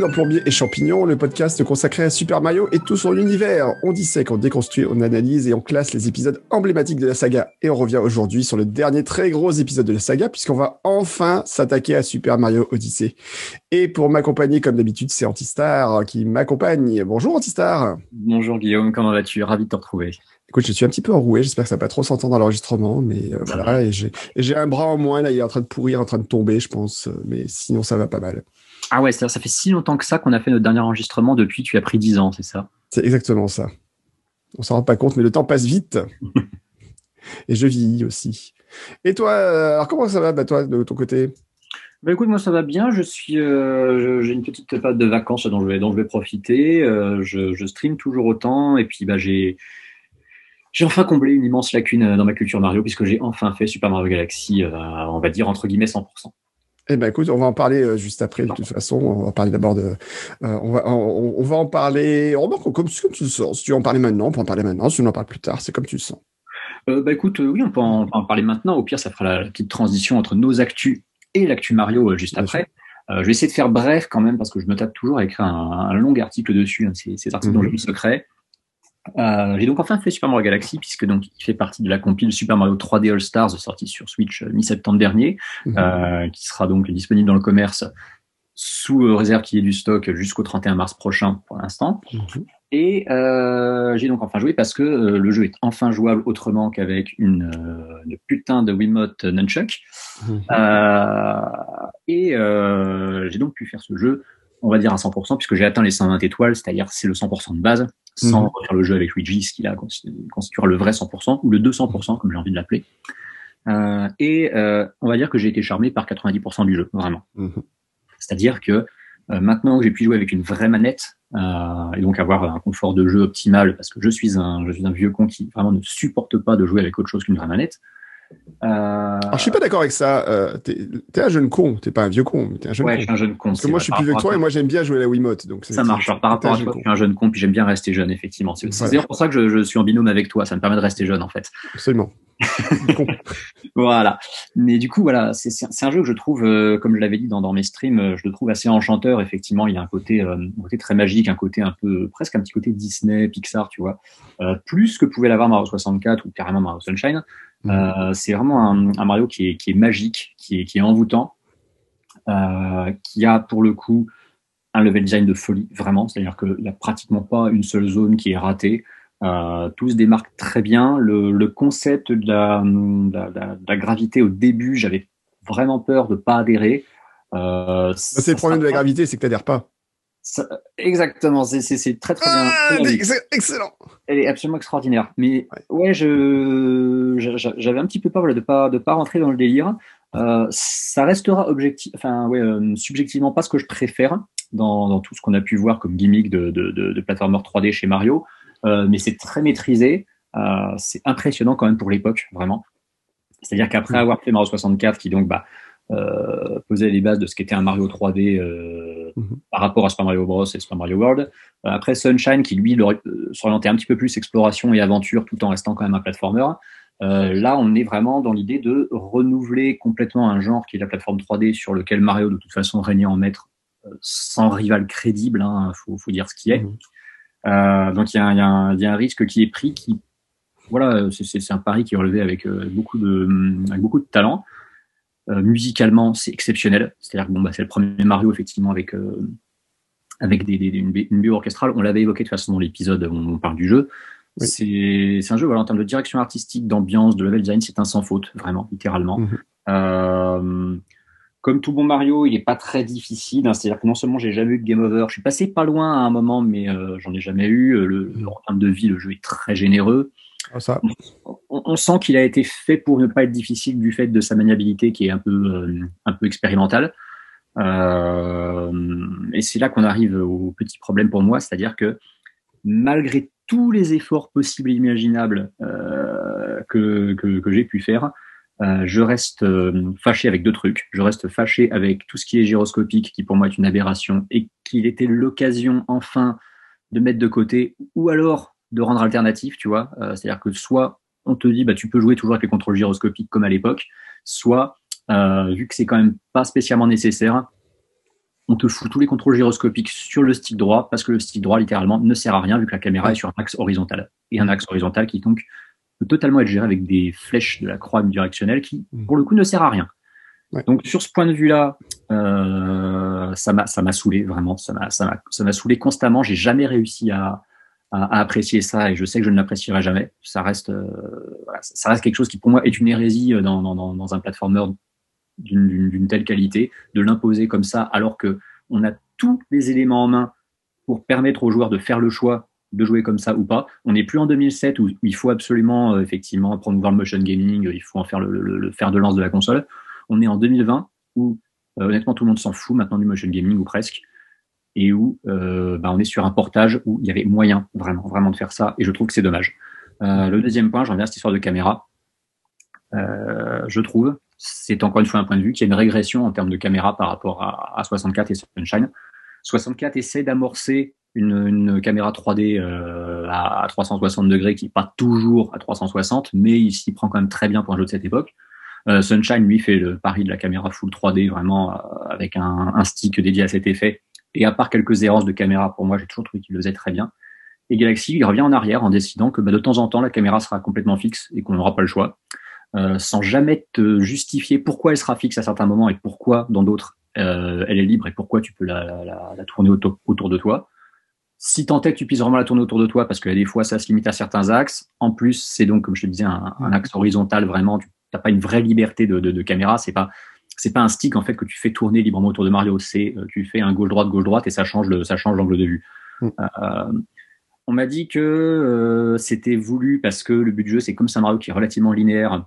Dans Plombier et Champignons, le podcast consacré à Super Mario et tout son univers. On dissèque, on déconstruit, on analyse et on classe les épisodes emblématiques de la saga. Et on revient aujourd'hui sur le dernier très gros épisode de la saga, puisqu'on va enfin s'attaquer à Super Mario Odyssey. Et pour m'accompagner, comme d'habitude, c'est Antistar qui m'accompagne. Bonjour Antistar. Bonjour Guillaume, comment vas-tu? Ravi de te retrouver. Écoute, je suis un petit peu enroué, j'espère que ça va pas trop s'entendre dans l'enregistrement, mais euh, voilà, et j'ai un bras en moins, là, il est en train de pourrir, en train de tomber, je pense, mais sinon ça va pas mal. Ah ouais, ça fait si longtemps que ça qu'on a fait notre dernier enregistrement depuis, tu as pris 10 ans, c'est ça? C'est exactement ça. On s'en rend pas compte, mais le temps passe vite. et je vieillis aussi. Et toi, euh, alors comment ça va, bah, toi, de ton côté? Bah écoute, moi ça va bien. Je suis, euh, j'ai une petite période de vacances dont je vais, dont je vais profiter. Euh, je, je, stream toujours autant, et puis bah j'ai, j'ai enfin comblé une immense lacune dans ma culture Mario puisque j'ai enfin fait Super Mario Galaxy, on va dire entre guillemets 100%. Eh ben écoute, on va en parler euh, juste après de toute façon. On va parler d'abord de, euh, on va, on, va en parler. comme, comme tu le sens. Si tu veux en parler maintenant, on peut en parler maintenant. Si tu en parles plus tard, c'est comme tu le sens. Euh, bah écoute, oui, on peut en, parler maintenant. Au pire, ça fera la, petite transition entre nos actus et l'actu Mario juste après. je vais essayer de faire bref quand même parce que je me tape toujours à écrire un, long article dessus. Hein, ces, ces, articles dont j'ai le secret. Euh, j'ai donc enfin fait Super Mario Galaxy puisque donc il fait partie de la compile Super Mario 3D All Stars sortie sur Switch euh, mi-septembre dernier, mhm. euh, qui sera donc disponible dans le commerce sous réserve qu'il y ait du stock jusqu'au 31 mars prochain pour l'instant. Mhm. Et euh, j'ai donc enfin joué parce que le jeu est enfin jouable autrement qu'avec une, une, putain de Wiimote Nunchuck. Mhm. et j'ai donc pu faire ce jeu on va dire à 100%, puisque j'ai atteint les 120 étoiles, c'est-à-dire c'est le 100% de base, sans mhm. faire le jeu avec Luigi, ce qui là constituera le vrai 100%, ou le 200%, comme j'ai envie de l'appeler. Euh, et euh, on va dire que j'ai été charmé par 90% du jeu, vraiment. Mhm. C'est-à-dire que euh, maintenant que j'ai pu jouer avec une vraie manette, euh, et donc avoir un confort de jeu optimal, parce que je suis un, je suis un vieux con qui vraiment ne supporte pas de jouer avec autre chose qu'une vraie manette. Alors, je suis pas d'accord avec ça. Euh, t'es es un jeune con, t'es pas un vieux con, mais t'es un jeune ouais, con. je suis un jeune con. Parce que moi, je suis plus vieux que toi et moi, j'aime bien jouer à la Wiimote. Donc ça marche. Alors, par rapport à toi, je suis un jeune con, puis j'aime bien rester jeune, effectivement. C'est d'ailleurs pour ça que je, je, suis en binôme avec toi. Ça me permet de rester jeune, en fait. Absolument. voilà. Mais du coup, voilà, c'est un jeu que je trouve, euh, comme je l'avais dit dans, dans, mes streams, euh, je le trouve assez enchanteur. Effectivement, il y a un côté, euh, un côté très magique, un côté un peu, presque un petit côté Disney, Pixar, tu vois, plus que pouvait l'avoir Mario 64 ou carrément Mario Sunshine. Mmh. Euh, c'est vraiment un, un, Mario qui est, qui est magique, qui est, qui est envoûtant, euh, qui a pour le coup un level design de folie, vraiment. C'est-à-dire qu'il n'y a pratiquement pas une seule zone qui est ratée. Euh, tout se démarque très bien. Le, le concept de la, de, la, de la, gravité au début, j'avais vraiment peur de pas adhérer. Euh, c'est le problème de la gravité, c'est que tu n'adhères pas. Ça, exactement, c'est très très bien. Ah, excellent. Elle est absolument extraordinaire. Mais ouais, je j'avais un petit peu peur de pas de pas rentrer dans le délire. Euh, ça restera objectif, enfin ouais, euh, subjectivement pas ce que je préfère dans, dans tout ce qu'on a pu voir comme gimmick de de, de, de platformer 3D chez Mario. Euh, mais c'est très maîtrisé. Euh, c'est impressionnant quand même pour l'époque, vraiment. C'est-à-dire qu'après avoir fait Mario 64, qui donc bah euh, posait les bases de ce qu'était un Mario 3D euh, mhm. par rapport à Super Mario Bros et Super Mario World. Euh, après Sunshine, qui lui s'orientait un petit peu plus exploration et aventure tout en restant quand même un platformer. là, on est vraiment dans l'idée de renouveler complètement un genre qui est la plateforme 3D sur lequel Mario de toute façon régnait en maître sans rival crédible, hein, faut, faut dire ce qui est. Mhm. donc il y, y, y, a un risque qui est pris, qui voilà, c'est un pari qui est relevé avec beaucoup de avec beaucoup de talent. Euh, musicalement, c'est exceptionnel. C'est-à-dire que bon, bah, c'est le premier Mario effectivement avec euh, avec des, des, une, une bio orchestrale. On l'avait évoqué de toute façon dans l'épisode où on parle du jeu. C'est un jeu voilà, en termes de direction artistique, d'ambiance, de level design, c'est un sans faute, vraiment, littéralement. Mhm. euh, comme tout bon Mario, il est pas très difficile. Hein, C'est-à-dire que non seulement j'ai jamais eu de game over, je suis passé pas loin à un moment, mais euh, j'en ai jamais eu. Le, le, en termes de vie, le jeu est très généreux. Ah. On, sent qu'il a été fait pour ne pas être difficile du fait de sa maniabilité qui est un peu, euh, un peu expérimentale. Euh, et c'est là qu'on arrive au petit problème pour moi, c'est-à-dire que malgré tous les efforts possibles et imaginables euh, que, que, j'ai pu faire, je reste fâché avec deux trucs. Je reste fâché avec tout ce qui est gyroscopique, qui pour moi est une aberration, et qu'il était l'occasion enfin de mettre de côté, ou alors de rendre alternatif, tu vois. Euh, c'est-à-dire que soit on te dit, bah, tu peux jouer toujours avec les contrôles gyroscopiques comme à l'époque, soit, euh, vu que c'est quand même pas spécialement nécessaire, on te fout tous les contrôles gyroscopiques sur le stick droit parce que le stick droit, littéralement, ne sert à rien vu que la caméra est sur un axe horizontal. Et un axe horizontal qui, donc, peut totalement être géré avec des flèches de la croix directionnelle qui, mm. pour le coup, ne sert à rien. Donc, sur ce point de vue-là, euh, ça m'a, ça m'a saoulé, vraiment. Ça m'a, ça m'a, ça m'a saoulé constamment. J'ai jamais réussi à, à, apprécier ça et je sais que je ne l'apprécierai jamais. Ça reste, euh, voilà, ça reste quelque chose qui, pour moi, est une hérésie dans, dans, dans un platformer d'une telle qualité, de l'imposer comme ça, alors que on a tous les éléments en main pour permettre aux joueurs de faire le choix de jouer comme ça ou pas. On n'est plus en 2007 où il faut absolument euh, effectivement promouvoir le motion gaming, il faut en faire le, le, fer de lance de la console. On est en 2020 où euh, honnêtement tout le monde s'en fout maintenant du motion gaming ou presque, et où euh, bah, on est sur un portage où il y avait moyen vraiment vraiment de faire ça, et je trouve que c'est dommage. le deuxième point, j'en viens à cette histoire de caméra. je trouve c'est encore une fois un point de vue, qu'il y a une régression en termes de caméra par rapport à, 64 et Sunshine. 64 essaie d'amorcer une, caméra 3D euh, à 360 degrés qui n'est pas toujours à 360, mais il s'y prend quand même très bien pour un jeu de cette époque. Euh, Sunshine, lui, fait le pari de la caméra full 3D, vraiment euh, avec un, stick dédié à cet effet. Et à part quelques errances de caméra, pour moi, j'ai toujours trouvé qu'il le faisait très bien. Et Galaxy, il revient en arrière en décidant que bah, de temps en temps, la caméra sera complètement fixe et qu'on n'aura pas le choix. Euh, sans jamais te justifier pourquoi elle sera fixe à certains moments et pourquoi dans d'autres euh, elle est libre et pourquoi tu peux la, la, la tourner autour, autour de toi. Si tant est que tu puisses vraiment la tourner autour de toi, parce que des fois ça se limite à certains axes. En plus, c'est donc, comme je te disais, un, un axe horizontal vraiment. Tu n'as pas une vraie liberté de, de, de caméra. C'est pas c'est pas un stick en fait que tu fais tourner librement autour de Mario. C'est euh, tu fais un gauche droite gauche droite et ça change le ça change l'angle de vue. Mm. Euh, on m'a dit que euh, c'était voulu parce que le but du jeu c'est comme c'est un Mario qui est relativement linéaire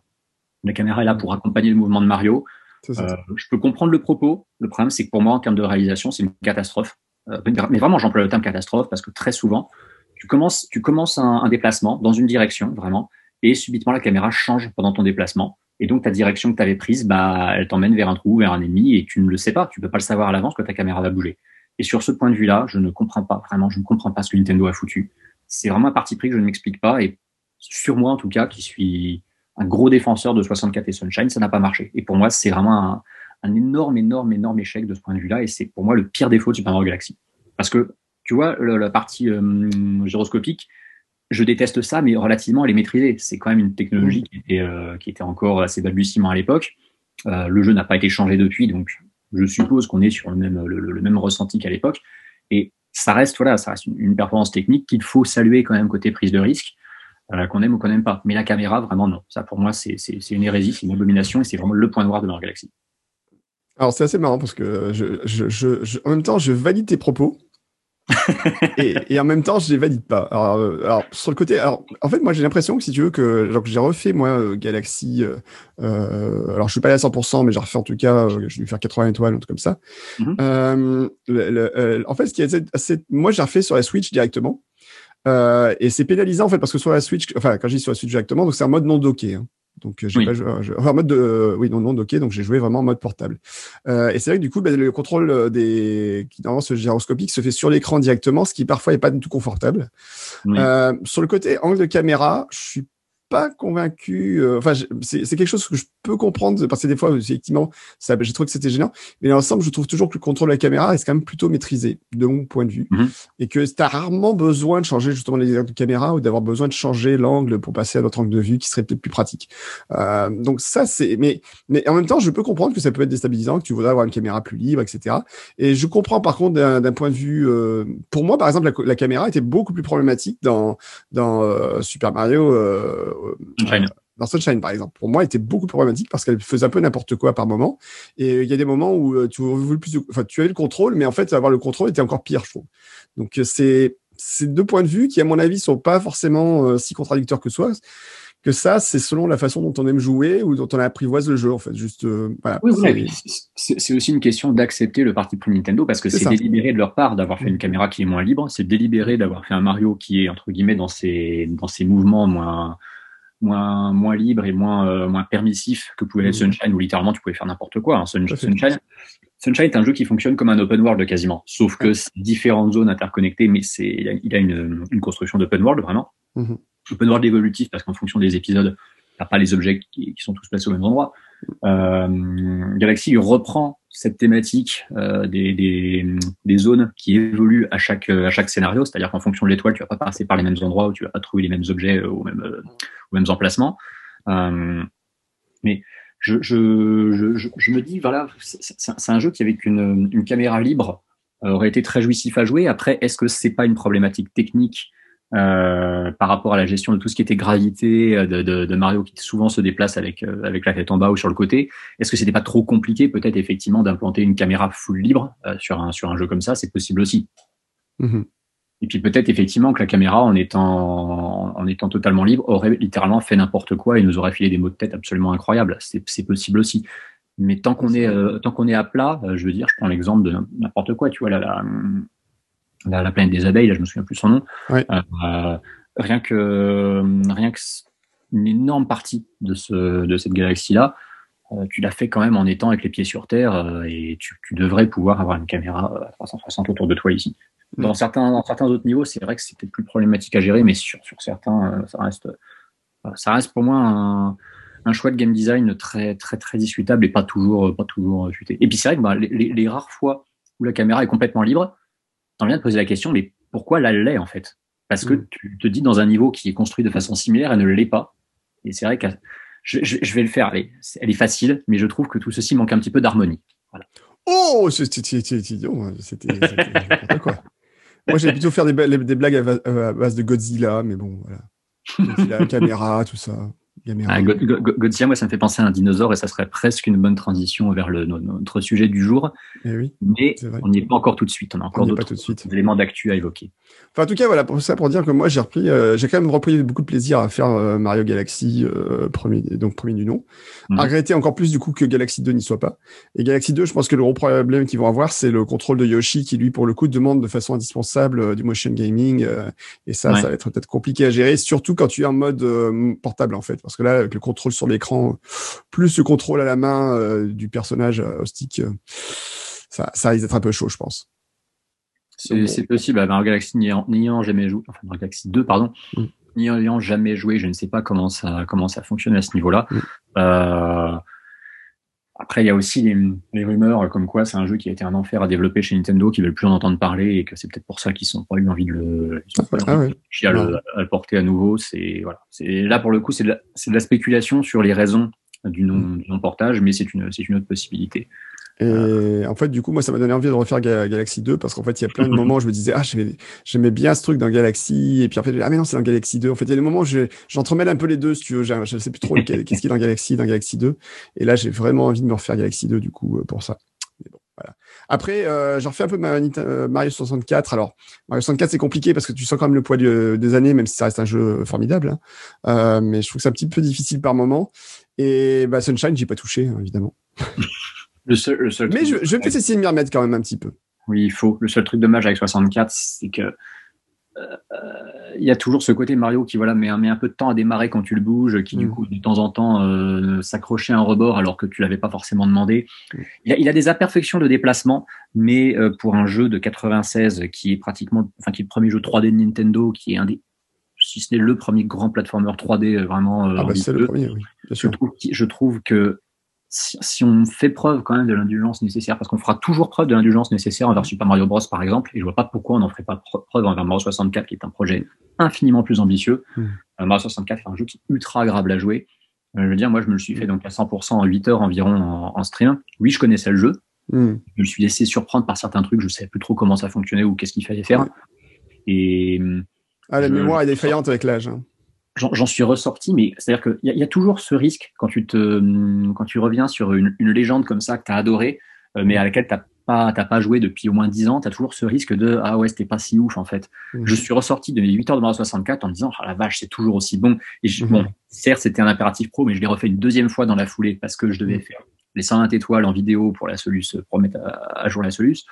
la caméra est là pour accompagner le mouvement de Mario. Euh, je peux comprendre le propos. Le problème, c'est que pour moi, en termes de réalisation, c'est une catastrophe. Mais vraiment, j'emploie le terme catastrophe parce que très souvent, tu commences, tu commences un, déplacement dans une direction, vraiment, et subitement, la caméra change pendant ton déplacement. Et donc, ta direction que tu avais prise, bah, elle t'emmène vers un trou, vers un ennemi, et tu ne le sais pas. Tu peux pas le savoir à l'avance que ta caméra va bouger. Et sur ce point de vue-là, je ne comprends pas, vraiment, je ne comprends pas ce que Nintendo a foutu. C'est vraiment un parti pris que je ne m'explique pas, et sur moi, en tout cas, qui suis un gros défenseur de 64 et Sunshine, ça n'a pas marché. Et pour moi, c'est vraiment un, énorme, énorme, énorme échec de ce point de vue-là. Et c'est pour moi le pire défaut de Super Mario Galaxy. Parce que, tu vois, la partie euh, gyroscopique, je déteste ça, mais relativement, elle est maîtrisée. C'est quand même une technologie qui était, euh, qui était encore assez balbutiement à l'époque. Euh, le jeu n'a pas été changé depuis, donc je suppose qu'on est sur le même, le, même ressenti qu'à l'époque. Et ça reste, voilà, ça reste une, une performance technique qu'il faut saluer quand même côté prise de risque. Euh, qu'on aime ou qu'on n'aime pas. Mais la caméra, vraiment non. Ça, pour moi, c'est une hérésie, c'est une abomination et c'est vraiment le point noir de leur galaxie. Alors, c'est assez marrant parce que je, je, je, en même temps, je valide tes propos. et, et, en même temps, je les valide pas. Alors, euh, alors sur le côté, alors en fait, moi, j'ai l'impression que si tu veux que, genre, j'ai refait moi euh, Galaxy. Euh, alors, je suis pas allé à 100%, mais j'ai refait en tout cas, je vais faire 80 étoiles, un truc comme ça. Mm-hmm. le, en fait, ce qui est moi, j'ai refait sur la Switch directement. Euh, et c'est pénalisant en fait parce que sur la Switch, enfin quand je dis sur la Switch directement, donc c'est un mode non docké. Hein. Donc j'ai pas joué, enfin, mode de, oui non non docké, donc j'ai joué vraiment en mode portable. Euh, et c'est vrai que du coup, bah, le contrôle des, qui normalement ce gyroscopique se fait sur l'écran directement, ce qui parfois est pas du tout confortable. Euh, sur le côté angle de caméra, je suis pas convaincu. Euh, enfin, c'est quelque chose que je peux comprendre parce que des fois, effectivement, ça, j'ai trouvé que c'était gênant. Mais dans l'ensemble, je trouve toujours que le contrôle de la caméra est quand même plutôt maîtrisé de mon point de vue mhm. et que tu as rarement besoin de changer justement les angles de caméra ou d'avoir besoin de changer l'angle pour passer à notre angle de vue qui serait peut-être plus pratique. Euh, donc ça, c'est. Mais mais en même temps, je peux comprendre que ça peut être déstabilisant, que tu voudrais avoir une caméra plus libre, etc. Et je comprends par contre d'un point de vue, euh, pour moi, par exemple, la, la, caméra était beaucoup plus problématique dans dans euh, Super Mario Sunshine. dans Sunshine, par exemple. Pour moi, était beaucoup plus problématique parce qu'elle faisait un peu n'importe quoi par moment. Et il y a des moments où euh, tu voulais plus, enfin, tu avais le contrôle, mais en fait, avoir le contrôle était encore pire, je trouve. Donc, euh, c'est, c'est deux points de vue qui, à mon avis, sont pas forcément euh, si contradicteurs que soi. Que ça, c'est selon la façon dont on aime jouer ou dont on apprivoise le jeu, en fait. Juste, voilà. Oui, c'est aussi une question d'accepter le parti pris Nintendo parce que c'est délibéré de leur part d'avoir fait une caméra qui est moins libre. C'est délibéré d'avoir fait un Mario qui est, entre guillemets, dans ses, dans ses mouvements moins, moins, moins libre et moins, euh, moins permissif que pouvait être mmh. Sunshine, où littéralement tu pouvais faire n'importe quoi. Hein. Sunshine, Sunshine est un jeu qui fonctionne comme un open world quasiment, sauf que c'est différentes zones interconnectées, mais c'est il a, une, une construction d'open world vraiment. Mmh. Open world évolutif parce qu'en fonction des épisodes, t'as pas les objets qui, qui, sont tous placés au même endroit. Euh, Galaxy reprend cette thématique euh, des, zones qui évoluent à chaque, à chaque scénario, c'est-à-dire qu'en fonction de l'étoile, tu vas pas passer par les mêmes endroits où tu vas pas trouver les mêmes objets euh, aux mêmes, emplacements. mais je, me dis, voilà, c'est un jeu qui, avec une, une caméra libre, aurait été très jouissif à jouer. Après, est-ce que c'est pas une problématique technique euh, par rapport à la gestion de tout ce qui était gravité euh, de, de, de Mario qui souvent se déplace avec euh, avec la tête en bas ou sur le côté. Est-ce que c'était pas trop compliqué peut-être effectivement d'implanter une caméra full libre sur un sur un jeu comme ça? C'est possible aussi. Mm-hmm. Et puis peut-être effectivement que la caméra, en étant en étant totalement libre, aurait littéralement fait n'importe quoi et nous aurait filé des mots de tête absolument incroyables. C'est possible aussi. Mais tant qu'on est tant qu'on est à plat, je veux dire, je prends l'exemple de n'importe quoi. Tu vois là, la, la, planète des abeilles, là, je me souviens plus son nom. Euh, rien que rien que une énorme partie de ce de cette galaxie là, euh, tu l'as fait quand même en étant avec les pieds sur terre euh, et tu, tu, devrais pouvoir avoir une caméra à 360 autour de toi ici. Dans certains dans certains autres niveaux, c'est vrai que c'était plus problématique à gérer, mais sur sur certains, ça reste ça reste pour moi un, un choix de game design très très très discutable et pas toujours pas toujours futé. Et puis c'est vrai que bah, les, les, rares fois où la caméra est complètement libre, t'en viens de poser la question, mais pourquoi la l'est en fait? Parce que mm. tu te dis dans un niveau qui est construit de façon similaire, elle ne l'est pas. Et c'est vrai que je, je, vais le faire. Elle elle est facile, mais je trouve que tout ceci manque un petit peu d'harmonie. Voilà. Oh, c'était n'importe quoi. Moi, j'allais plutôt faire des, des blagues à, base de Godzilla, mais bon, voilà. Godzilla, caméra, tout ça. Ah, Godzilla, moi, ça me fait penser à un dinosaure et ça serait presque une bonne transition vers le, notre sujet du jour. Eh oui, mais on n'y est pas encore tout de suite. On a encore d'autres éléments d'actu à évoquer. Enfin, en tout cas, voilà, pour ça, pour dire que moi, j'ai repris, euh, j'ai quand même repris beaucoup de plaisir à faire euh, Mario Galaxy, euh, premier, donc premier du nom. Mmh. À regretter encore plus, du coup, que Galaxy 2 n'y soit pas. Et Galaxy 2, je pense que le gros problème qu'ils vont avoir, c'est le contrôle de Yoshi qui, lui, pour le coup, demande de façon indispensable du motion gaming. et ça, ça va être peut-être compliqué à gérer, surtout quand tu es en mode portable, en fait. Parce que là, avec le contrôle sur l'écran, plus le contrôle à la main euh, du personnage euh, au stick, euh, ça, ça risque d'être un peu chaud, je pense. C'est possible. Avec Mario Galaxy n'ayant jamais joué, enfin Mario Galaxy 2, pardon, mm. n'ayant jamais joué, je ne sais pas comment ça comment ça fonctionne à ce niveau-là. Mm. Euh, après, il y a aussi les, rumeurs comme quoi c'est un jeu qui a été un enfer à développer chez Nintendo, qui veulent plus en entendre parler et que c'est peut-être pour ça qu'ils n'ont pas eu envie de le, ah le, porter à nouveau. C'est voilà, c'est là pour le coup, c'est de, la spéculation sur les raisons du non, mm. non portage, mais c'est une c'est une autre possibilité. Et en fait, du coup, moi, ça m'a donné envie de refaire Galaxy 2 parce qu'en fait, il y a plein de moments où je me disais, ah, j'aimais bien ce truc dans Galaxy. Et puis en fait, ah, mais non, c'est dans Galaxy 2. En fait, il y a des moments où j'entremêle un peu les deux, si tu veux. Je ne sais plus trop qu'est-ce qui est dans Galaxy, dans Galaxy 2. Et là, j'ai vraiment envie de me refaire Galaxy 2, du coup, euh, pour ça. bon, voilà. Après, euh, j'en refais un peu ma, euh, Mario 64. Alors, Mario 64, c'est compliqué parce que tu sens quand même le poids des années, même si ça reste un jeu formidable. Hein. Euh, mais je trouve que c'est un petit peu difficile par moment. Et bah, Sunshine, j'ai pas touché, hein, évidemment. Le seul, le seul Mais je, je vais essayer de m'y remettre quand même un petit peu. Oui, il faut. Le seul truc dommage avec 64, c'est que euh, il y a toujours ce côté Mario qui voilà met un, met un peu de temps à démarrer quand tu le bouges, qui du mm. coup de temps en temps euh, s'accrochait à un rebord alors que tu l'avais pas forcément demandé. Mm. Il, a, il, a, des imperfections de déplacement, mais euh, pour un jeu de 96 qui est pratiquement, enfin qui est le premier jeu 3D de Nintendo, qui est un des si ce n'est le premier grand platformer 3D euh, vraiment. ah bah c'est le premier, oui. Bien sûr. Je, trouve, je trouve que si, on fait preuve quand même de l'indulgence nécessaire, parce qu'on fera toujours preuve de l'indulgence nécessaire envers Super Mario Bros par exemple, et je vois pas pourquoi on n'en ferait pas preuve envers Mario 64 qui est un projet infiniment plus ambitieux. Hmm. Euh, Mario 64 est un jeu qui est ultra agréable à jouer. Euh, je veux dire, moi je me le suis fait donc à 100% en 8 heures environ en, stream. Oui, je connaissais le jeu. Hmm. Je me suis laissé surprendre par certains trucs, je savais plus trop comment ça fonctionnait ou qu'est-ce qu'il fallait faire. Et ah, la mémoire est défaillante avec l'âge. Hein j'en suis ressorti, mais c'est-à-dire qu'il y, a, y a toujours ce risque quand tu te, quand tu reviens sur une, une légende comme ça que tu as adoré, euh, mais à laquelle t'as pas, t'as pas joué depuis au moins 10 ans, tu as toujours ce risque de ah ouais c'était pas si ouf en fait. Mmh. Je suis ressorti de mes 8 heures de Mario 64 en me disant ah la vache c'est toujours aussi bon. Et je, mmh. bon certes c'était un impératif pro, mais je l'ai refait une deuxième fois dans la foulée parce que je devais mmh. faire les 120 étoiles en vidéo pour la Solus, pour mettre à, jour la Solus.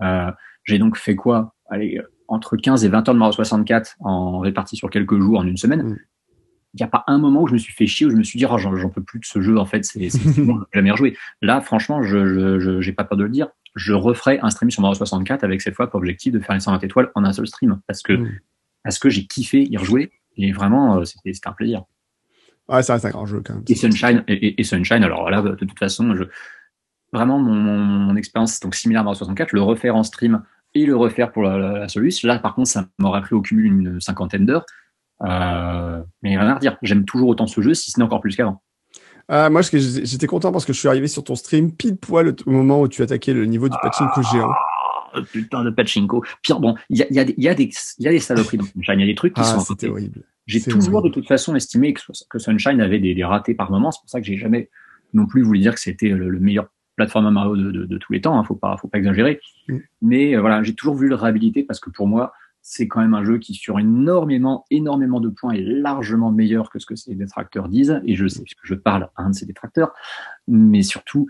Euh, J'ai donc fait quoi? Allez entre 15 et 20 heures de Mario 64 en réparti sur quelques jours en une semaine. Mm. Il n'y a pas un moment où je me suis fait chier, où je me suis dit, oh, j'en peux plus de ce jeu, en fait, c'est bon, jamais rejoué. Là, franchement, je n'ai pas peur de le dire. Je referai un stream sur Mario 64 avec cette fois pour objectif de faire les 120 étoiles en un seul stream parce que, mm. parce que j'ai kiffé y rejouer et vraiment, euh, c'était un plaisir. Ouais, ça reste un grand jeu quand même. Et Sunshine, et, Sunshine, alors là, de toute façon, je, vraiment mon, expérience donc similaire à Mario 64, le refaire en stream et le refaire pour la, la, Là, par contre, ça m'aurait pris au cumul une cinquantaine d'heures. Euh, mais rien à redire. J'aime toujours autant ce jeu, si ce n'est encore plus qu'avant. Ah, moi, j'étais content parce que je suis arrivé sur ton stream pile poil au moment où tu attaquais le niveau du pachinko géant. Ah, putain de pachinko. Pire, bon, il y a, y, a, y, a des, y a des saloperies dans Sunshine. Il y a des trucs qui ah, sont. C'était horrible. J'ai toujours de toute façon estimé que, que Sunshine avait des, des ratés par moment. C'est pour ça que j'ai jamais non plus voulu dire que c'était le, meilleur plateforme Mario de, de, de, tous les temps. Hein, faut pas, faut pas exagérer. Mm. Mais euh, voilà, j'ai toujours voulu le réhabiliter parce que pour moi, c'est quand même un jeu qui, sur énormément, énormément de points, est largement meilleur que ce que ses détracteurs disent. Et je sais, puisque je parle à un de ses détracteurs, mais surtout,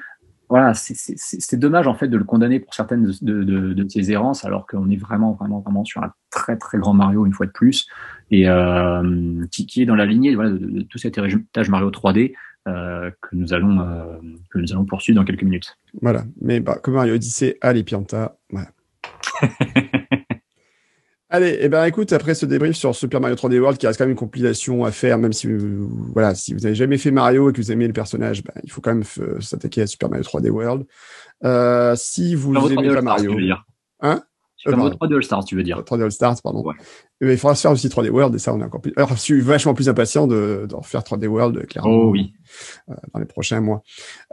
voilà, c'est dommage en fait de le condamner pour certaines de, de, de ses errances, alors qu'on est vraiment, vraiment, vraiment sur un très, très grand Mario une fois de plus, et euh, qui, qui, est dans la lignée voilà, de, tout cet héritage Mario 3D euh, que nous allons euh, que nous allons poursuivre dans quelques minutes. Voilà, mais bah, comme Mario Odyssey, allez Pianta, voilà. Allez, eh ben écoute, après ce débrief sur Super Mario 3D World, qui reste quand même une compilation à faire, même si voilà, si vous avez jamais fait Mario et que vous aimez le personnage, ben, il faut quand même s'attaquer à Super Mario 3D World. Euh, si vous aimez pas Mario, hein? Super Mario 3D All Stars, tu veux dire 3D All Stars, pardon. Ouais. Mais il faudra se faire aussi 3D World et ça, on est encore plus. Alors, je suis vachement plus impatient de, de refaire 3D World, clairement. Oh oui. Euh, dans les prochains mois.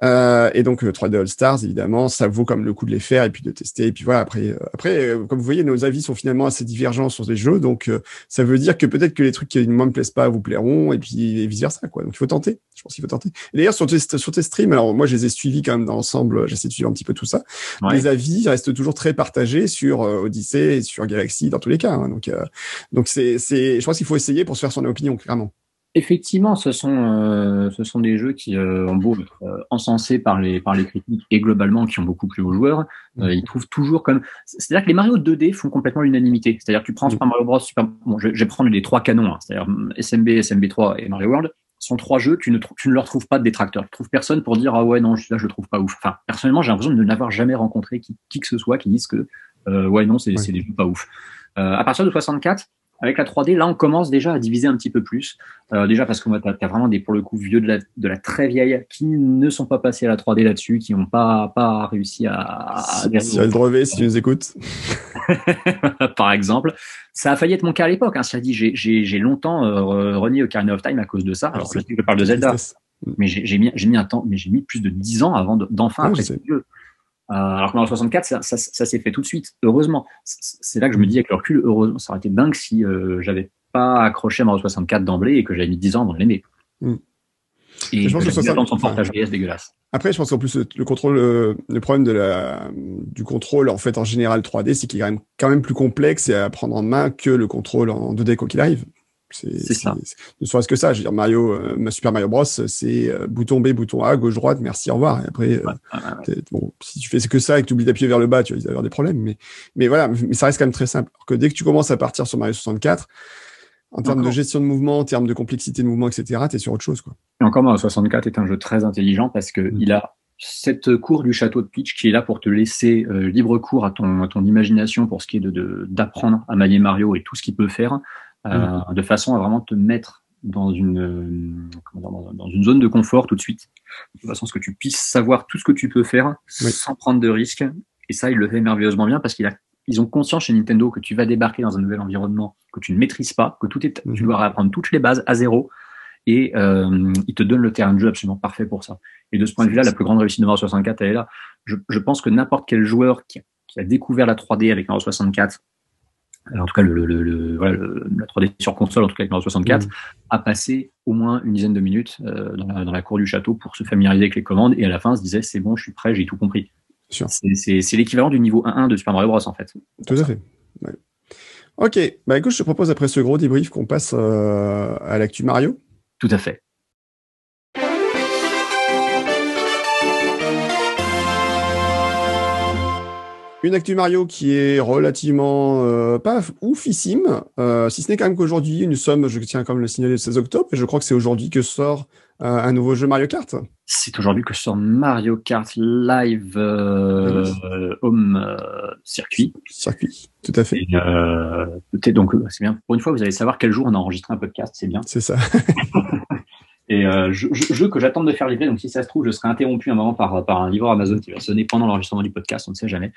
Euh, et donc 3D euh, All Stars, évidemment, ça vaut comme le coup de les faire et puis de tester. Et puis voilà, après, après, comme vous voyez, nos avis sont finalement assez divergents sur les jeux, donc ça veut dire que peut-être que les trucs qui ne me plaisent pas vous plairont et puis vice versa, quoi. Donc il faut tenter. Je pense qu'il faut tenter. D'ailleurs sur tes, sur tes streams, alors moi je les ai suivis quand même dans l'ensemble. J'essaie de suivre un petit peu tout ça. Les avis restent toujours très partagés sur Odyssey et sur Galaxy dans tous les cas. Hein. Donc donc c'est c'est, je pense qu'il faut essayer pour se faire son opinion clairement. Effectivement, ce sont, euh, ce sont des jeux qui euh, ont beau être euh, encensés par les, par les critiques et globalement qui ont beaucoup plu aux joueurs. Euh, ils trouvent toujours comme. C'est-à-dire que les Mario 2D font complètement l'unanimité. C'est-à-dire que tu prends Super Mario Bros. Super... Bon, je, je vais prendre les trois canons, hein, c'est-à-dire SMB, SMB3 et Mario World. sont trois jeux, tu ne, tu ne leur trouves pas de détracteurs. Tu trouves personne pour dire ah ouais non, là je le trouve pas ouf. Enfin, personnellement, j'ai l'impression de n'avoir jamais rencontré qui, qui que ce soit qui dise que ouais non, c'est ouais. des jeux pas ouf. à partir de 64, avec la 3D, là, on commence déjà à diviser un petit peu plus. Euh, déjà parce que tu as, vraiment des, pour le coup, vieux de la, de la très vieille qui ne sont pas passés à la 3D là-dessus, qui n'ont pas, pas réussi à... à le brevet, si tu nous écoutes. Par exemple. Ça a failli être mon cas à l'époque. Hein. Ça dit, j'ai longtemps euh, renié Ocarina of Time à cause de ça. Alors, je, je parle de Zelda. Mais j'ai mis, mis un temps, mais j'ai mis plus de 10 ans avant d'enfin de, après jeu. Euh, alors que dans le 64, ça, ça, ça s'est fait tout de suite, heureusement. C'est là que je me dis avec le recul, heureusement, ça aurait été dingue si euh, j'avais pas accroché à Mario 64 d'emblée et que j'avais mis 10 ans avant de l'aimer. Mm. Et je pense que, que son portage dégueulasse. Après, je pense qu'en plus le, contrôle, le, le, problème de la, du contrôle en fait en général 3D, c'est qu'il est quand même, quand même plus complexe et à prendre en main que le contrôle en 2D quoi qu'il arrive. C'est ça. Ne serait-ce que ça. Je veux dire, Mario, euh, Super Mario Bros, c'est euh, bouton B, bouton A, gauche, droite, merci, au revoir. Et après, euh, bon, si tu fais que ça et que tu oublies d'appuyer vers le bas, tu vas avoir des problèmes. Mais, mais voilà, mais ça reste quand même très simple. Alors que dès que tu commences à partir sur Mario 64, en termes de gestion de mouvement, en termes de complexité de mouvement, etc., tu es sur autre chose. Quoi. Et encore, Mario 64 est un jeu très intelligent parce que mm. il a cette cour du château de Peach qui est là pour te laisser libre cours à ton, à ton imagination pour ce qui est de d'apprendre à manier Mario et tout ce qu'il peut faire. Euh, mm. de façon à vraiment te mettre dans une, dans, une zone de confort tout de suite, de façon à ce que tu puisses savoir tout ce que tu peux faire sans prendre de risques. Et ça, il le fait merveilleusement bien parce qu'il a ils ont conscience chez Nintendo que tu vas débarquer dans un nouvel environnement que tu ne maîtrises pas, que tout est, tu mm-hmm. dois apprendre toutes les bases à zéro, et euh, ils te donnent le terrain de jeu absolument parfait pour ça. Et de ce point de vue-là, la plus grande réussite de Mario 64, elle est là. Je, je pense que n'importe quel joueur qui, qui, a découvert la 3D avec Mario 64 en tout cas le, le, le, voilà, la 3D sur console, en tout cas avec Mario 64, mmh. a passé au moins une dizaine de minutes euh, dans, la, dans, la, cour du château pour se familiariser avec les commandes et à la fin se disait c'est bon, je suis prêt, j'ai tout compris. C'est l'équivalent du niveau 1-1 de Super Mario Bros en fait. Tout à fait. Ouais. Ok, bah écoute, je te propose après ce gros débrief qu'on passe euh, à l'actu Mario. Tout à fait. Une actu Mario qui est relativement euh, pas oufissime, euh, si ce n'est quand même qu'aujourd'hui, nous sommes, je tiens quand même le signaler, le 16 octobre, et je crois que c'est aujourd'hui que sort euh, un nouveau jeu Mario Kart. C'est aujourd'hui que sort Mario Kart Live Home Circuit. Circuit, tout à fait. peut-être donc c'est bien. Pour une fois, vous allez savoir quel jour on a enregistré un podcast, c'est bien. C'est ça. Et jeu, que j'attends de faire livrer, donc si ça se trouve, je serai interrompu un moment par, par un livreur Amazon qui va sonner pendant l'enregistrement du podcast, on ne sait jamais.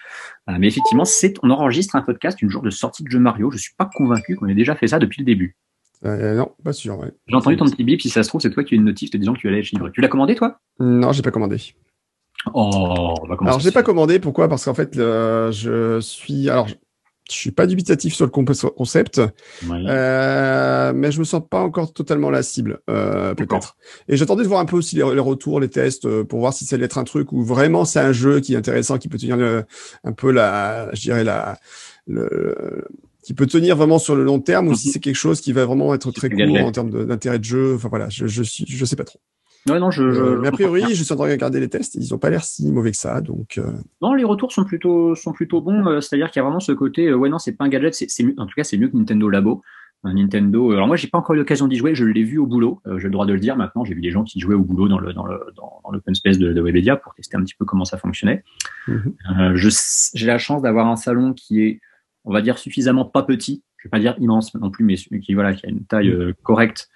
mais effectivement, c'est, on enregistre un podcast une jour de sortie de jeu Mario. Je suis pas convaincu qu'on ait déjà fait ça depuis le début. non, pas sûr. Ouais. J'ai entendu ton petit bip. Si ça se trouve, c'est toi qui as une notif te disant que tu allais livré. Tu l'as commandé, toi? Non, j'ai pas commandé. Oh, bah alors j'ai pas commandé. Pourquoi? Parce qu'en fait, je suis. Alors, je suis pas dubitatif sur le concept, euh, mais je me sens pas encore totalement la cible, euh, peut-être. Et j'attendais de voir un peu aussi les, retours, les tests, euh, pour voir si ça allait être un truc où vraiment c'est un jeu qui est intéressant, qui peut tenir un peu la, je dirais la, le, qui peut tenir vraiment sur le long terme, ou si mhm. c'est quelque chose qui va vraiment être très court en termes d'intérêt de, jeu. Enfin voilà, je, je suis, je sais pas trop. Non, je, euh, mais a priori, je suis en train de regarder les tests. Ils ont pas l'air si mauvais que ça, donc. Euh. Non, les retours sont plutôt sont plutôt bons. Euh, c'est-à-dire qu'il y a vraiment ce côté. ouais, non, c'est pas un gadget. C'est en tout cas, c'est mieux que Nintendo Labo. Nintendo. Alors moi, j'ai pas encore eu l'occasion d'y jouer. Je l'ai vu au boulot. j'ai le droit de le dire maintenant. J'ai vu des gens qui jouaient au boulot dans le dans le dans, l'open space de, de, Webedia pour tester un petit peu comment ça fonctionnait. Mhm. j'ai la chance d'avoir un salon qui est, on va dire, suffisamment pas petit je vais pas dire immense non plus, mais qui voilà, qui a une taille euh, correcte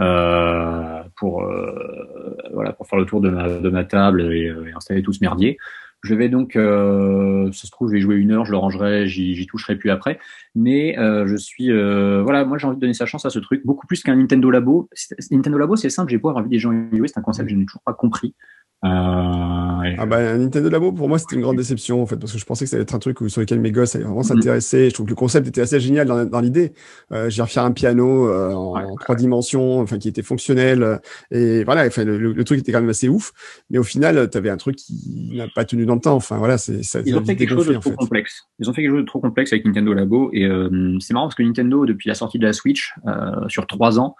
euh, pour euh, voilà pour faire le tour de ma, de ma table et, installer tout ce merdier. Je vais donc, ça se trouve, je vais jouer une heure, je le rangerai, j'y toucherai plus après. Mais je suis, voilà, moi j'ai envie de donner sa chance à ce truc, beaucoup plus qu'un Nintendo Labo. Nintendo Labo, c'est simple, j'ai pas envie des gens jouer, c'est un concept que je n'ai toujours pas compris. Euh, ah bah Nintendo Labo pour moi c'était une grande déception en fait parce que je pensais que ça allait être un truc sur lequel mes gosses allaient vraiment mm. s'intéresser. Je trouve que le concept était assez génial dans, dans l'idée. Euh, J'ai refaire un piano euh, en, trois dimensions, enfin qui était fonctionnel euh, et voilà. Enfin le, truc était quand même assez ouf, mais au final tu avais un truc qui n'a pas tenu dans le temps. Enfin voilà, c'est ça. Ils ont fait quelque chose de trop complexe. Ils ont fait quelque chose de trop complexe avec Nintendo Labo et c'est marrant parce que Nintendo depuis la sortie de la Switch sur trois ans,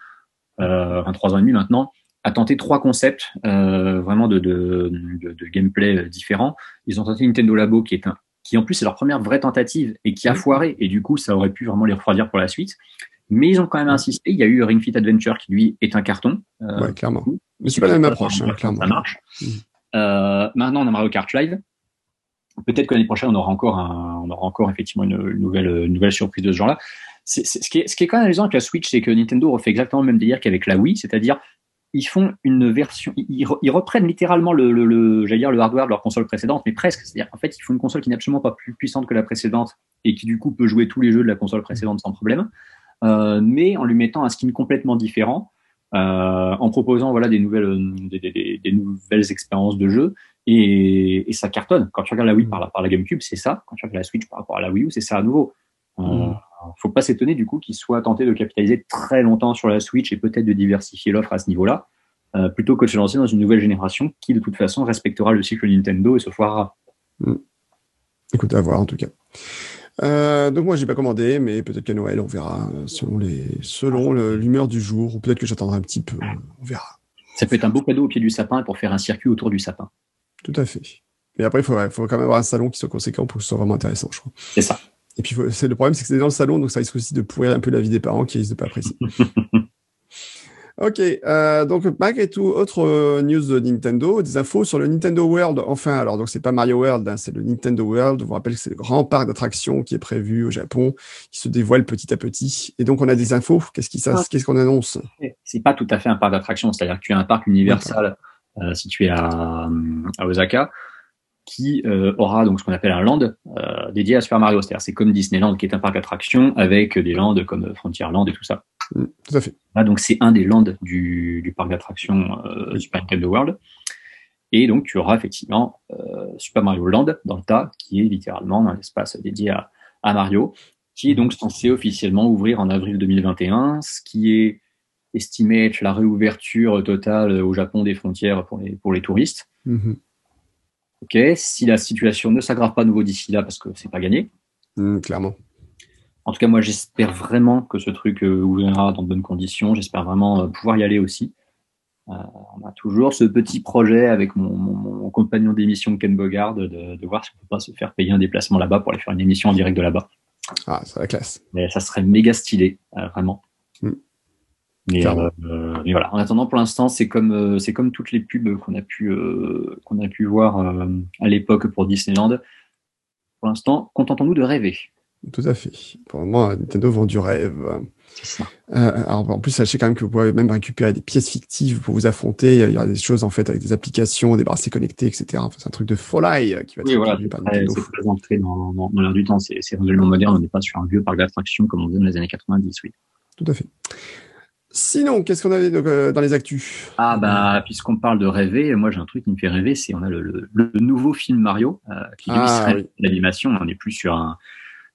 enfin trois ans et demi maintenant a tenté trois concepts euh, vraiment de, de, de, de, gameplay différents. Ils ont tenté Nintendo Labo qui est un qui en plus c'est leur première vraie tentative et qui a foiré et du coup ça aurait pu vraiment les refroidir pour la suite. Mais ils ont quand même insisté. Il y a eu Ring Fit Adventure qui lui est un carton. Euh, ouais, clairement. Mais c'est pas la même approche, hein, clairement. Ça marche. Euh, maintenant on a Mario Kart Live. Peut-être que l'année prochaine on aura encore un, on aura encore effectivement une, nouvelle une nouvelle surprise de ce genre-là. C'est, ce, qui est, ce qui est quand même amusant avec la Switch, c'est que Nintendo refait exactement le même délire qu'avec la Wii, c'est-à-dire ils font une version, ils, reprennent littéralement le, le, j'allais dire le hardware de leur console précédente, mais presque. C'est-à-dire, en fait, ils font une console qui n'est absolument pas plus puissante que la précédente et qui du coup peut jouer tous les jeux de la console précédente sans problème, euh, mais en lui mettant un skin complètement différent, euh, en proposant voilà des nouvelles, des, des, nouvelles expériences de jeu et, et, ça cartonne. Quand tu regardes la Wii par la, par la GameCube, c'est ça. Quand tu regardes la Switch par rapport à la Wii U, c'est ça à nouveau. Euh, mm faut pas s'étonner du coup qu'ils soient tentés de capitaliser très longtemps sur la Switch et peut-être de diversifier l'offre à ce niveau-là, euh, plutôt que de se lancer dans une nouvelle génération qui de toute façon respectera le cycle Nintendo et se foirera. Hmm. Écoute, à voir en tout cas. Euh, donc moi j'ai pas commandé, mais peut-être qu'à Noël on verra euh, selon les selon l'humeur du jour, ou peut-être que j'attendrai un petit peu, on verra. Ça peut être un beau cadeau au pied du sapin pour faire un circuit autour du sapin. Tout à fait. Mais après il faut, faut quand même avoir un salon qui soit conséquent pour que ce soit vraiment intéressant, je crois. C'est ça. Et puis, c'est le problème, c'est que c'est dans le salon, donc ça risque aussi de pourrir un peu la vie des parents qui risquent de pas apprécier. ok, euh, donc malgré tout, autre euh, news de Nintendo, des infos sur le Nintendo World. Enfin, alors donc c'est pas Mario World, hein, c'est le Nintendo World. Je vous rappelle que c'est le grand parc d'attractions qui est prévu au Japon, qui se dévoile petit à petit. Et donc on a des infos. Qu'est-ce qui ah. qu'est-ce qu'on annonce? C'est pas tout à fait un parc d'attractions, c'est-à-dire que tu as un parc universal euh, situé à, à Osaka qui euh, aura donc ce qu'on appelle un land euh, dédié à Super Mario. C'est-à-dire c'est comme Disneyland qui est un parc d'attractions avec des lands comme Frontierland et tout ça. Mm, tout à fait. Là, donc c'est un des lands du, du parc d'attractions euh, Super Nintendo World. Et donc tu auras effectivement euh, Super Mario Land dans le tas, qui est littéralement un espace dédié à, à Mario, qui est donc censé officiellement ouvrir en avril 2021, ce qui est estimé être la réouverture totale au Japon des frontières pour les, pour les touristes. Mm-hmm. Ok, si la situation ne s'aggrave pas nouveau d'ici là, parce que c'est pas gagné. Mmh, clairement. En tout cas, moi, j'espère vraiment que ce truc euh, ouvrira dans de bonnes conditions. J'espère vraiment euh, pouvoir y aller aussi. Euh, on a toujours ce petit projet avec mon, compagnon d'émission Ken Bogard de, voir si on peut pas se faire payer un déplacement là-bas pour aller faire une émission en direct de là-bas. Ah, c'est la classe. Mais ça serait méga stylé, vraiment. Mmh. Euh, mais, voilà. En attendant, pour l'instant, c'est comme euh, c'est comme toutes les pubs qu'on a pu euh, qu'on a pu voir à l'époque pour Disneyland. Pour l'instant, contentons-nous de rêver. Tout à fait. Pour moment, Nintendo vend du rêve. Ça. Euh, alors, en plus, sachez quand même que vous pouvez même récupérer des pièces fictives pour vous affronter. Il y a des choses en fait avec des applications, des bracelets connectés, etc. Enfin, c'est un truc de folie qui va être oui, voilà, c'est très entré dans, dans, dans l'air du temps. C'est résolument moderne. On n'est pas sur un vieux parc d'attractions comme on faisait dans les années 90, oui. Tout à fait. Sinon, qu'est-ce qu'on avait euh, dans les actus? Ah bah, puisqu'on parle de rêver, moi j'ai un truc qui me fait rêver, c'est on a le, le, nouveau film Mario euh, qui lui ah, serait l'animation. On n'est plus sur un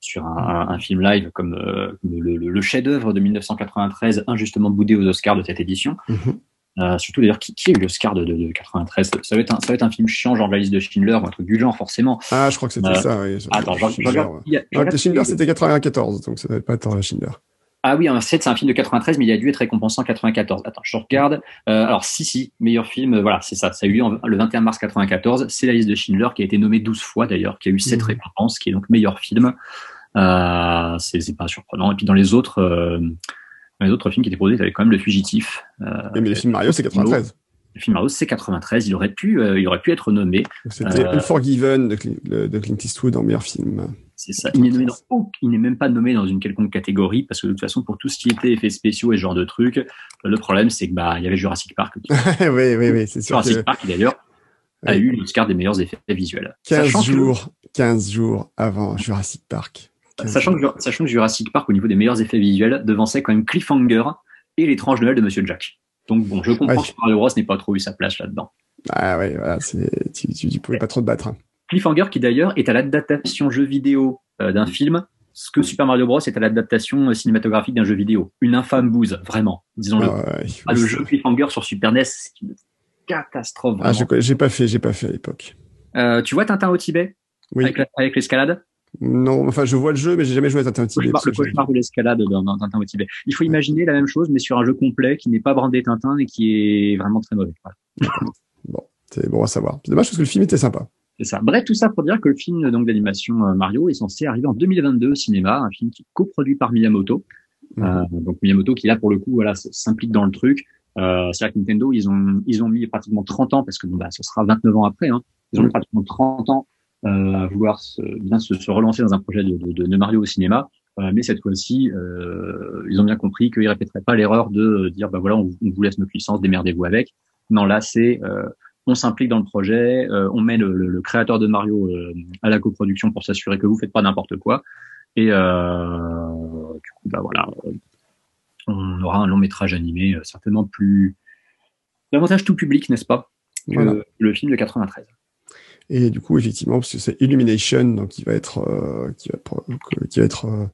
sur un, un film live comme, euh, le, le chef-d'œuvre de 1993, injustement boudé aux Oscars de cette édition. Mhm. Euh, surtout d'ailleurs, qui, qui, a eu l'Oscar de, de, de, 93 ça va, être un, ça va être un film chiant, genre la liste de Schindler, un truc du genre, forcément. Ah, je crois que c'était ça, oui. Attends, je, regarde. Schindler, c'était 94, donc ça ne va pas être Schindler. Ah oui, c'est un film de 93, mais il a dû être récompensé en 94. Attends, je regarde. Euh, alors, si, si, meilleur film, euh, voilà, c'est ça. Ça a eu lieu le 21 mars 94. C'est la liste de Schindler qui a été nommé 12 fois d'ailleurs, qui a eu 7 mmh. récompenses, qui est donc meilleur film. Euh, c'est pas surprenant. Et puis dans les autres, euh, les autres films qui étaient produits, il y avait quand même Le Fugitif. Euh, mais le film Mario, c'est 93. Le film Mario, c'est 93. Il aurait pu, euh, il aurait pu être nommé. C'était Unforgiven de, de Clint Eastwood en meilleur film. C'est ça. Il n'est même pas nommé dans une quelconque catégorie parce que de toute façon, pour tout ce qui était effets spéciaux et ce genre de trucs, le problème c'est que bah il y avait Jurassic Park. oui, oui, oui, c'est sûr. Jurassic Park d'ailleurs a eu l'Oscar des meilleurs effets visuels. 15 jours, 15 jours avant Jurassic Park. Sachant que, sachant que Jurassic Park, au niveau des meilleurs effets visuels, devançait quand même Cliffhanger et l'étrange Noël de Monsieur Jack. Donc bon, je comprends que Mario Bros n'ait pas trop eu sa place là-dedans. Ah ouais, voilà, tu, tu, pouvais pas trop te battre. Hein. Cliffhanger qui d'ailleurs est à l'adaptation jeu vidéo euh, d'un film, ce que Super Mario Bros est à l'adaptation euh, cinématographique d'un jeu vidéo. Une infâme bouse, vraiment, disons-le. Ah, le jeu Cliffhanger sur Super NES, c'est une catastrophe. Ah, j'ai pas fait, j'ai pas fait à l'époque. Euh, tu vois Tintin au Tibet? Oui. avec l'escalade? Non, enfin, je vois le jeu, mais j'ai jamais joué à Tintin au Tibet. Le cauchemar de l'escalade dans, Tintin au Tibet. Il faut imaginer la même chose, mais sur un jeu complet qui n'est pas brandé Tintin et qui est vraiment très mauvais. bon, c'est bon à savoir. C'est dommage parce que le film était sympa. C'est ça. Bref, tout ça pour dire que le film donc d'animation euh, Mario est censé arriver en 2022 au cinéma, un film qui est coproduit par Miyamoto. Mhm. Euh, donc Miyamoto qui là pour le coup voilà s'implique dans le truc. Euh, c'est-à-dire que Nintendo ils ont ils ont mis pratiquement 30 ans parce que bah ce sera 29 ans après. Hein, ils ont mis pratiquement 30 ans à vouloir se, bien se, se, relancer dans un projet de, de, de Mario au cinéma. Euh, mais cette fois-ci, euh, ils ont bien compris qu'ils répéteraient pas l'erreur de dire bah voilà, on, vous laisse notre licence, démerdez-vous avec. Non, là c'est on s'implique dans le projet, on met le, le, créateur de Mario à la coproduction pour s'assurer que vous faites pas n'importe quoi. Et du coup, bah voilà, on aura un long métrage animé certainement plus davantage tout public, n'est-ce pas, que le film de 93. Et du coup, effectivement, parce que c'est Illumination, donc qui va être, euh, qui va, qui va être euh,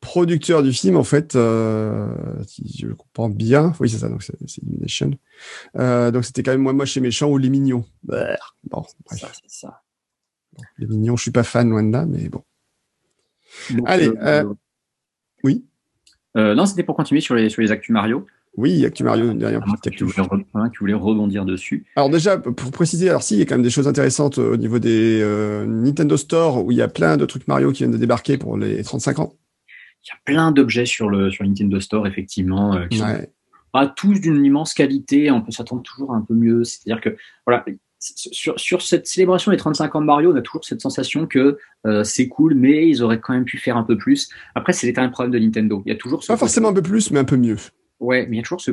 producteur du film, en fait, euh, si je le comprends bien. Oui, c'est ça, donc c'est Illumination. Euh, donc c'était quand même Moi Moche et Méchant ou Les Mignons. Bah, bon, bref. c'est ça. les Mignons, je suis pas fan, loin de là, mais bon. Allez, oui. non, c'était pour continuer sur les, sur les actus Mario. Oui, Actu Mario, une dernière petite actu. Qui voulait rebondir dessus. Alors déjà, pour préciser, alors si, il y a quand même des choses intéressantes au niveau des euh, Nintendo Store où il y a plein de trucs Mario qui viennent de débarquer pour les 35 ans. Il y a plein d'objets sur le sur Nintendo Store, effectivement, euh, qui sont pas tous d'une immense qualité. On peut s'attendre toujours à un peu mieux. C'est-à-dire que voilà, sur, sur, cette célébration des 35 ans de Mario, on a toujours cette sensation que euh, c'est cool, mais ils auraient quand même pu faire un peu plus. Après, c'est un problème de Nintendo. Il y a toujours ce pas forcément un peu plus, mais un peu mieux. Ouais, mais il y a toujours ce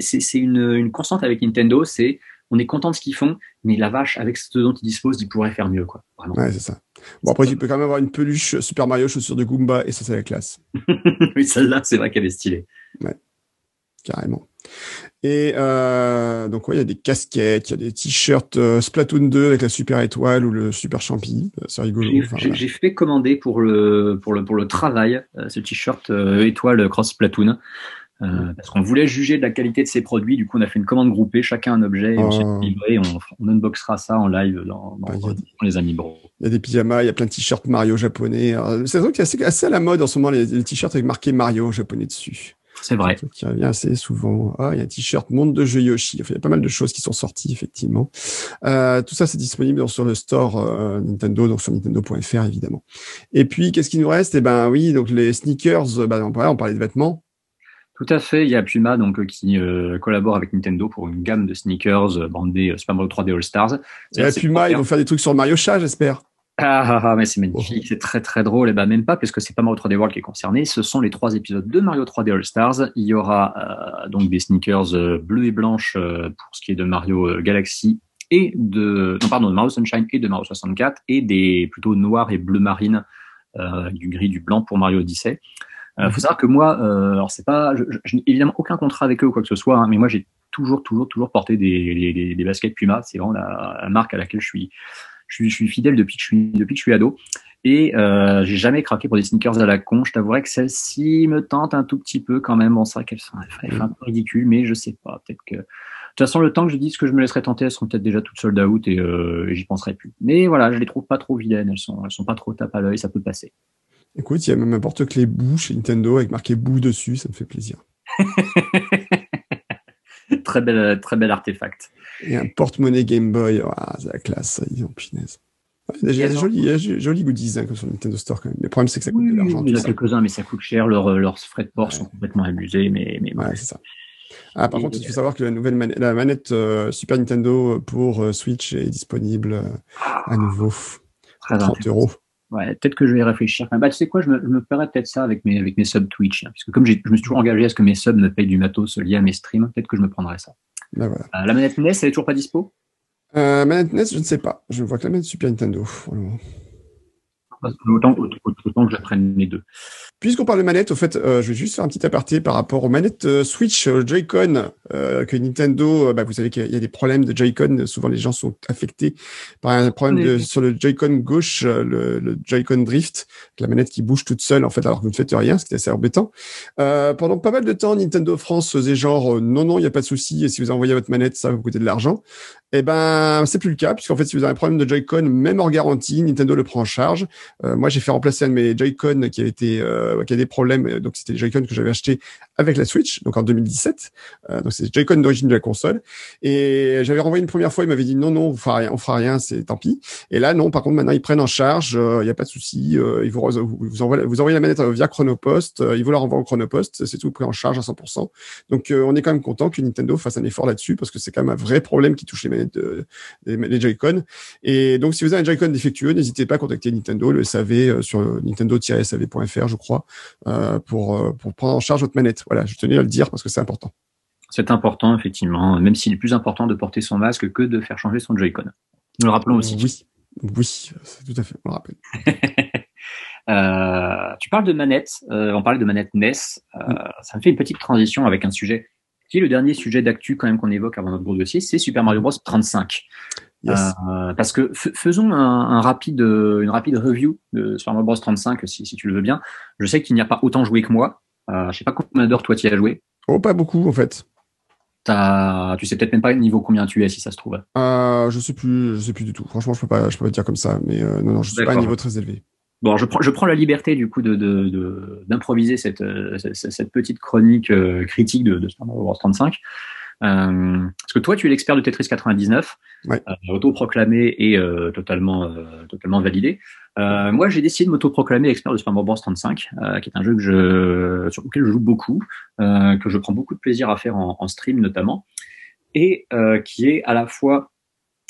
c'est une, une constante avec Nintendo, c'est on est content de ce qu'ils font, mais la vache, avec ce dont ils disposent, ils pourraient faire mieux, quoi. Vraiment. Ouais, c'est ça. Bon, après, tu peux quand même avoir une peluche Super Mario chaussure de Goomba, et ça, c'est la classe. oui, celle-là, c'est vrai qu'elle est stylée. Ouais, carrément. Et euh, donc, ouais, il y a des casquettes, il y a des t-shirts euh, Splatoon 2 avec la super étoile ou le super champi. Euh, c'est rigolo. J'ai fait commander pour le, pour le, pour le travail euh, ce t-shirt étoile cross Splatoon. Euh, parce qu'on voulait juger de la qualité de ces produits. Du coup, on a fait une commande groupée, chacun un objet, et on s'est oh. livré. On, on, unboxera ça en live dans, dans, bah, les amis bro. Il y a des pyjamas, il y a plein de t-shirts Mario japonais. C'est vrai que c'est assez, à la mode en ce moment, les, t-shirts avec marqué Mario japonais dessus. C'est vrai. Qui revient assez souvent. Ah, il y a un t-shirt Monde de jeux Yoshi. Enfin, il y a pas mal de choses qui sont sorties, effectivement. Euh, tout ça, c'est disponible sur le store euh, Nintendo, donc sur nintendo.fr, évidemment. Et puis, qu'est-ce qui nous reste? Eh ben, oui, donc les sneakers, bah, on parlait de vêtements. Tout à fait. Il y a Puma donc euh, qui euh, collabore avec Nintendo pour une gamme de sneakers euh, brandés Super Mario 3D All Stars. Et Puma, ils vont faire des trucs sur Mario Chat, j'espère. Ah, ah, ah, mais c'est magnifique, c'est très très drôle. Et ben même pas, puisque c'est pas Mario 3D World qui est concerné. Ce sont les trois épisodes de Mario 3D All Stars. Il y aura euh, donc des sneakers euh, bleues et blanches euh, pour ce qui est de Mario Galaxy et de non pardon de Mario Sunshine et de Mario 64 et des plutôt noirs et bleu marine du gris du blanc pour Mario Odyssey. Il faut savoir que moi, alors c'est pas, je, n'ai évidemment aucun contrat avec eux ou quoi que ce soit, hein, mais moi j'ai toujours toujours toujours porté des, des, baskets Puma. C'est vraiment la marque à laquelle je suis je suis, fidèle depuis que je suis, depuis que je suis ado. Et euh, j'ai jamais craqué pour des sneakers à la con. Je t'avouerais que celle-ci me tente un tout petit peu quand même. Bon, c'est vrai qu'elle fait un peu ridicule, mais je sais pas. Peut-être que de toute façon, le temps que je dise que je me laisserai tenter, elles seront peut-être déjà toutes sold out et, euh, j'y penserai plus. Mais voilà, je les trouve pas trop vilaines. Elles sont, elles sont pas trop tape à l'œil. Ça peut passer. Écoute, il y a même un porte-clés Boo chez Nintendo avec marqué Boo dessus. Ça me fait plaisir. très bel, très bel artefact. Et un porte-monnaie Game Boy. Ah, c'est la classe, ça, ils ont punaise. Il y a des jolis, jolis goodies hein, comme sur Nintendo Store quand même. Le problème, c'est que ça coûte de l'argent. Il y en a quelques-uns, mais ça coûte cher. Leurs, leurs frais de port sont complètement abusés. Mais, mais ouais, c'est ça. Ah, par contre, il faut savoir que la nouvelle manette, la manette euh, Super Nintendo pour euh, Switch est disponible euh, à nouveau. 30 euros. Ouais, peut-être que je vais réfléchir. bah, tu sais quoi, je me, je me ferai peut-être ça avec mes, avec mes subs Twitch. Hein, puisque comme je me suis toujours engagé à ce que mes subs me payent du matos lié à mes streams, peut-être que je me prendrai ça. Bah, voilà. la manette NES, elle est toujours pas dispo? Euh, manette NES, je ne sais pas. Je vois que la manette Super Nintendo. Autant, autant, que j'apprenne les deux. Puisqu'on parle de manette, au fait, euh, je vais juste faire un petit aparté par rapport aux manettes euh, Switch euh, Joy-Con que Nintendo. Bah, vous savez qu'il y a des problèmes de Joy-Con. Souvent, les gens sont affectés par un problème de, sur le Joy-Con gauche, le, le Joy-Con Drift, la manette qui bouge toute seule en fait, alors que vous ne faites rien, ce qui est assez embêtant. pendant pas mal de temps, Nintendo France faisait genre non non, il n'y a pas de souci. Et si vous envoyez votre manette, ça va vous coûter de l'argent. Eh ben, c'est plus le cas, puisqu'en fait, si vous avez un problème de Joy-Con, même hors garantie, Nintendo le prend en charge. Euh, moi, j'ai fait remplacer un de mes Joy-Con qui a été, euh, qui a des problèmes. Donc, c'était les Joy-Con que j'avais acheté avec la Switch, donc en 2017. Euh, donc, c'est Joy-Con d'origine de la console. Et j'avais renvoyé une première fois, il m'avait dit non, non, on fera rien, on fera rien, c'est tant pis. Et là, non, par contre, maintenant, ils prennent en charge. Il n'y a pas de souci. ils vous, vous, envoient, vous envoyez la manette via Chronopost. ils vous la renvoient au Chronopost. C'est tout pris en charge à 100%. Donc, on est quand même content que Nintendo fasse un effort là-dessus parce que c'est quand même un vrai problème qui touche les manettes de les, Joy-Con. Et donc, si vous avez un Joy-Con défectueux, n'hésitez pas à contacter Nintendo, le SAV euh, sur nintendo-sav.fr, je crois, euh, pour euh, pour prendre en charge votre manette. Voilà, je tenais à le dire parce que c'est important. C'est important, effectivement, même s'il est plus important de porter son masque que de faire changer son Joy-Con. Nous le rappelons aussi. Oui, oui, c'est tout à fait, on le rappelle. tu parles de manette, on parlait de manette NES. Mm. Ça me fait une petite transition avec un sujet le dernier sujet d'actu quand même qu'on évoque avant notre gros dossier, c'est Super Mario Bros 35. Euh, parce que faisons un, rapide, une rapide review de Super Bros 35 si, si tu le veux bien. Je sais qu'il n'y a pas autant joué que moi. Euh, je sais pas combien d'heures toi tu as joué. Oh, pas beaucoup en fait. As, tu sais peut-être même pas le niveau combien tu es si ça se trouve. Euh, je sais plus, je sais plus du tout. Franchement, je peux pas, je peux pas dire comme ça, mais euh, non, non, je suis pas à un niveau très élevé. Bon, je prends, je prends la liberté du coup de, d'improviser cette, euh, cette, petite chronique euh, critique de, de Mario Bros 35. Euh, parce que toi, tu es l'expert de Tetris 99, ouais. autoproclamé et totalement, totalement validé. moi, j'ai décidé de m'autoproclamer expert de Super Mario Bros 35, qui est un jeu que je, sur lequel je joue beaucoup, que je prends beaucoup de plaisir à faire en, en stream notamment, et qui est à la fois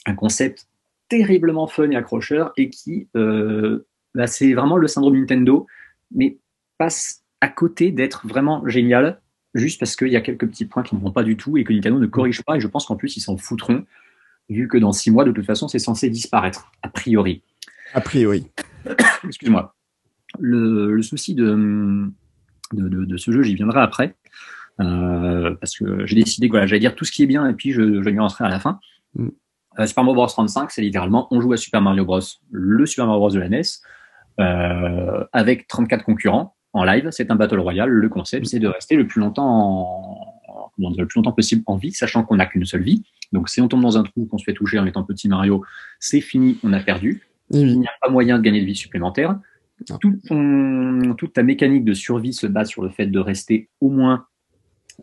un concept terriblement fun et accrocheur et qui euh, bah, c'est vraiment le syndrome Nintendo, mais passe à côté d'être vraiment génial, juste parce qu'il y a quelques petits points qui ne vont pas du tout et que Nintendo ne corrige pas. Et je pense qu'en plus, ils s'en foutront, vu que dans six mois, de toute façon, c'est censé disparaître, a priori. A priori. Excuse-moi. Le, souci de, de, ce jeu, j'y viendrai après. Euh, parce que j'ai décidé que voilà, j'allais dire tout ce qui est bien et puis je, je nuancerai à la fin. Mm. Euh, Super Mario Bros 35, c'est littéralement on joue à Super Mario Bros, le Super Mario Bros de la NES, euh, avec 34 concurrents en live. C'est un battle royale. Le concept, c'est de rester le plus longtemps, le plus longtemps possible en vie, sachant qu'on n'a qu'une seule vie. Donc, si on tombe dans un trou, qu'on se fait toucher en étant petit Mario, c'est fini, on a perdu. Il n'y a pas moyen de gagner de vie supplémentaire. toute ta mécanique de survie se base sur le fait de rester au moins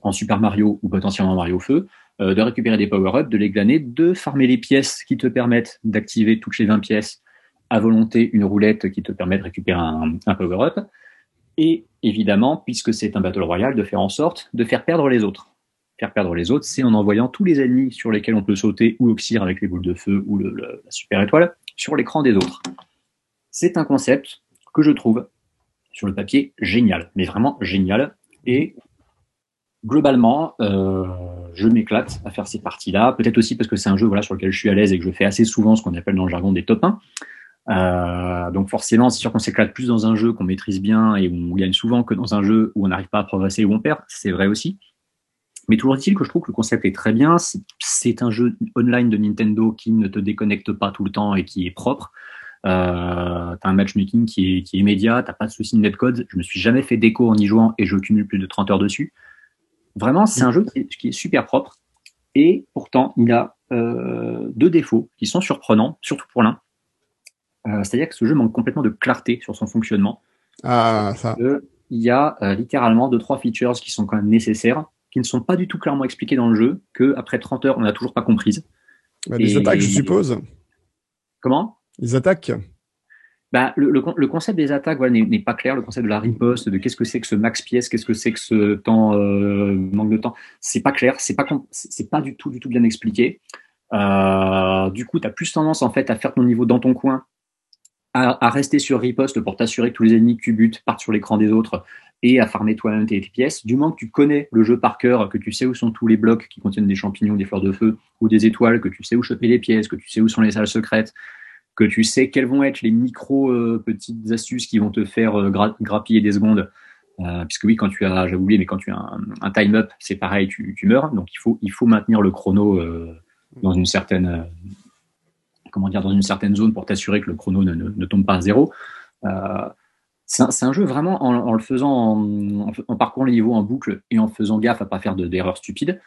en Super Mario ou potentiellement Mario Feu, euh, de récupérer des power-ups, de les glaner, de farmer les pièces qui te permettent d'activer toutes les 20 pièces à volonté une roulette qui te permet de récupérer un, un power-up. Et évidemment, puisque c'est un Battle Royale, de faire en sorte de faire perdre les autres. Faire perdre les autres, c'est en envoyant tous les ennemis sur lesquels on peut sauter ou oxyre avec les boules de feu ou la super étoile sur l'écran des autres. C'est un concept que je trouve sur le papier génial, mais vraiment génial. Et globalement, euh, je m'éclate à faire ces parties-là. Peut-être aussi parce que c'est un jeu sur lequel je suis à l'aise et que je fais assez souvent ce qu'on appelle dans le jargon des top 1. Euh, donc forcément, c'est sûr qu'on s'éclate plus dans un jeu qu'on maîtrise bien et où on gagne souvent que dans un jeu où on n'arrive pas à progresser et où on perd. C'est vrai aussi. Mais toujours est-il que je trouve que le concept est très bien. C'est un jeu online de Nintendo qui ne te déconnecte pas tout le temps et qui est propre. Euh, t'as un matchmaking qui est, immédiat, t'as pas de souci de netcode. Je me suis jamais fait déco en y jouant et je cumule plus de 30 heures dessus. Vraiment, c'est un jeu qui est, super propre. Et pourtant, il a euh, deux défauts qui sont surprenants, surtout pour l'un. Euh, c'est-à-dire que ce jeu manque complètement de clarté sur son fonctionnement. Ah, ça. il y a euh, littéralement deux, trois features qui sont quand même nécessaires, qui ne sont pas du tout clairement expliquées dans le jeu, que après 30 heures, on n'a toujours pas comprises. Bah, les attaques, je suppose. Comment? Les attaques? Bah, le, le, concept des attaques voilà, n'est pas clair. Le concept de la riposte, de qu'est-ce que c'est que ce max pièce, qu'est-ce que c'est que ce temps euh, manque de temps, c'est pas clair. C'est pas c'est pas du tout du tout bien expliqué. Euh, du coup, tu as plus tendance en fait à faire ton niveau dans ton coin, à, rester sur riposte pour t'assurer que tous les ennemis que tu butes partent sur l'écran des autres et à farmer toi-même tes, tes, pièces. Du moment que tu connais le jeu par cœur, que tu sais où sont tous les blocs qui contiennent des champignons, des fleurs de feu ou des étoiles, que tu sais où choper les pièces, que tu sais où sont les salles secrètes, que tu sais quelles vont être les micro euh, petites astuces qui vont te faire euh, grappiller des secondes. Euh, puisque oui, quand tu as, j'ai oublié, mais quand tu as un, time up, c'est pareil, tu, tu, meurs. Donc il faut, il faut maintenir le chrono dans une certaine, comment dire, dans une certaine zone pour t'assurer que le chrono ne, ne, tombe pas à zéro. c'est un, jeu vraiment en, le faisant, en, parcourant les niveaux en boucle et en faisant gaffe à pas faire d'erreurs stupides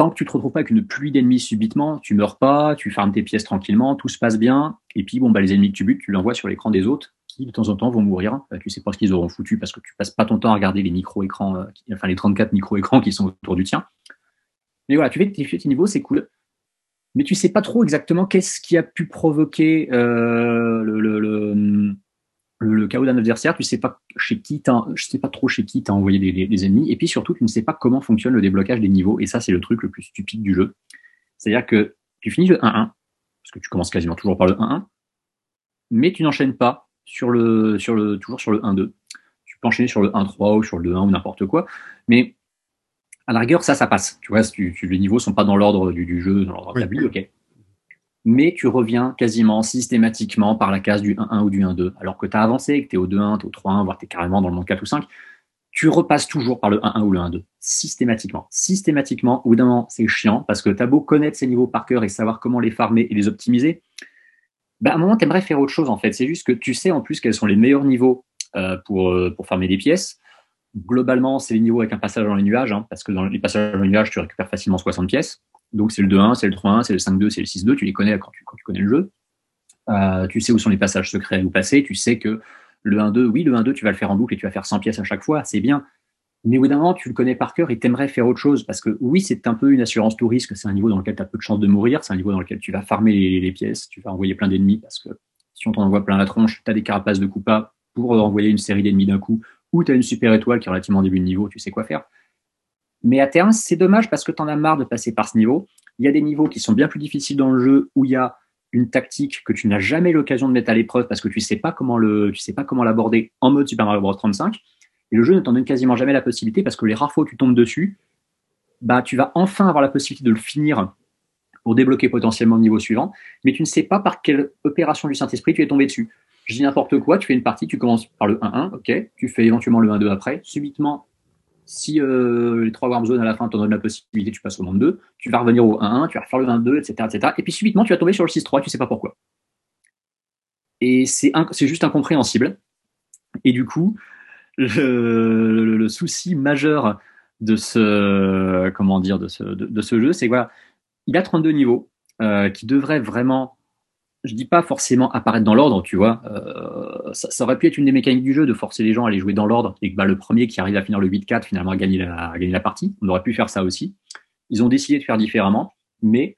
tant que tu te retrouves pas avec une pluie d'ennemis subitement, tu meurs pas, tu farmes tes pièces tranquillement, tout se passe bien. Et puis, bon, bah, les ennemis que tu butes, tu l'envoies sur l'écran des autres qui, de temps en temps, vont mourir. Euh, tu sais pas ce qu'ils auront foutu parce que tu passes pas ton temps à regarder les micro-écrans, euh, enfin, les 34 micro-écrans qui sont autour du tien. Mais voilà, tu fais tes, tes niveaux, c'est cool. Mais tu sais pas trop exactement qu'est-ce qui a pu provoquer euh, le, le le, chaos d'un adversaire, tu sais pas chez qui je sais pas trop chez qui t'as envoyé des, ennemis, et puis surtout tu ne sais pas comment fonctionne le déblocage des niveaux, et ça c'est le truc le plus stupide du jeu. C'est-à-dire que tu finis le 1-1, parce que tu commences quasiment toujours par le 1-1, mais tu n'enchaînes pas sur le, sur le, toujours sur le 1-2. Tu peux enchaîner sur le 1-3 ou sur le 2-1 ou n'importe quoi, mais à la rigueur ça, ça passe. Tu vois, tu, les niveaux sont pas dans l'ordre du, jeu, dans l'ordre établi, ok mais tu reviens quasiment systématiquement par la case du 1-1 ou du 1-2. Alors que tu as avancé, que tu es au 2-1, tu es au 3-1, voire tu es carrément dans le monde 4 ou 5, tu repasses toujours par le 1-1 ou le 1-2. Systématiquement. Systématiquement, au bout d'un moment, c'est chiant parce que tu as beau connaître ces niveaux par cœur et savoir comment les farmer et les optimiser. Bah, à un moment, tu aimerais faire autre chose en fait. C'est juste que tu sais en plus quels sont les meilleurs niveaux euh, pour, euh, pour farmer des pièces. Globalement, c'est les niveaux avec un passage dans les nuages, hein, parce que dans les passages dans les nuages, tu récupères facilement 60 pièces. Donc c'est le 2-1, c'est le 3-1, c'est le 5-2, c'est le 6-2, tu les connais quand tu, connais le jeu. Euh, tu sais où sont les passages secrets ou passés, tu sais que le 1-2, oui, le 1-2, tu vas le faire en boucle et tu vas faire 100 pièces à chaque fois, c'est bien. Mais au bout d'un moment, tu le connais par cœur et t'aimerais faire autre chose parce que oui, c'est un peu une assurance tout risque, c'est un niveau dans lequel tu as peu de chances de mourir, c'est un niveau dans lequel tu vas farmer les, pièces, tu vas envoyer plein d'ennemis parce que si on t'en envoie plein la tronche, tu as des carapaces de coupa pour envoyer une série d'ennemis d'un coup, ou tu as une super étoile qui est relativement début de niveau, tu sais quoi faire. Mais à terme, c'est dommage parce que tu en as marre de passer par ce niveau il y a des niveaux qui sont bien plus difficiles dans le jeu où il y a une tactique que tu n'as jamais l'occasion de mettre à l'épreuve parce que tu sais pas comment le, tu sais pas comment l'aborder en mode Super Mario Bros 35. Et le jeu ne t'en donne quasiment jamais la possibilité parce que les rares fois où tu tombes dessus, bah, tu vas enfin avoir la possibilité de le finir pour débloquer potentiellement le niveau suivant, mais tu ne sais pas par quelle opération du Saint-Esprit tu es tombé dessus. Je dis n'importe quoi, tu fais une partie, tu commences par le 1-1, ok, tu fais éventuellement le 1-2 après, subitement, si euh, les trois Warm Zones à la fin t'en donnent la possibilité, tu passes au monde 2, tu vas revenir au 1-1, tu vas refaire le 22, etc., etc. Et puis subitement, tu vas tomber sur le 6-3, tu sais pas pourquoi. Et c'est juste incompréhensible. Et du coup, le, souci majeur de ce, comment dire, de, ce jeu, c'est que voilà, il a 32 niveaux euh, qui devraient vraiment je dis pas forcément apparaître dans l'ordre, tu vois. Euh, ça, ça, aurait pu être une des mécaniques du jeu de forcer les gens à aller jouer dans l'ordre et que bah, le premier qui arrive à finir le 8-4 finalement a gagné la, a gagné la partie. On aurait pu faire ça aussi. Ils ont décidé de faire différemment, mais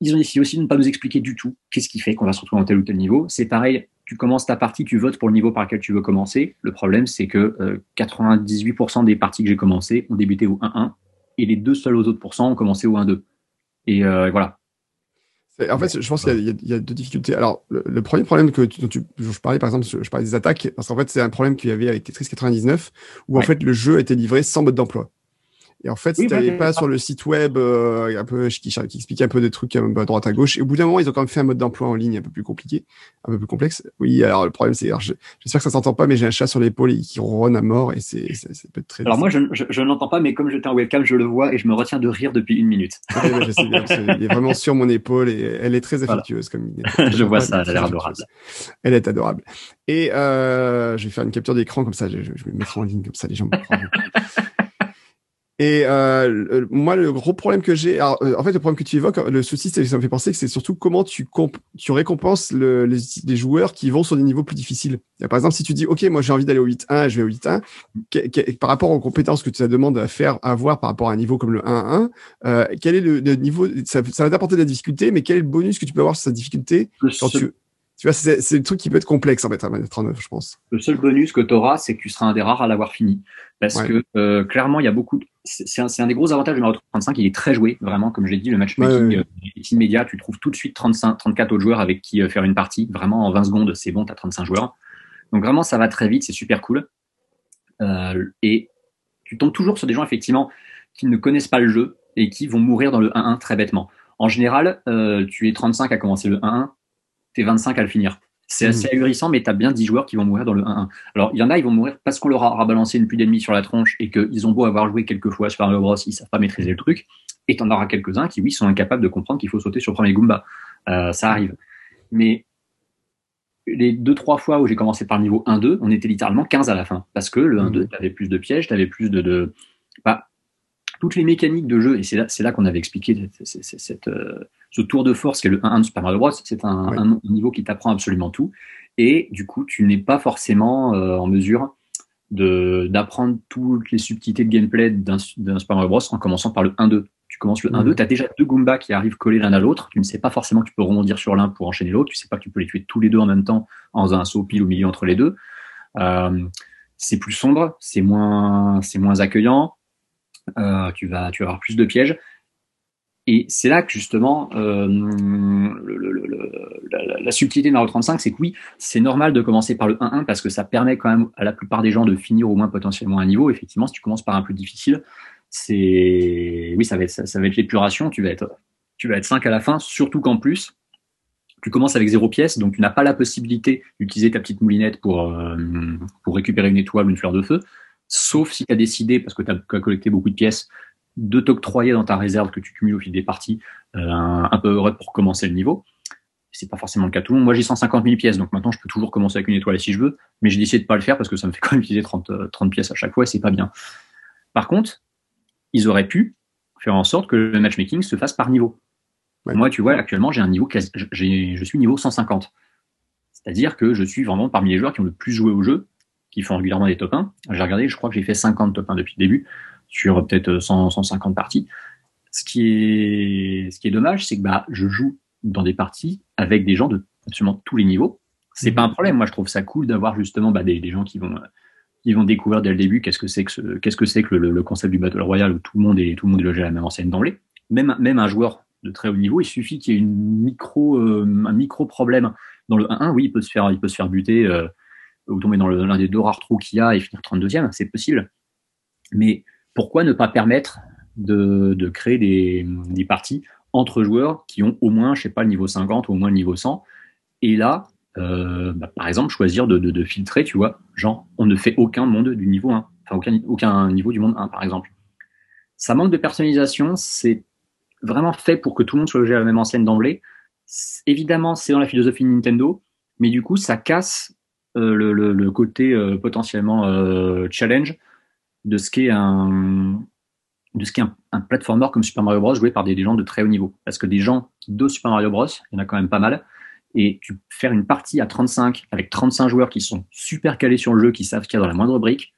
ils ont décidé aussi de ne pas nous expliquer du tout qu'est-ce qui fait qu'on va se retrouver en tel ou tel niveau. C'est pareil, tu commences ta partie, tu votes pour le niveau par lequel tu veux commencer. Le problème, c'est que euh, 98% des parties que j'ai commencées ont débuté au 1-1 et les deux seuls autres pourcents ont commencé au 1-2. Et euh, voilà, En fait, je pense qu'il y, a deux difficultés. Alors, le, premier problème que tu, dont tu, je parlais, par exemple, je parlais des attaques, parce qu'en fait, c'est un problème qu'il y avait avec Tetris 99, où en fait, le jeu était livré sans mode d'emploi. Et en fait, si tu n'allais pas sur le site web euh, un peu qui, qui explique un peu des trucs à droite à gauche, et au bout d'un moment, ils ont quand même fait un mode d'emploi en ligne un peu plus compliqué, un peu plus complexe. Oui, alors le problème, c'est, j'espère que ça s'entend pas, mais j'ai un chat sur l'épaule qui ronronne à mort, et c'est, peut être très. Alors moi, je, je, je n'entends pas, mais comme j'étais en webcam, je le vois et je me retiens de rire depuis une minute. je sais bien, il est vraiment sur mon épaule et elle est très affectueuse comme je vois ça, elle a l'air adorable. Elle est adorable. Et euh, je vais faire une capture d'écran comme ça, je, je, vais mettre en ligne comme ça, les gens me Et euh, moi, le gros problème que j'ai, euh, en fait, le problème que tu évoques, le souci, ça me fait penser que c'est surtout comment tu, tu récompenses le, les, les, joueurs qui vont sur des niveaux plus difficiles. Par exemple, si tu dis, OK, moi j'ai envie d'aller au 8-1, je vais au 8-1, par rapport aux compétences que tu as demandé à faire, à avoir par rapport à un niveau comme le 1-1, euh, quel est le, niveau, ça, ça va t'apporter de la difficulté, mais quel est le bonus que tu peux avoir sur cette difficulté quand tu, tu vois, c'est le truc qui peut être complexe en fait à mettre en œuvre, je pense. Le seul bonus que tu auras, c'est que tu seras un des rares à l'avoir fini. Parce que euh, clairement, il y a beaucoup. C'est un, un, des gros avantages du Mario 35. Il est très joué, vraiment. Comme je l'ai dit, le matchmaking euh, est immédiat. Tu trouves tout de suite 35, 34 autres joueurs avec qui euh, faire une partie. Vraiment, en 20 secondes, c'est bon, tu as 35 joueurs. Donc vraiment, ça va très vite, c'est super cool. et tu tombes toujours sur des gens, effectivement, qui ne connaissent pas le jeu et qui vont mourir dans le 1-1 très bêtement. En général, tu es 35 à commencer le 1-1 t'es 25 à le finir. C'est assez hmm. ahurissant, mais t'as bien 10 joueurs qui vont mourir dans le 1-1. Alors, il y en a, ils vont mourir parce qu'on leur a rabalancé une pluie d'ennemis sur la tronche et qu'ils ont beau avoir joué quelques fois sur Mario Bros, ils savent pas maîtriser le truc. Et t'en auras quelques-uns qui, oui, sont incapables de comprendre qu'il faut sauter sur le premier Goomba. Euh, ça arrive. Mais les deux, trois fois où j'ai commencé par le niveau 1-2, on était littéralement 15 à la fin. Parce que le 1-2, hmm. t'avais plus de pièges, t'avais plus de, de, bah, toutes les mécaniques de jeu, et c'est là, c'est là qu'on avait expliqué cette, euh, ce tour de force qui est le 1-1 de Super Mario Bros. C'est un, niveau qui t'apprend absolument tout. Et du coup, tu n'es pas forcément euh, en mesure de, d'apprendre toutes les subtilités de gameplay d'un, Super Mario Bros. en commençant par le 1-2. Tu commences le 1-2, tu as déjà deux Goombas qui arrivent collés l'un à l'autre. Tu ne sais pas forcément que tu peux rebondir sur l'un pour enchaîner l'autre. Tu sais pas que tu peux les tuer tous les deux en même temps en faisant un saut pile au milieu entre les deux. Euh, c'est plus sombre, c'est moins, c'est moins accueillant. Euh, tu vas, tu vas avoir plus de pièges. Et c'est là que justement euh, la, subtilité de Mario 35, c'est que oui, c'est normal de commencer par le 1-1 parce que ça permet quand même à la plupart des gens de finir au moins potentiellement un niveau. Effectivement, si tu commences par un plus difficile, c'est oui, ça va être ça, va être l'épuration. Tu vas être tu vas être 5 à la fin, surtout qu'en plus tu commences avec zéro pièce, donc tu n'as pas la possibilité d'utiliser ta petite moulinette pour euh, pour récupérer une étoile ou une fleur de feu, sauf si tu as décidé parce que tu as collecté beaucoup de pièces de t'octroyer dans ta réserve que tu cumules au fil des parties euh, un, peu heureux pour commencer le niveau. C'est pas forcément le cas de tout le monde. Moi, j'ai 150 000 pièces, donc maintenant, je peux toujours commencer avec une étoile si je veux, mais j'ai décidé de pas le faire parce que ça me fait quand même utiliser 30, 30 euh, pièces à chaque fois et c'est pas bien. Par contre, ils auraient pu faire en sorte que le matchmaking se fasse par niveau. Moi, tu vois, actuellement, j'ai un niveau quasi, je suis niveau 150. C'est-à-dire que je suis vraiment parmi les joueurs qui ont le plus joué au jeu, qui font régulièrement des top 1. J'ai regardé, je crois que j'ai fait 50 top 1 depuis le début sur peut-être 100, 150 parties. Ce qui est, ce qui est dommage, c'est que bah, je joue dans des parties avec des gens de absolument tous les niveaux. C'est pas un problème. Moi, je trouve ça cool d'avoir justement bah, des, gens qui vont, qui vont découvrir dès le début qu'est-ce que c'est que qu'est-ce que c'est que le, le, concept du battle royale où tout le monde est tout le monde est logé à la même enseigne d'emblée. Même même un joueur de très haut niveau, il suffit qu'il y ait une micro euh, un micro problème dans le 1-1. Oui, il peut se faire il peut se faire buter euh, ou tomber dans l'un des deux rares trous qu'il y a et finir 32e, c'est possible. Mais pourquoi ne pas permettre de, créer des, parties entre joueurs qui ont au moins, je sais pas, le niveau 50 ou au moins le niveau 100 Et là, euh, bah, par exemple, choisir de, filtrer, tu vois, genre, on ne fait aucun monde du niveau 1, enfin aucun, niveau du monde 1, par exemple. Ça manque de personnalisation, c'est vraiment fait pour que tout le monde soit logé à la même enseigne d'emblée. Évidemment, c'est dans la philosophie de Nintendo, mais du coup, ça casse le, le, le, côté euh, potentiellement euh, challenge de ce qu'est un de ce qu'est un, un platformer comme Super Mario Bros joué par des, gens de très haut niveau. Parce que des gens qui dosent Super Mario Bros, il y en a quand même pas mal, et tu faire une partie à 35 avec 35 joueurs qui sont super calés sur le jeu, qui savent qu'il y a dans la moindre brique,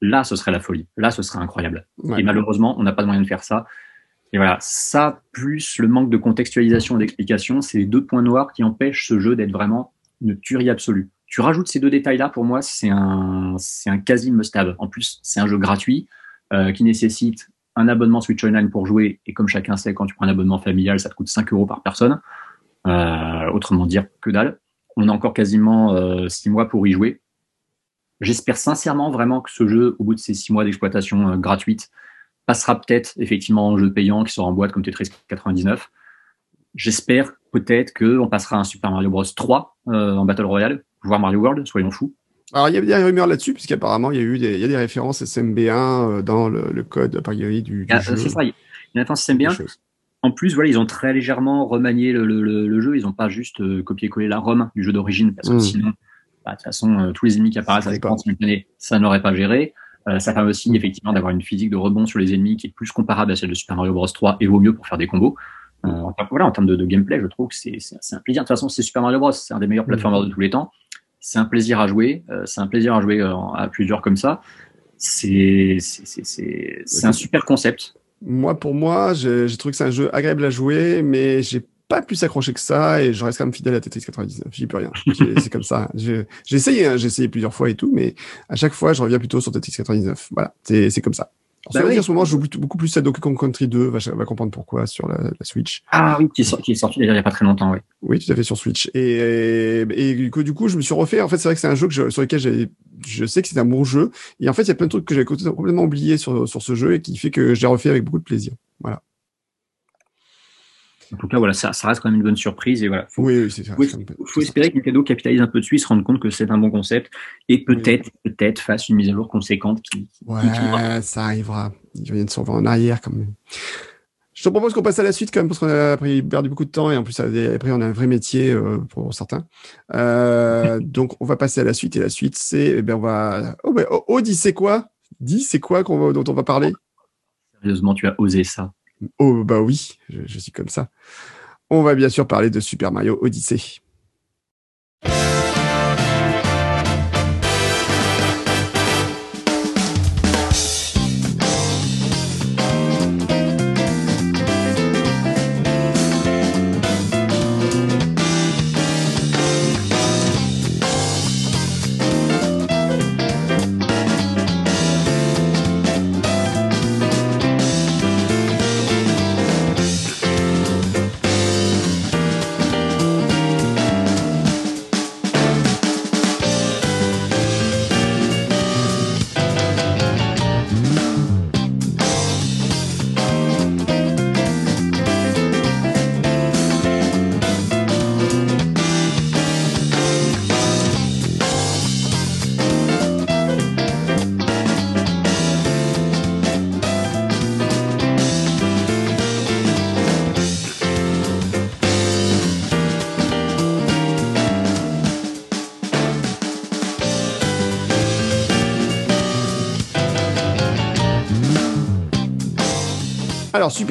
là ce serait la folie, là ce serait incroyable. Et malheureusement, on n'a pas de moyen de faire ça. Et voilà, ça plus le manque de contextualisation et d'explication, c'est les deux points noirs qui empêchent ce jeu d'être vraiment une tuerie absolue. Tu rajoutes ces deux détails-là, pour moi, c'est un, c'est un quasi must-have. En plus, c'est un jeu gratuit euh, qui nécessite un abonnement Switch Online pour jouer. Et comme chacun sait, quand tu prends un abonnement familial, ça te coûte 5 euros par personne. autrement dire, que dalle. On a encore quasiment six mois pour y jouer. J'espère sincèrement vraiment que ce jeu, au bout de ces six mois d'exploitation gratuite, passera peut-être effectivement en jeu payant qui sera en boîte comme Tetris 99. J'espère peut-être qu'on passera un Super Mario Bros 3 en Battle Royale, voire Mario World, soyons fous. Alors, il y a des rumeurs là-dessus, puisqu'apparemment, il y a eu des, il y a des références SMB1 euh, dans le, le code, par du, du ah, C'est ça, il y a une référence SMB1. En plus, voilà, ils ont très légèrement remanié le, le, le jeu. Ils n'ont pas juste euh, copié-collé la ROM du jeu d'origine, parce que hmm. sinon, bah, de toute façon, euh, tous les ennemis qui apparaissent à l'écran ça n'aurait pas géré. ça permet aussi, effectivement, d'avoir une physique de rebond sur les ennemis qui est plus comparable à celle de Super Mario Bros 3 et vaut mieux pour faire des combos. en, voilà, en termes de, de, gameplay, je trouve que c'est un plaisir. De toute façon, c'est Super Mario Bros. C'est un des meilleurs hmm. plateformers de tous les temps c'est un plaisir à jouer. Euh, c'est un plaisir à jouer euh, à plusieurs comme ça. C'est c'est un super concept. Moi, pour moi, j'ai trouvé que c'est un jeu agréable à jouer, mais j'ai pas plus accroché que ça et je reste quand même fidèle à Tetris 99. J'y peux rien. c'est comme ça. J'ai essayé, hein, j'ai essayé plusieurs fois et tout, mais à chaque fois, je reviens plutôt sur Tetris 99. Voilà, c'est comme ça. En, bah en ce moment, je joue beaucoup plus à Donkey Kong Country 2, va, va comprendre pourquoi sur la, la, Switch. Ah oui, qui est, sorti, qui est sorti il n'y a pas très longtemps, oui. Oui, tout à fait sur Switch. Et, et, et du coup, je me suis refait. En fait, c'est vrai que c'est un jeu que je, sur lequel je sais que c'est un bon jeu. Et en fait, il y a plein de trucs que j'ai complètement oublié sur, sur ce jeu et qui fait que j'ai refait avec beaucoup de plaisir. Voilà. En tout cas, voilà, ça, ça, reste quand même une bonne surprise. Et voilà, faut, oui, c'est Faut, faut, espérer que Nintendo capitalise un peu dessus, se rende compte que c'est un bon concept et peut-être, peut-être fasse une mise à jour conséquente qui. Ouais, ça arrivera. Il vient de se revoir en arrière quand même. Je te propose qu'on passe à la suite quand même parce qu'on a perdu beaucoup de temps et en plus après on a un vrai métier euh, pour certains. Euh, donc on va passer à la suite et la suite c'est eh ben on va oh ben oh, oh dis c'est quoi? Dis c'est quoi qu'on dont on va parler? Sérieusement tu as osé ça Oh, bah oui, je, suis comme ça. On va bien sûr parler de Super Mario Odyssey.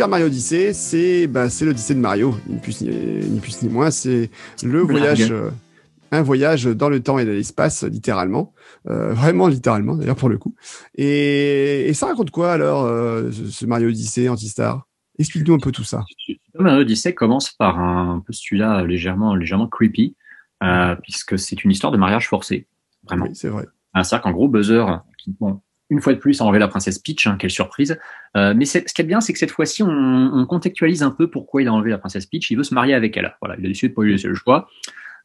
Super Mario Odyssey, c'est bah, l'Odyssée de Mario, ni plus ni, ni, plus, ni moins. C'est le voyage, euh, un voyage dans le temps et dans l'espace, littéralement. Euh, vraiment littéralement, d'ailleurs, pour le coup. Et, et, ça raconte quoi, alors, euh, ce Mario Odyssey Antistar? Explique-nous un peu tout ça. Mario Odyssey commence par un postulat légèrement, légèrement creepy, puisque c'est une histoire de mariage forcé. Vraiment. Oui, c'est vrai. C'est-à-dire qu'en gros, Buzzer, qui, bon, une fois de plus, a enlevé la princesse Peach, hein, quelle surprise. Euh, mais ce qui est bien, c'est que cette fois-ci, on, on, contextualise un peu pourquoi il a enlevé la princesse Peach. Il veut se marier avec elle. Voilà, il a décidé de pas lui laisser le choix.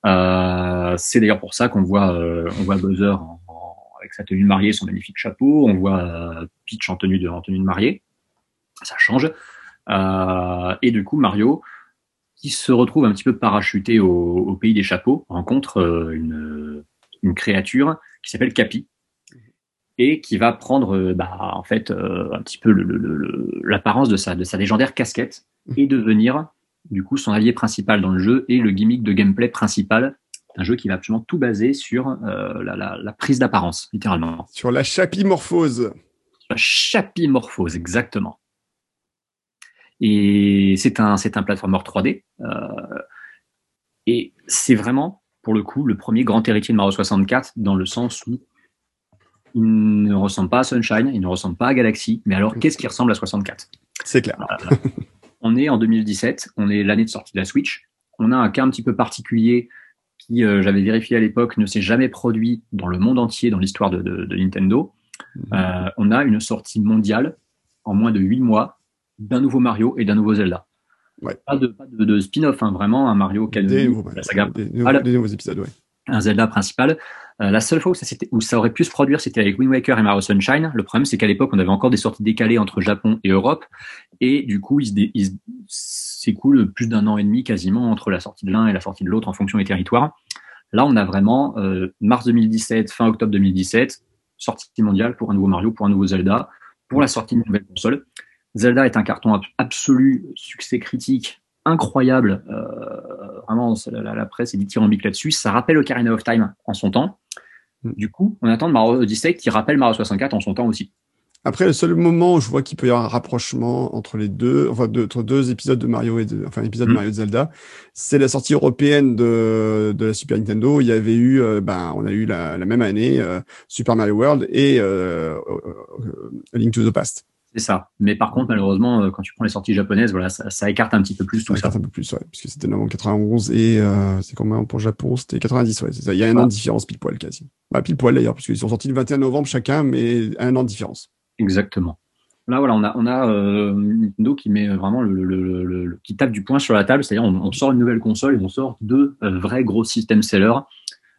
Euh, c'est d'ailleurs pour ça qu'on voit, euh, on voit avec sa tenue de mariée, son magnifique chapeau. On voit euh, Peach en tenue de, en de mariée. Ça change. Euh, et du coup, Mario, qui se retrouve un petit peu parachuté au, au pays des chapeaux, rencontre une, une créature qui s'appelle Capi et qui va prendre euh, bah, en fait euh, un petit peu l'apparence de sa, de sa légendaire casquette et devenir du coup son allié principal dans le jeu et le gimmick de gameplay principal un jeu qui va absolument tout baser sur euh, la, la, la, prise d'apparence, littéralement. Sur la chapimorphose. La chapimorphose, exactement. Et c'est un, c'est un platformer 3D. Euh, et c'est vraiment, pour le coup, le premier grand héritier de Mario 64, dans le sens où il ne ressemble pas à Sunshine, il ne ressemble pas à Galaxy, mais alors qu'est-ce qui ressemble à 64 C'est clair. On est en 2017, on est l'année de sortie de la Switch. On a un cas un petit peu particulier qui, euh, j'avais vérifié à l'époque, ne s'est jamais produit dans le monde entier dans l'histoire de, de, de, Nintendo. Mhm. Euh, on a une sortie mondiale en moins de 8 mois d'un nouveau Mario et d'un nouveau Zelda. Pas de, de, spin-off, hein, vraiment un Mario canonique, la saga. Des, nouveaux, épisodes, ouais. Un Zelda principal. Euh, la seule fois où ça, où ça aurait pu se produire, c'était avec Wind Waker et Mario Sunshine. Le problème, c'est qu'à l'époque, on avait encore des sorties décalées entre Japon et Europe. Et du coup, il, s'écoule plus d'un an et demi quasiment entre la sortie de l'un et la sortie de l'autre en fonction des territoires. Là, on a vraiment euh, mars 2017, fin octobre 2017, sortie mondiale pour un nouveau Mario, pour un nouveau Zelda, pour la sortie d'une nouvelle console. Zelda est un carton absolu, succès critique incroyable. Euh, vraiment, la, la, presse est dithyrambique là-dessus. Ça rappelle Ocarina of Time en son temps. Mm. Du coup, on attend de Mario Odyssey qui rappelle Mario 64 en son temps aussi. Après, le seul moment où je vois qu'il peut y avoir un rapprochement entre les deux, enfin, entre deux épisodes de Mario et de, enfin, épisode de mm. Mario Zelda, c'est la sortie européenne de, de la Super Nintendo. Il y avait eu, euh, ben, on a eu la, la même année euh, Super Mario World et euh, Link to the Past. C'est ça. Mais par contre, malheureusement, quand tu prends les sorties japonaises, voilà, ça, ça écarte un petit peu plus tout ça. ça. Écarte un peu plus, ouais, puisque c'était novembre 91 et c'est combien pour Japon? C'était 90, ouais, c'est ça. Il y a un an de différence pile poil quasi. Bah, pile poil d'ailleurs, puisqu'ils sont sortis le 21 novembre chacun, mais un an de différence. Exactement. Là, voilà, on a, on a euh, Nintendo qui met vraiment le, le, le, qui tape du poing sur la table, c'est-à-dire on, sort une nouvelle console et on sort deux euh, vrais gros système sellers.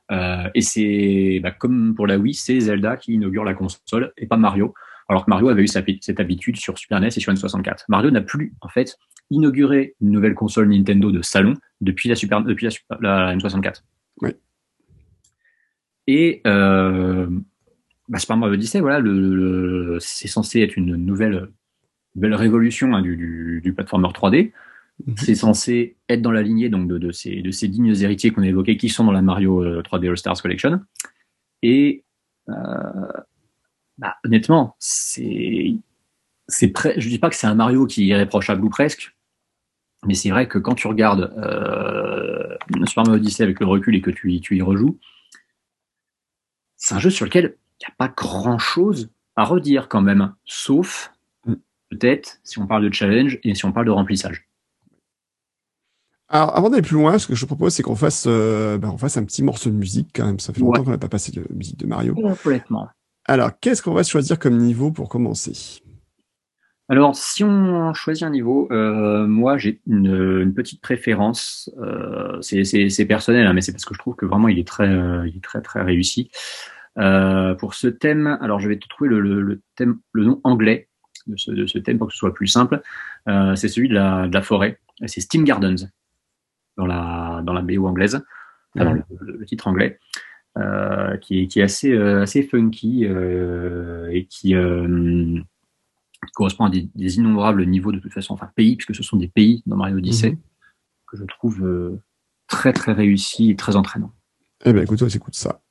Euh, et c'est bah, comme pour la Wii, c'est Zelda qui inaugure la console et pas Mario. Alors que Mario avait eu cette habitude sur Super NES et sur N64. Mario n'a plus en fait inauguré une nouvelle console Nintendo de salon depuis la Super, depuis la, la N64. Oui. Et euh, bah, Super Mario Odyssey, voilà, le, c'est censé être une nouvelle, nouvelle révolution hein, du, du, du platformer 3D. Mhm. C'est censé être dans la lignée donc de, de, ces, de ces dignes héritiers qu'on a évoqués qui sont dans la Mario 3D euh, All Stars Collection. Et euh, bah, honnêtement, c'est c'est prêt. Je dis pas que c'est un Mario qui est irréprochable ou presque, mais c'est vrai que quand tu regardes euh, Super Mario Odyssey avec le recul et que tu, tu y rejoues, c'est un jeu sur lequel il n'y a pas grand-chose à redire quand même, sauf peut-être si on parle de challenge et si on parle de remplissage. Alors, avant d'aller plus loin, ce que je propose, c'est qu'on fasse, euh, ben, on fasse un petit morceau de musique quand même. Ça fait longtemps qu'on n'a pas passé de musique de Mario. Complètement. Alors, qu'est-ce qu'on va choisir comme niveau pour commencer? Alors, si on choisit un niveau, euh, moi j'ai une, petite préférence. Euh, c'est personnel, hein, mais c'est parce que je trouve que vraiment il est très, il est très très réussi. Euh, pour ce thème, alors je vais te trouver le, le, le, thème, le nom anglais de ce, de ce, thème pour que ce soit plus simple. Euh, c'est celui de la, de la forêt. C'est Steam Gardens dans la, dans la BO anglaise, enfin, dans le, titre anglais, euh, qui, est, qui est assez, euh, assez funky euh, et qui correspond à des, des, innombrables niveaux de toute façon, enfin pays, puisque ce sont des pays dans Mario Odyssey, mhm. que je trouve très très réussi et très entraînant. Eh bien écoute, on s'écoute ça.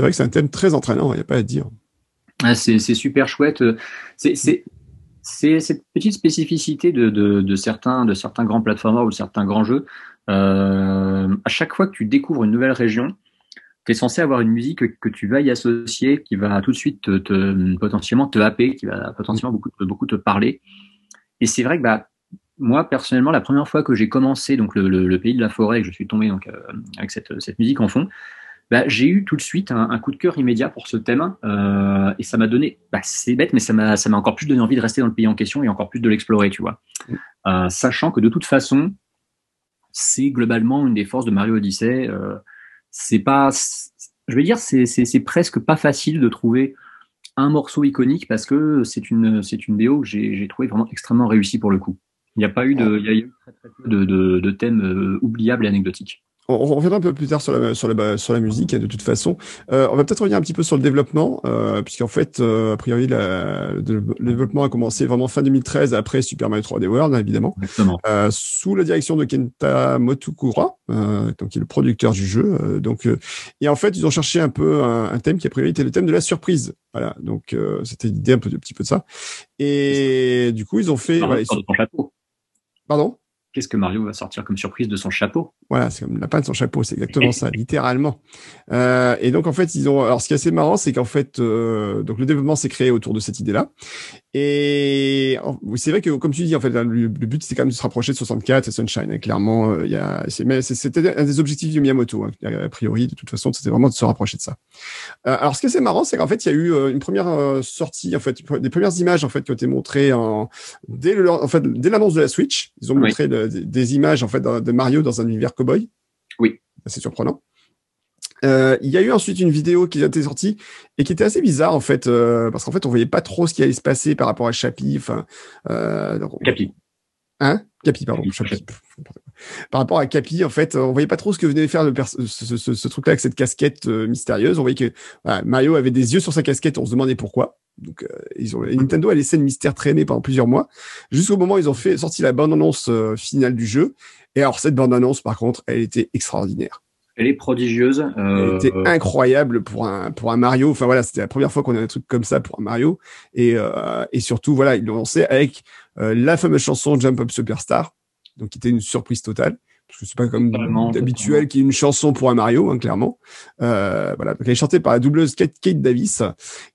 C'est vrai que c'est un thème très entraînant, il n'y a pas à dire. Ah, c'est super chouette. C'est cette petite spécificité de, certains, de certains grands plateformers ou de certains grands jeux. Euh, à chaque fois que tu découvres une nouvelle région, tu es censé avoir une musique que, tu vas y associer, qui va tout de suite te, potentiellement te happer, qui va potentiellement beaucoup, te parler. Et c'est vrai que bah, moi, personnellement, la première fois que j'ai commencé donc le, Pays de la Forêt, que je suis tombé donc, euh, avec cette, musique en fond, bah, j'ai eu tout de suite un, un, coup de cœur immédiat pour ce thème. Euh, et ça m'a donné, bah, c'est bête, mais ça m'a encore plus donné envie de rester dans le pays en question et encore plus de l'explorer, tu vois. Euh, sachant que de toute façon, c'est globalement une des forces de Mario Odyssey. Euh, c'est pas, je vais dire, c'est presque pas facile de trouver un morceau iconique parce que c'est une, c'est une BO que j'ai trouvé vraiment extrêmement réussie pour le coup. Il n'y a pas eu de, il y a eu très, très peu de, de, de thèmes euh, oubliables et anecdotiques on, reviendra un peu plus tard sur la, sur la, sur la musique, de toute façon. Euh, on va peut-être revenir un petit peu sur le développement, euh, puisqu'en fait, euh, a priori, le, développement a commencé vraiment fin 2013, après Super Mario 3D World, évidemment, euh, sous la direction de Kenta Motukura, euh, donc qui est le producteur du jeu. Euh, donc, et en fait, ils ont cherché un peu un, thème qui a priori était le thème de la surprise. Voilà, donc c'était l'idée un peu, un petit peu de ça. Et du coup, ils ont fait. Voilà, Pardon? Qu'est-ce que Mario va sortir comme surprise de son chapeau? Voilà, c'est comme la panne de son chapeau, c'est exactement ça, littéralement. Euh, et donc en fait, ils ont. Alors ce qui est assez marrant, c'est qu'en fait, euh, donc le développement s'est créé autour de cette idée-là. Et c'est vrai que comme tu dis, en fait, le, but c'était quand même de se rapprocher de 64 et Sunshine. Hein, clairement, euh, il y a. C'était un des objectifs du Miyamoto. Hein, a priori, de toute façon, c'était vraiment de se rapprocher de ça. Euh, alors ce qui est assez marrant, c'est qu'en fait, il y a eu euh, une première sortie, en fait, des premières images en fait qui ont été montrées en dès le, en fait dès l'annonce de la Switch. Ils ont montré des, images en fait de Mario dans un univers cowboy. Oui. C'est surprenant. Euh, il y a eu ensuite une vidéo qui a été sortie et qui était assez bizarre en fait euh, parce qu'en fait on voyait pas trop ce qui allait se passer par rapport à Chapi. Enfin, euh, Capi. Hein? Capi, pardon. Par rapport à Capi, en fait, on voyait pas trop ce que venait faire le ce, ce, ce, truc-là avec cette casquette euh, mystérieuse. On voyait que Mario avait des yeux sur sa casquette. On se demandait pourquoi. Donc, euh, ils ont, Nintendo a laissé le mystère traîner pendant plusieurs mois, jusqu'au moment où ils ont fait sorti la bande annonce finale du jeu. Et alors cette bande annonce, par contre, elle était extraordinaire. Elle est prodigieuse. Euh... Elle était incroyable pour un pour un Mario. Enfin voilà, c'était la première fois qu'on a un truc comme ça pour un Mario. Et euh, et surtout voilà, ils l'ont lancé avec euh, la fameuse chanson Jump Up Superstar, donc qui était une surprise totale. Parce que c'est pas comme d'habituel qu'il y ait une chanson pour un Mario, hein, clairement. Euh, voilà, donc elle est chantée par la doubleuse Kate, Kate Davis.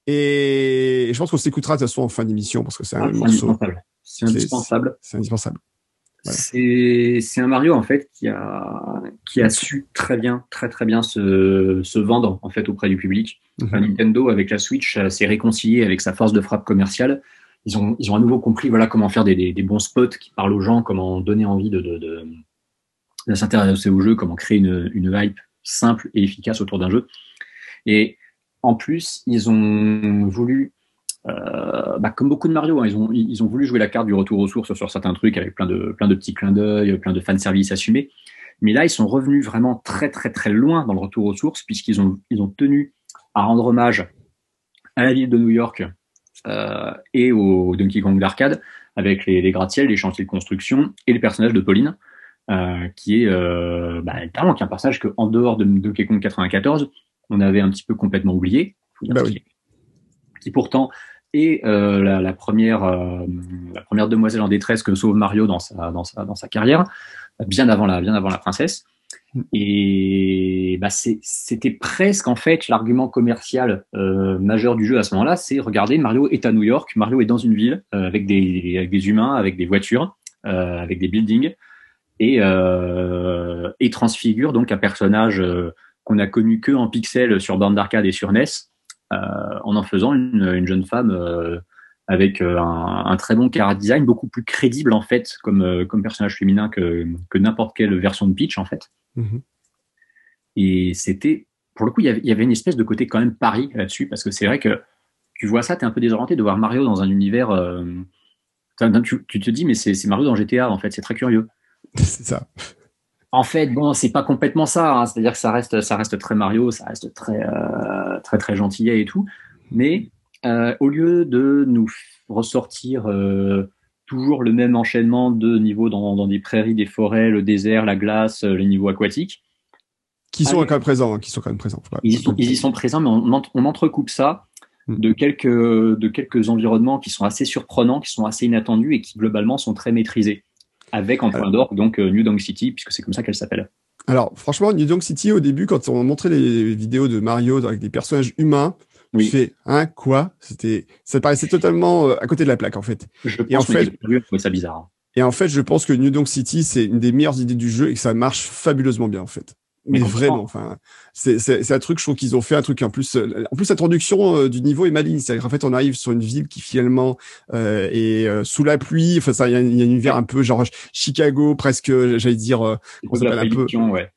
Et, je pense qu'on s'écoutera de toute façon en fin d'émission parce que c'est un ah, morceau. C'est indispensable. C'est indispensable. C'est un Mario en fait qui a qui a su très bien très très bien se, se vendre en fait auprès du public. Mhm. Nintendo avec la Switch s'est réconcilié avec sa force de frappe commerciale. Ils ont ils ont à nouveau compris voilà comment faire des, des, des bons spots qui parlent aux gens, comment donner envie de de, de, de s'intéresser au jeu, comment créer une, une hype simple et efficace autour d'un jeu. Et en plus, ils ont voulu euh, bah, comme beaucoup de Mario, hein, ils, ont, ils ont voulu jouer la carte du retour aux sources sur certains trucs avec plein de, plein de petits clins d'œil, plein de fanservice assumés. Mais là, ils sont revenus vraiment très très très loin dans le retour aux sources puisqu'ils ont, ils ont tenu à rendre hommage à la ville de New York euh, et au Donkey Kong d'arcade avec les, les gratte-ciels, les chantiers de construction et le personnage de Pauline, euh, qui est euh, bah, qui est un personnage que en dehors de Donkey Kong 94, on avait un petit peu complètement oublié. Bah oui. Qui pourtant et euh, la, la, première, euh, la première demoiselle en détresse que sauve Mario dans sa, dans sa, dans sa carrière, bien avant la, bien avant la princesse. Et bah c'était presque en fait l'argument commercial euh, majeur du jeu à ce moment-là, c'est regardez Mario est à New York, Mario est dans une ville avec des avec des humains, avec des voitures, avec des buildings et et transfigure donc un personnage qu'on a connu que en pixels sur bande d'arcade et sur NES en en faisant une, une jeune femme euh, avec euh, un, un, très bon character design, beaucoup plus crédible en fait comme, comme personnage féminin que, que n'importe quelle version de Peach en fait. Mm-hmm. Et c'était, pour le coup, il y, avait, une espèce de côté quand même Paris là-dessus, parce que c'est vrai que tu vois ça, tu es un peu désorienté de voir Mario dans un univers. Euh, tu, tu, te dis, mais c'est Mario dans GTA en fait, c'est très curieux. c'est ça. En fait, bon, c'est pas complètement ça. Hein. C'est-à-dire que ça reste, ça reste très Mario, ça reste très, euh, très, très gentillet et tout. Mais euh, au lieu de nous ressortir euh, toujours le même enchaînement de niveaux dans, dans, des prairies, des forêts, le désert, la glace, les niveaux aquatiques, qui sont quand même présents, hein, qui sont quand même présents. Ils, y sont, présents, mais on, on entrecoupe ça hmm. de quelques, de quelques environnements qui sont assez surprenants, qui sont assez inattendus et qui globalement sont très maîtrisés. Avec en point d'or donc New Donk City, puisque c'est comme ça qu'elle s'appelle. Alors franchement, New Donk City au début, quand on montrait les vidéos de Mario avec des personnages humains, oui. fait hein quoi? C'était ça paraissait totalement euh, à côté de la plaque en fait. Je et en fait, ça bizarre. Hein. Et en fait, je pense que New Donk City c'est une des meilleures idées du jeu et que ça marche fabuleusement bien en fait. Mais, vraiment, enfin, c'est c'est un truc. Je trouve qu'ils ont fait un truc en plus. Euh, en plus, l'introduction euh, du niveau est maligne. C'est-à-dire qu'en fait, on arrive sur une ville qui finalement euh, est sous la pluie. Enfin, ça, il y a, y a, univers un peu genre Chicago, presque. J'allais dire, un peu. Ouais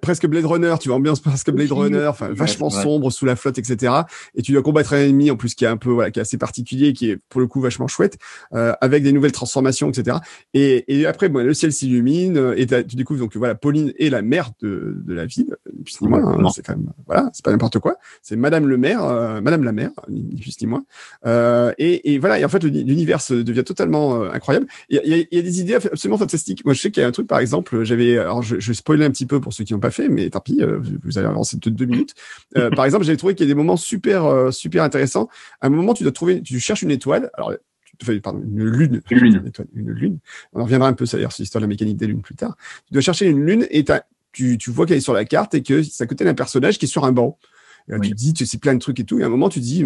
presque Blade Runner, tu vois, ambiance presque Blade Runner, enfin vachement sombre sous la flotte, etc. Et tu dois combattre un ennemi en plus qui est un peu voilà, qui est assez particulier, qui est pour le coup vachement chouette, euh, avec des nouvelles transformations, etc. Et, et après, bon, le ciel s'illumine euh, et tu découvres donc voilà, Pauline est la mère de, de la ville, plus ni moins. Hein, c'est quand même voilà, c'est pas n'importe quoi. C'est Madame le maire, euh, Madame la mère, ni plus ni moins. Euh, et, et, voilà, et en fait l'univers devient totalement euh, incroyable. Il y a, y a, des idées absolument fantastiques. Moi, je sais qu'il y a un truc, par exemple, j'avais, alors je, je spoiler un petit peu pour ceux qui pas fait, mais tant pis, euh, vous allez avancer de deux minutes. Euh, par exemple, j'avais trouvé qu'il y a des moments super, euh, super intéressants. À un moment, tu dois trouver, tu cherches une étoile. Alors, pardon, une lune. Une lune. Une, lune. On reviendra un peu, ça, sur l'histoire de la mécanique des lunes plus tard. Tu dois chercher une lune et tu, tu vois qu'elle est sur la carte et que c'est à côté d'un personnage qui est sur un banc. Et Tu te dis, tu sais plein de trucs et tout. Et à un moment, tu te dis,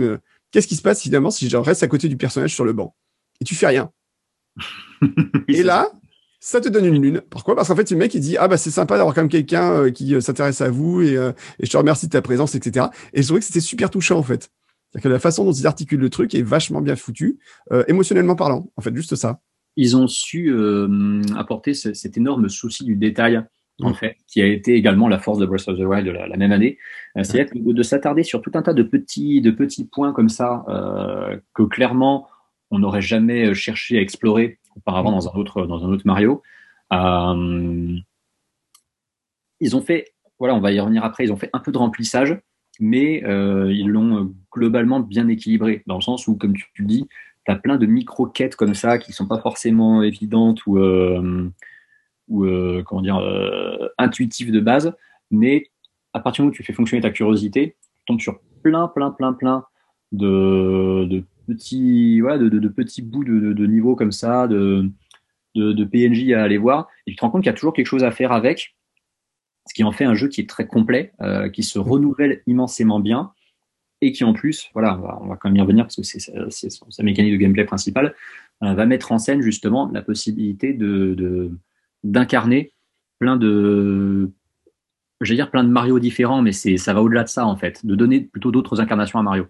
qu'est-ce qui se passe finalement si je reste à côté du personnage sur le banc? Et tu fais rien. et là, ça te donne une lune. Pourquoi? Parce qu'en fait, le mec, il dit ah bah c'est sympa d'avoir comme quelqu'un euh, qui euh, s'intéresse à vous et, euh, et, je te remercie de ta présence, etc. Et je trouvais que c'était super touchant en fait. C'est-à-dire que la façon dont ils articulent le truc est vachement bien foutu, émotionnellement parlant. En fait, juste ça. Ils ont su apporter cet énorme souci du détail. En fait, qui a été également la force de Breath of the Wild la, la même année, c'est-à-dire de, de s'attarder sur tout un tas de petits, de petits points comme ça que clairement on n'aurait jamais cherché à explorer auparavant dans un autre, dans un autre Mario. Euh, ils ont fait, voilà, on va y revenir après, ils ont fait un peu de remplissage, mais euh, ils l'ont globalement bien équilibré, dans le sens où, comme tu, le dis, tu as plein de micro-quêtes comme ça qui sont pas forcément évidentes ou, euh, ou comment dire, intuitives de base, mais à partir du moment où tu fais fonctionner ta curiosité, tu tombes sur plein, plein, plein, plein de petits, voilà, de, de, petits bouts de, de, niveau comme ça, de, de, PNJ à aller voir, et tu te rends compte qu'il y a toujours quelque chose à faire avec, ce qui en fait un jeu qui est très complet, euh, qui se renouvelle immensément bien, et qui en plus, voilà, on va, on va quand même y revenir parce que c'est sa mécanique de gameplay principale, euh, va mettre en scène justement la possibilité de d'incarner plein de je vais dire plein de Mario différents, mais c'est ça va au-delà de ça en fait, de donner plutôt d'autres incarnations à Mario.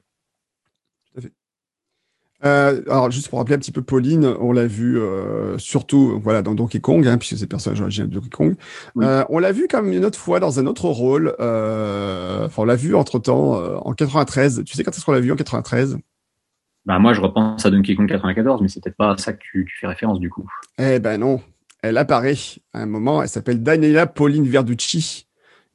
Euh, alors juste pour rappeler un petit peu Pauline, on l'a vu euh, surtout voilà dans Donkey Kong, hein, puisque c'est le personnage original de Donkey Kong. Euh, on l'a vu même une autre fois dans un autre rôle. Enfin, on l'a vu entre temps euh, en 93. Tu sais quand est-ce qu'on l'a vu en 93 Bah moi je repense à Donkey Kong 94, mais c'est peut-être pas à ça que tu, tu, fais référence du coup. Eh ben non, elle apparaît à un moment. Elle s'appelle Daniela Pauline Verducci.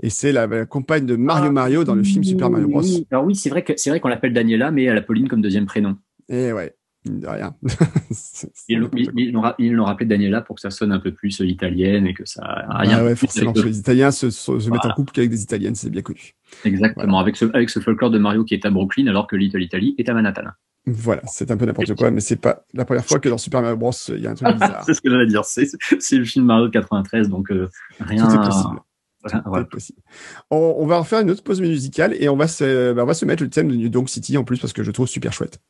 Et c'est la, compagne de Mario ah, Mario dans le film Super Mario Bros. Alors oui, c'est vrai que c'est vrai qu'on l'appelle Daniela, mais elle a Pauline comme deuxième prénom. Et eh ouais, de rien. ils l'ont rappelé Daniela pour que ça sonne un peu plus italienne et que ça rien. Ah ouais, forcément, les Italiens se, se, mettent en couple qu'avec des Italiennes, c'est bien connu. Exactement, avec, ce, avec ce folklore de Mario qui est à Brooklyn alors que Little Italy est à Manhattan. Voilà, c'est un peu n'importe quoi, mais c'est pas la première fois que dans Super Mario Bros. il y a un truc bizarre. c'est ce que j'allais dire, c'est le film Mario de 93, donc euh, rien. Tout est possible. Voilà. possible. On, on, va refaire une autre pause musicale et on va se, bah, on va se mettre le thème de New Donk City en plus parce que je trouve super chouette.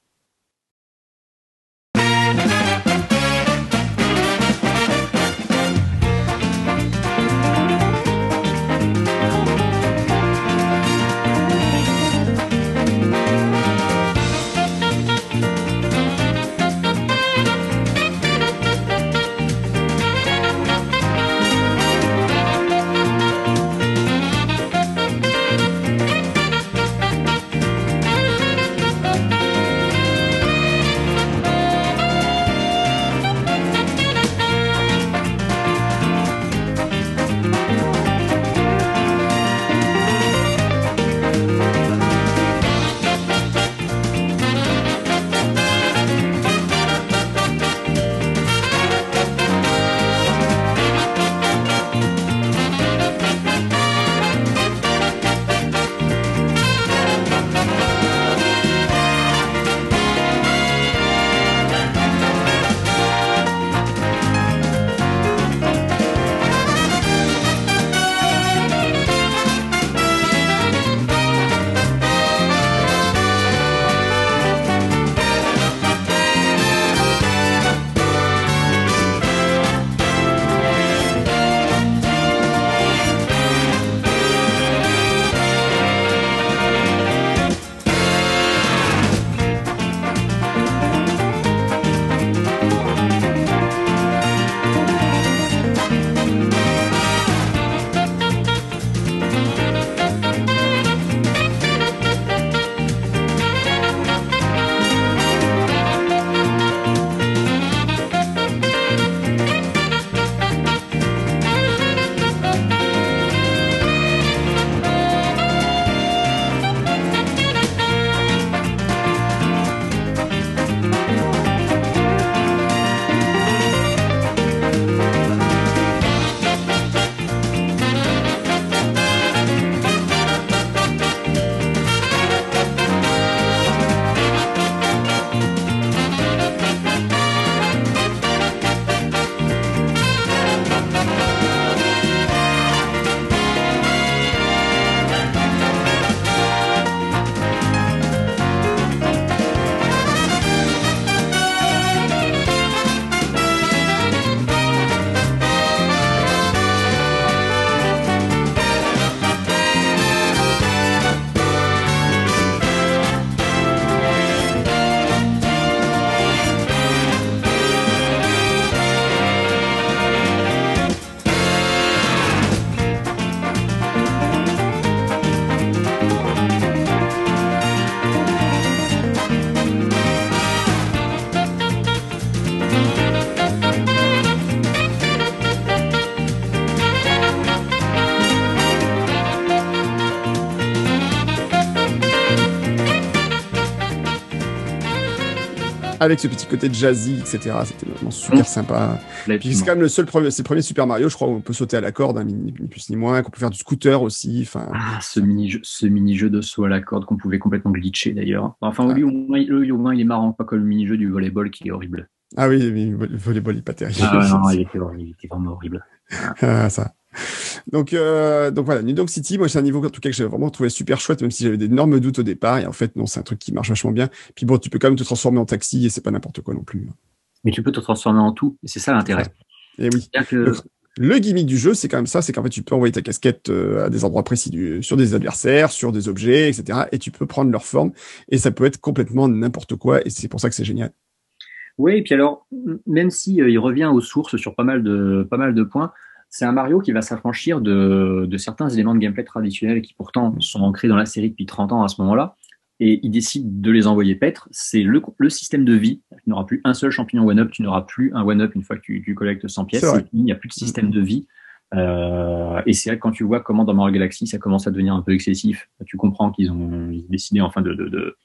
Avec ce petit côté jazzy, etc. C'était vraiment super mmh. sympa. Puis c'est quand même le seul premier, c'est le premier Super Mario, je crois, où on peut sauter à la corde, hein, ni, plus ni moins, qu'on peut faire du scooter aussi. Enfin, ah, ce mini-jeu, ce mini-jeu de saut à la corde qu'on pouvait complètement glitcher d'ailleurs. Enfin, lui, au moins, au moins, il est marrant, pas comme le mini-jeu du volleyball qui est horrible. Ah oui, le volleyball, il pas terrible. Ah non, il était, il était vraiment horrible. Ah, ça. Donc, euh, donc voilà, New Donk City, moi c'est un niveau en tout cas que j'ai vraiment trouvé super chouette, même si j'avais d'énormes doutes au départ. Et en fait, non, c'est un truc qui marche vachement bien. Puis bon, tu peux quand même te transformer en taxi et c'est pas n'importe quoi non plus. Mais tu peux te transformer en tout, et c'est ça l'intérêt. Et oui. Le, gimmick du jeu, c'est quand même ça, c'est qu'en fait, tu peux envoyer ta casquette euh, à des endroits précis du, sur des adversaires, sur des objets, etc. Et tu peux prendre leur forme, et ça peut être complètement n'importe quoi, et c'est pour ça que c'est génial. Oui, et puis alors, même si euh, il revient aux sources sur pas mal de pas mal de points, c'est un Mario qui va s'affranchir de, de, certains éléments de gameplay traditionnels qui pourtant sont ancrés dans la série depuis 30 ans à ce moment-là. Et il décide de les envoyer paître. C'est le, le, système de vie. Tu n'auras plus un seul champignon one-up, tu n'auras plus un one-up une fois que tu, tu collectes 100 pièces. Il n'y a plus de système de vie. Euh, et c'est vrai que quand tu vois comment dans Mario Galaxy ça commence à devenir un peu excessif, tu comprends qu'ils ont, décidé enfin de, de,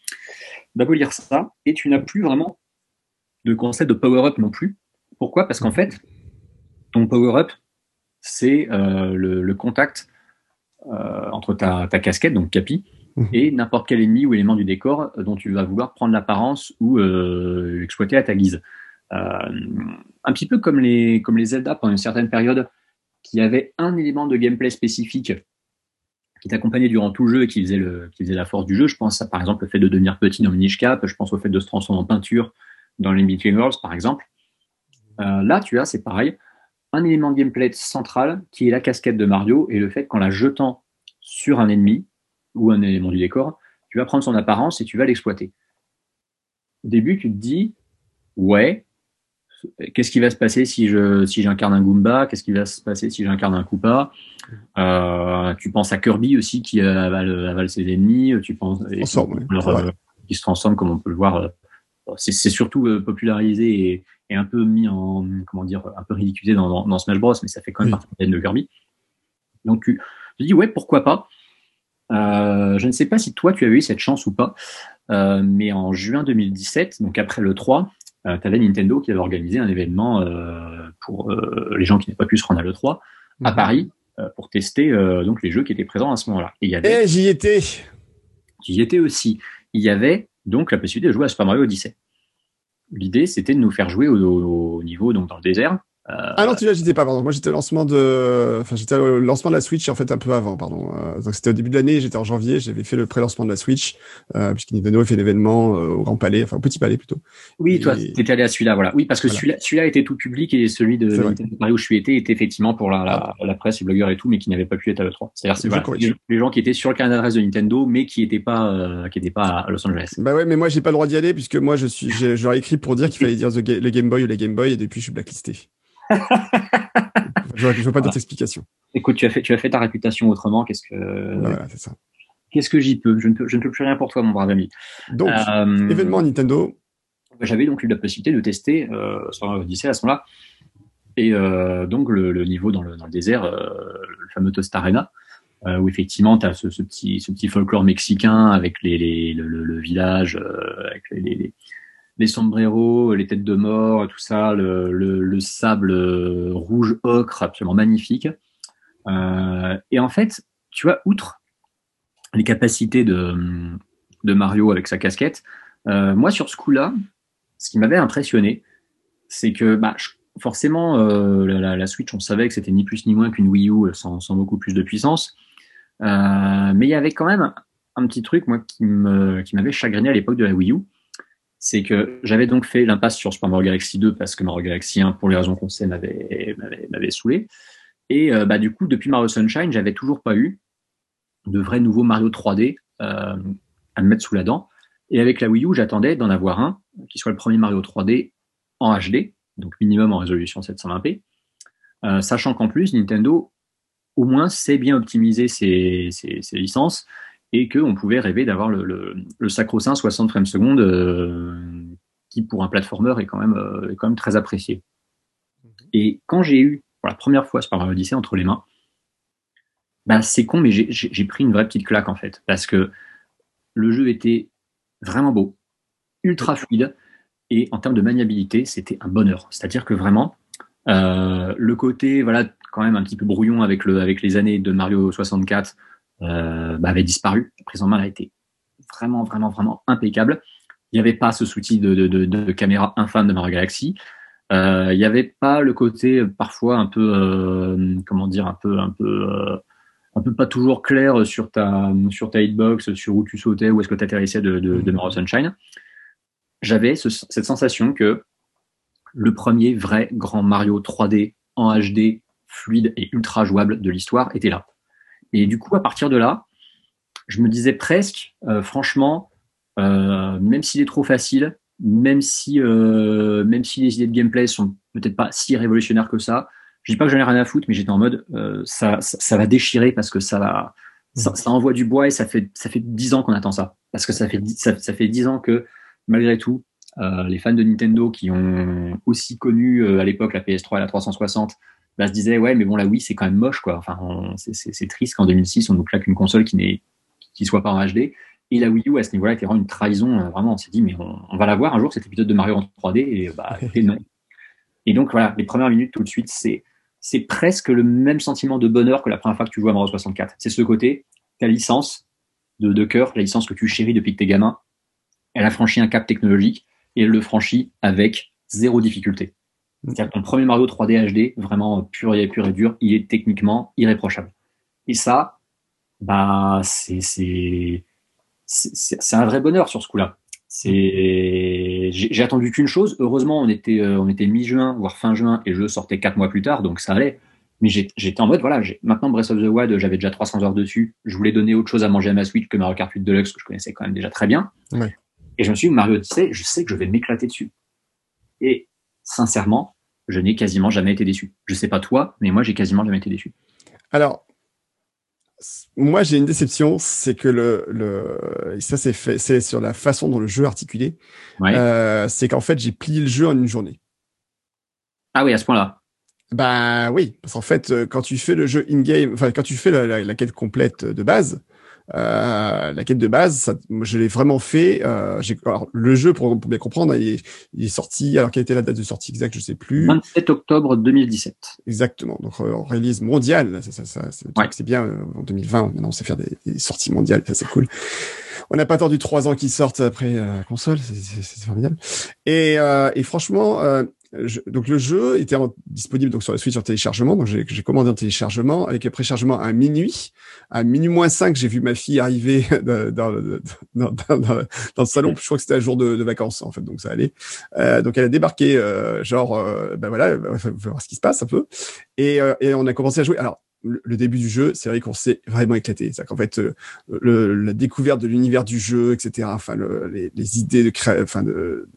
d'abolir ça. Et tu n'as plus vraiment de concept de power-up non plus. Pourquoi? Parce qu'en fait, ton power-up, c'est euh, le, contact euh, entre ta, casquette, donc Capi, mhm. et n'importe quel ennemi ou élément du décor dont tu vas vouloir prendre l'apparence ou euh, exploiter à ta guise. un petit peu comme les, comme les Zelda pendant une certaine période, qui avait un élément de gameplay spécifique qui t'accompagnait durant tout le jeu et qui faisait, le, qui faisait la force du jeu. Je pense à, par exemple, le fait de devenir petit dans Minish Cap, je pense au fait de se transformer en peinture dans les Between Worlds, par exemple. là, tu as, c'est pareil, un élément de gameplay central qui est la casquette de Mario et le fait qu'en la jetant sur un ennemi ou un élément du décor, tu vas prendre son apparence et tu vas l'exploiter. Au début, tu te dis, ouais, qu'est-ce qui va se passer si je si j'incarne un Goomba? Qu'est-ce qui va se passer si j'incarne un Koopa? Euh, Tu penses à Kirby aussi qui avale, ses ennemis. Tu penses qui se transforme comme on peut le voir. Euh, c'est surtout popularisé et, un peu mis en, comment dire, un peu ridiculisé dans, dans, Smash Bros, mais ça fait quand même partie de Kirby. Donc, je dis, ouais, pourquoi pas. Euh, je ne sais pas si toi, tu avais eu cette chance ou pas, euh, mais en juin 2017, donc après le 3, euh, tu avais Nintendo qui avait organisé un événement euh, pour euh, les gens qui n'avaient pas pu se rendre à l'E3 à mhm. Paris euh, pour tester donc les jeux qui étaient présents à ce moment-là. Et il y avait, eh, j'y étais. J'y étais aussi. Il y avait donc la possibilité de jouer à Super Mario Odyssey. L'idée, c'était de nous faire jouer au, niveau donc dans le désert ah non, tu vois, j'étais pas, pardon. Moi, j'étais au lancement de, enfin, j'étais au lancement de la Switch, en fait, un peu avant, pardon. Euh, donc, c'était au début de l'année, j'étais en janvier, j'avais fait le pré-lancement de la Switch, euh, puisque Nintendo a fait l'événement euh, au Grand Palais, enfin, au Petit Palais plutôt. Oui, toi, t'étais allé à celui-là, voilà. Oui, parce que celui-là, celui-là était tout public et celui de Nintendo Paris où je suis été était effectivement pour la, la, la, presse, les blogueurs et tout, mais qui n'avait pas pu être à l'E3. C'est-à-dire, c'est voilà, les, gens qui étaient sur le carnet d'adresse de Nintendo, mais qui n'étaient pas, euh, qui étaient pas à Los Angeles. Bah ouais, mais moi, j'ai pas le droit d'y aller, puisque moi, je suis, j'aurais écrit pour dire qu'il fallait dire le Game Boy ou les Game Boy, et depuis, je suis blacklisté je ne veux pas d'autres explications. Écoute, tu as fait, tu as fait ta réputation autrement. Qu'est-ce que, voilà, c'est ça. Qu'est-ce que j'y peux? Je ne peux, je ne peux plus rien pour toi, mon brave ami. Donc, euh, événement Nintendo. J'avais donc eu la possibilité de tester euh, sur Odyssey à ce moment-là. Et euh, donc, le, le, niveau dans le, dans le désert, euh, le fameux Toast Arena, où effectivement, tu as ce, ce, petit, ce petit folklore mexicain avec les, les le, le, village, avec les, les les sombreros, les têtes de mort, tout ça, le, le, le sable euh, rouge ocre, absolument magnifique. Euh, et en fait, tu vois, outre les capacités de, Mario avec sa casquette, euh, moi sur ce coup-là, ce qui m'avait impressionné, c'est que bah, forcément, la, Switch, on savait que c'était ni plus ni moins qu'une Wii U sans, beaucoup plus de puissance. Mais il y avait quand même un petit truc, moi, qui m'avait chagriné à l'époque de la Wii U c'est que j'avais donc fait l'impasse sur Super Mario Galaxy 2 parce que Mario Galaxy 1, pour les raisons qu'on sait, m'avait, m'avait, saoulé. Et euh, bah, du coup, depuis Mario Sunshine, j'avais toujours pas eu de vrai nouveau Mario 3D euh, à me mettre sous la dent. Et avec la Wii U, j'attendais d'en avoir un qui soit le premier Mario 3D en HD, donc minimum en résolution 720p, euh, sachant qu'en plus, Nintendo, au moins, sait bien optimiser ses, ses, ses licences et qu'on pouvait rêver d'avoir le, le, le sacro-saint 60 frames secondes euh, qui pour un platformer est quand même, euh, est quand même très apprécié. Mhm. Et quand j'ai eu pour la première fois Super Mario Odyssey entre les mains, bah c'est con, mais j'ai pris une vraie petite claque en fait, parce que le jeu était vraiment beau, ultra fluide, Et en termes de maniabilité, c'était un bonheur. C'est-à-dire que vraiment, euh, le côté, voilà, quand même un petit peu brouillon avec, le, avec les années de Mario 64 euh, bah, avait disparu. La prise en main a été vraiment, vraiment, vraiment impeccable. Il n'y avait pas ce souci de, de, de, de, caméra infâme de Mario Galaxy. Euh, il n'y avait pas le côté parfois un peu, euh, comment dire, un peu, un peu, euh, un peu pas toujours clair sur ta, sur ta hitbox, sur où tu sautais, où est-ce que tu atterrissais de, de, de Mario Sunshine. J'avais ce, cette sensation que le premier vrai grand Mario 3D en HD, fluide et ultra jouable de l'histoire était là. Et du coup, à partir de là, je me disais presque, euh, franchement, euh, même s'il est trop facile, même si, euh, même si les idées de gameplay sont peut-être pas si révolutionnaires que ça, je dis pas que j'en ai rien à foutre, mais j'étais en mode, euh, ça, ça, ça, va déchirer parce que ça va, ça, ça, envoie du bois et ça fait, ça fait dix ans qu'on attend ça. Parce que ça fait, ça, ça fait dix ans que, malgré tout, euh, les fans de Nintendo qui ont aussi connu euh, à l'époque la PS3 et la 360 bah, se disaient ouais mais bon la Wii c'est quand même moche quoi. Enfin c'est triste qu'en 2006 on nous claque une console qui n'est qui soit pas en HD et la Wii U à ce niveau-là était vraiment une trahison. Euh, vraiment on s'est dit mais on, on, va la voir un jour cet épisode de Mario en 3D et bah et non. Et donc voilà les premières minutes tout de suite c'est c'est presque le même sentiment de bonheur que la première fois que tu joues à Mario 64 c'est ce côté ta licence de, de cœur la licence que tu chéris depuis que t'es gamin elle a franchi un cap technologique et elle le franchit avec zéro difficulté. C'est-à-dire ton premier Mario 3D HD, vraiment pur et pur et dur, il est techniquement irréprochable. Et ça, bah, c'est, c'est, c'est un vrai bonheur sur ce coup-là. C'est, j'ai attendu qu'une chose. Heureusement, on était, euh, on était mi-juin, voire fin juin, et je sortais quatre mois plus tard, donc ça allait. Mais j'étais en mode, voilà, maintenant Breath of the Wild, j'avais déjà 300 heures dessus. Je voulais donner autre chose à manger à ma Switch que Mario Kart 8 Deluxe, que je connaissais quand même déjà très bien. Ouais. Et je me suis dit, Mario Odyssey, je sais que je vais m'éclater dessus. Et sincèrement, je n'ai quasiment jamais été déçu. Je sais pas toi, mais moi, j'ai quasiment jamais été déçu. Alors, moi, j'ai une déception, c'est que le, le, ça c'est fait, c'est sur la façon dont le jeu est articulé. Ouais. Euh, c'est qu'en fait, j'ai plié le jeu en une journée. Ah oui, à ce point-là. Bah oui, parce qu'en fait, euh, quand tu fais le jeu in-game, enfin quand tu fais la, la, la quête complète de base, euh, la quête de base, ça, je l'ai vraiment fait. Euh, alors, le jeu, pour, pour bien comprendre, il est, il est, sorti. Alors, quelle était la date de sortie exacte Je sais plus. 27 octobre 2017. Exactement. Donc, euh, en release mondiale, ça, ça, ça c'est ouais. bien. Euh, en 2020, maintenant, on sait faire des, des sorties mondiales. Ça, c'est cool. On n'a pas attendu trois ans qu'ils sortent après la console. C'est formidable. Et, et franchement, je, donc le jeu était disponible donc sur la Switch en téléchargement. Donc j'ai commandé un téléchargement avec un préchargement à minuit. À minuit moins 5, j'ai vu ma fille arriver dans, dans, dans, dans, le salon. Je crois que c'était un jour de, de, vacances en fait, donc ça allait. Euh, donc elle a débarqué, euh, genre, euh, ben voilà, on va voir ce qui se passe un peu. Et, euh, et on a commencé à jouer. Alors le début du jeu, c'est vrai qu'on s'est vraiment éclaté. C'est qu'en fait, euh, le, la découverte de l'univers du jeu, etc. Enfin, le, les, les, idées de créer, enfin de,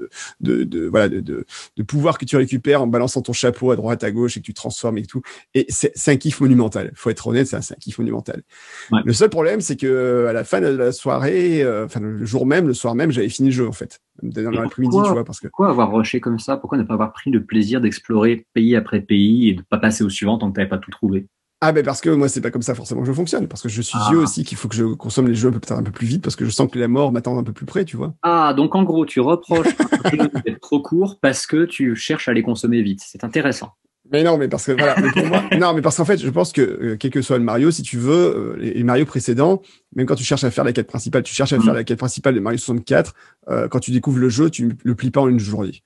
de, de, voilà, de, de, de, pouvoir que tu récupères en balançant ton chapeau à droite, à gauche et que tu transformes et tout. Et c'est un kiff monumental. Faut être honnête, c'est un, un kiff monumental. Ouais. Le seul problème, c'est que à la fin de la soirée, euh, enfin le jour même, le soir même, j'avais fini le jeu en fait. Dans l'après-midi, tu vois, parce que. Pourquoi avoir rushé comme ça? Pourquoi ne pas avoir pris le plaisir d'explorer pays après pays et de pas passer au suivant tant que t'avais pas tout trouvé? Ah ben parce que moi c'est pas comme ça forcément que je fonctionne parce que je suis ah. vieux aussi qu'il faut que je consomme les jeux peut-être un peu plus vite parce que je sens que la mort m'attend un peu plus près tu vois. Ah donc en gros tu reproches d'être trop court parce que tu cherches à les consommer vite c'est intéressant. Mais non mais parce que voilà mais pour moi non mais parce qu'en fait je pense que euh, quel que soit le Mario si tu veux euh, les, Mario précédents même quand tu cherches à faire la quête principale tu cherches à mmh. faire la quête principale de Mario 64 euh, quand tu découvres le jeu tu le plies pas en une journée.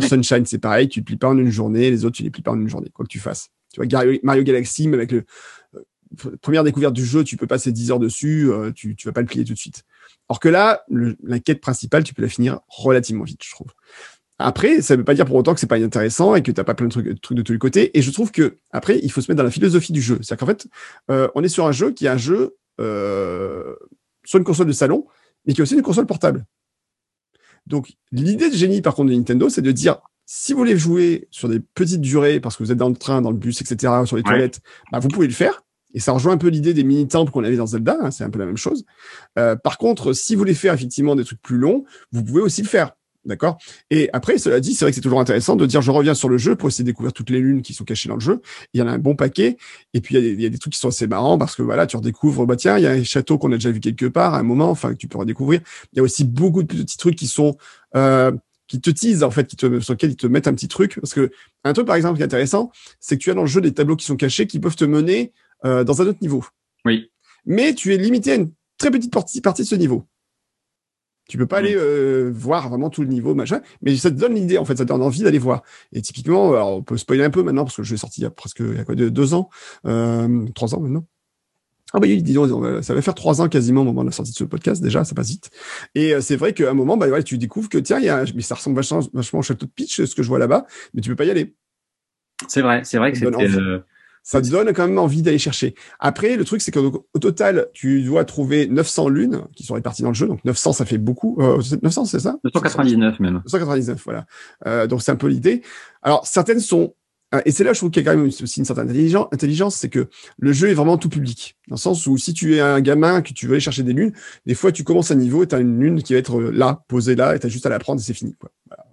Sunshine c'est pareil tu le plies pas en une journée les autres tu les plies pas en une journée quoi que tu fasses. Tu vois, Mario Galaxy, même avec le euh, première découverte du jeu, tu peux passer 10 heures dessus, euh, tu, tu vas pas le plier tout de suite. Or que là, le, la quête principale, tu peux la finir relativement vite, je trouve. Après, ça veut pas dire pour autant que c'est pas intéressant et que t'as pas plein de trucs, de tous les côtés. Et je trouve que après, il faut se mettre dans la philosophie du jeu. C'est-à-dire qu'en fait, euh, on est sur un jeu qui est un jeu sur une console de salon, mais qui est aussi une console portable. Donc, l'idée de génie, par contre, de Nintendo, c'est de dire si vous voulez jouer sur des petites durées, parce que vous êtes dans le train, dans le bus, etc., sur les ouais. toilettes, bah, vous pouvez le faire. Et ça rejoint un peu l'idée des mini-temples qu'on avait dans Zelda, hein, c'est un peu la même chose. Euh, par contre, si vous voulez faire effectivement des trucs plus longs, vous pouvez aussi le faire. D'accord? Et après, cela dit, c'est vrai que c'est toujours intéressant de dire je reviens sur le jeu pour essayer de découvrir toutes les lunes qui sont cachées dans le jeu. Il y en a un bon paquet. Et puis, il y a des, il y a des trucs qui sont assez marrants parce que voilà, tu redécouvres, bah tiens, il y a un château qu'on a déjà vu quelque part à un moment, enfin, que tu peux redécouvrir. Il y a aussi beaucoup de petits trucs qui sont... Euh, qui te teasent en fait, qui te, sur lequel ils te mettent un petit truc. Parce que un truc par exemple qui est intéressant, c'est que tu as dans le jeu des tableaux qui sont cachés, qui peuvent te mener euh, dans un autre niveau. Oui. Mais tu es limité à une très petite partie, partie de ce niveau. Tu peux pas aller euh, voir vraiment tout le niveau, machin, mais ça te donne l'idée, en fait, ça te donne envie d'aller voir. Et typiquement, alors, on peut spoiler un peu maintenant, parce que jeu est sorti il y a presque il y a quoi, deux, ans, euh, trois ans maintenant. Ah bah oui, disons, ça va faire trois ans quasiment au moment de la sortie de ce podcast déjà, ça passe vite. Et euh, c'est vrai qu'à un moment, bah ouais, tu découvres que tiens, il y a, mais ça ressemble vachement, vachement au château de pitch, ce que je vois là-bas, mais tu peux pas y aller. C'est vrai, c'est vrai que c'était ça te donne quand même envie d'aller chercher. Après, le truc, c'est qu'au total, tu dois trouver 900 lunes qui sont réparties dans le jeu. Donc 900, ça fait beaucoup. Euh, 900, c'est ça? 999 même. 999, voilà. Euh, donc c'est un peu l'idée. Alors certaines sont euh, et c'est là, je trouve qu'il y a quand même aussi une certaine intelligence, c'est que le jeu est vraiment tout public. Dans le sens où si tu es un gamin que tu veux aller chercher des lunes, des fois tu commences un niveau et tu as une lune qui va être là, posée là, et tu as juste à la prendre et c'est fini. Quoi. Voilà.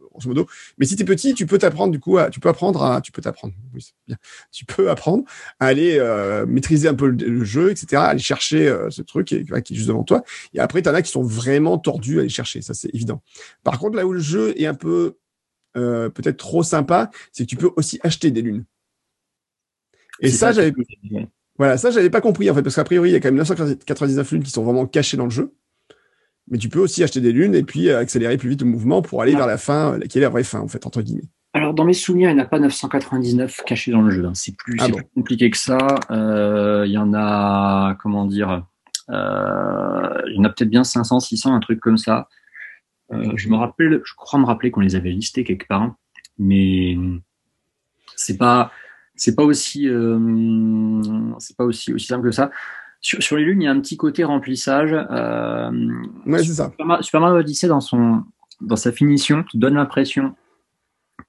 Mais si tu es petit, tu peux t'apprendre du coup, à, tu peux apprendre à, tu peux t'apprendre, oui, bien. Tu peux apprendre à aller euh, maîtriser un peu le, jeu, etc. Aller chercher euh, ce truc qui est, qui est, juste devant toi. Et après, tu en as qui sont vraiment tordus à aller chercher, ça c'est évident. Par contre, là où le jeu est un peu euh, peut-être trop sympa, c'est que tu peux aussi acheter des lunes. Et ça, j'avais voilà, ça j'avais pas compris en fait, parce qu'a priori il y a quand même 999 lunes qui sont vraiment cachées dans le jeu mais tu peux aussi acheter des lunes et puis euh, accélérer plus vite le mouvement pour aller vers la fin, euh, qui est la vraie fin, en fait, entre guillemets. Alors, dans mes souvenirs, il n'y en a pas 999 cachés dans le jeu. Hein. C'est plus, ah compliqué que ça. Euh, il y en a, comment dire, il y en a peut-être bien 500, 600, un truc comme ça. Je me rappelle, je crois me rappeler qu'on les avait listés quelque part, mais c'est pas, c'est pas aussi, c'est pas aussi aussi simple que ça. Sur, les lunes, il y a un petit côté remplissage. Euh, ouais, c'est ça. Super Mario Odyssey, dans, son, dans sa finition, te donne l'impression,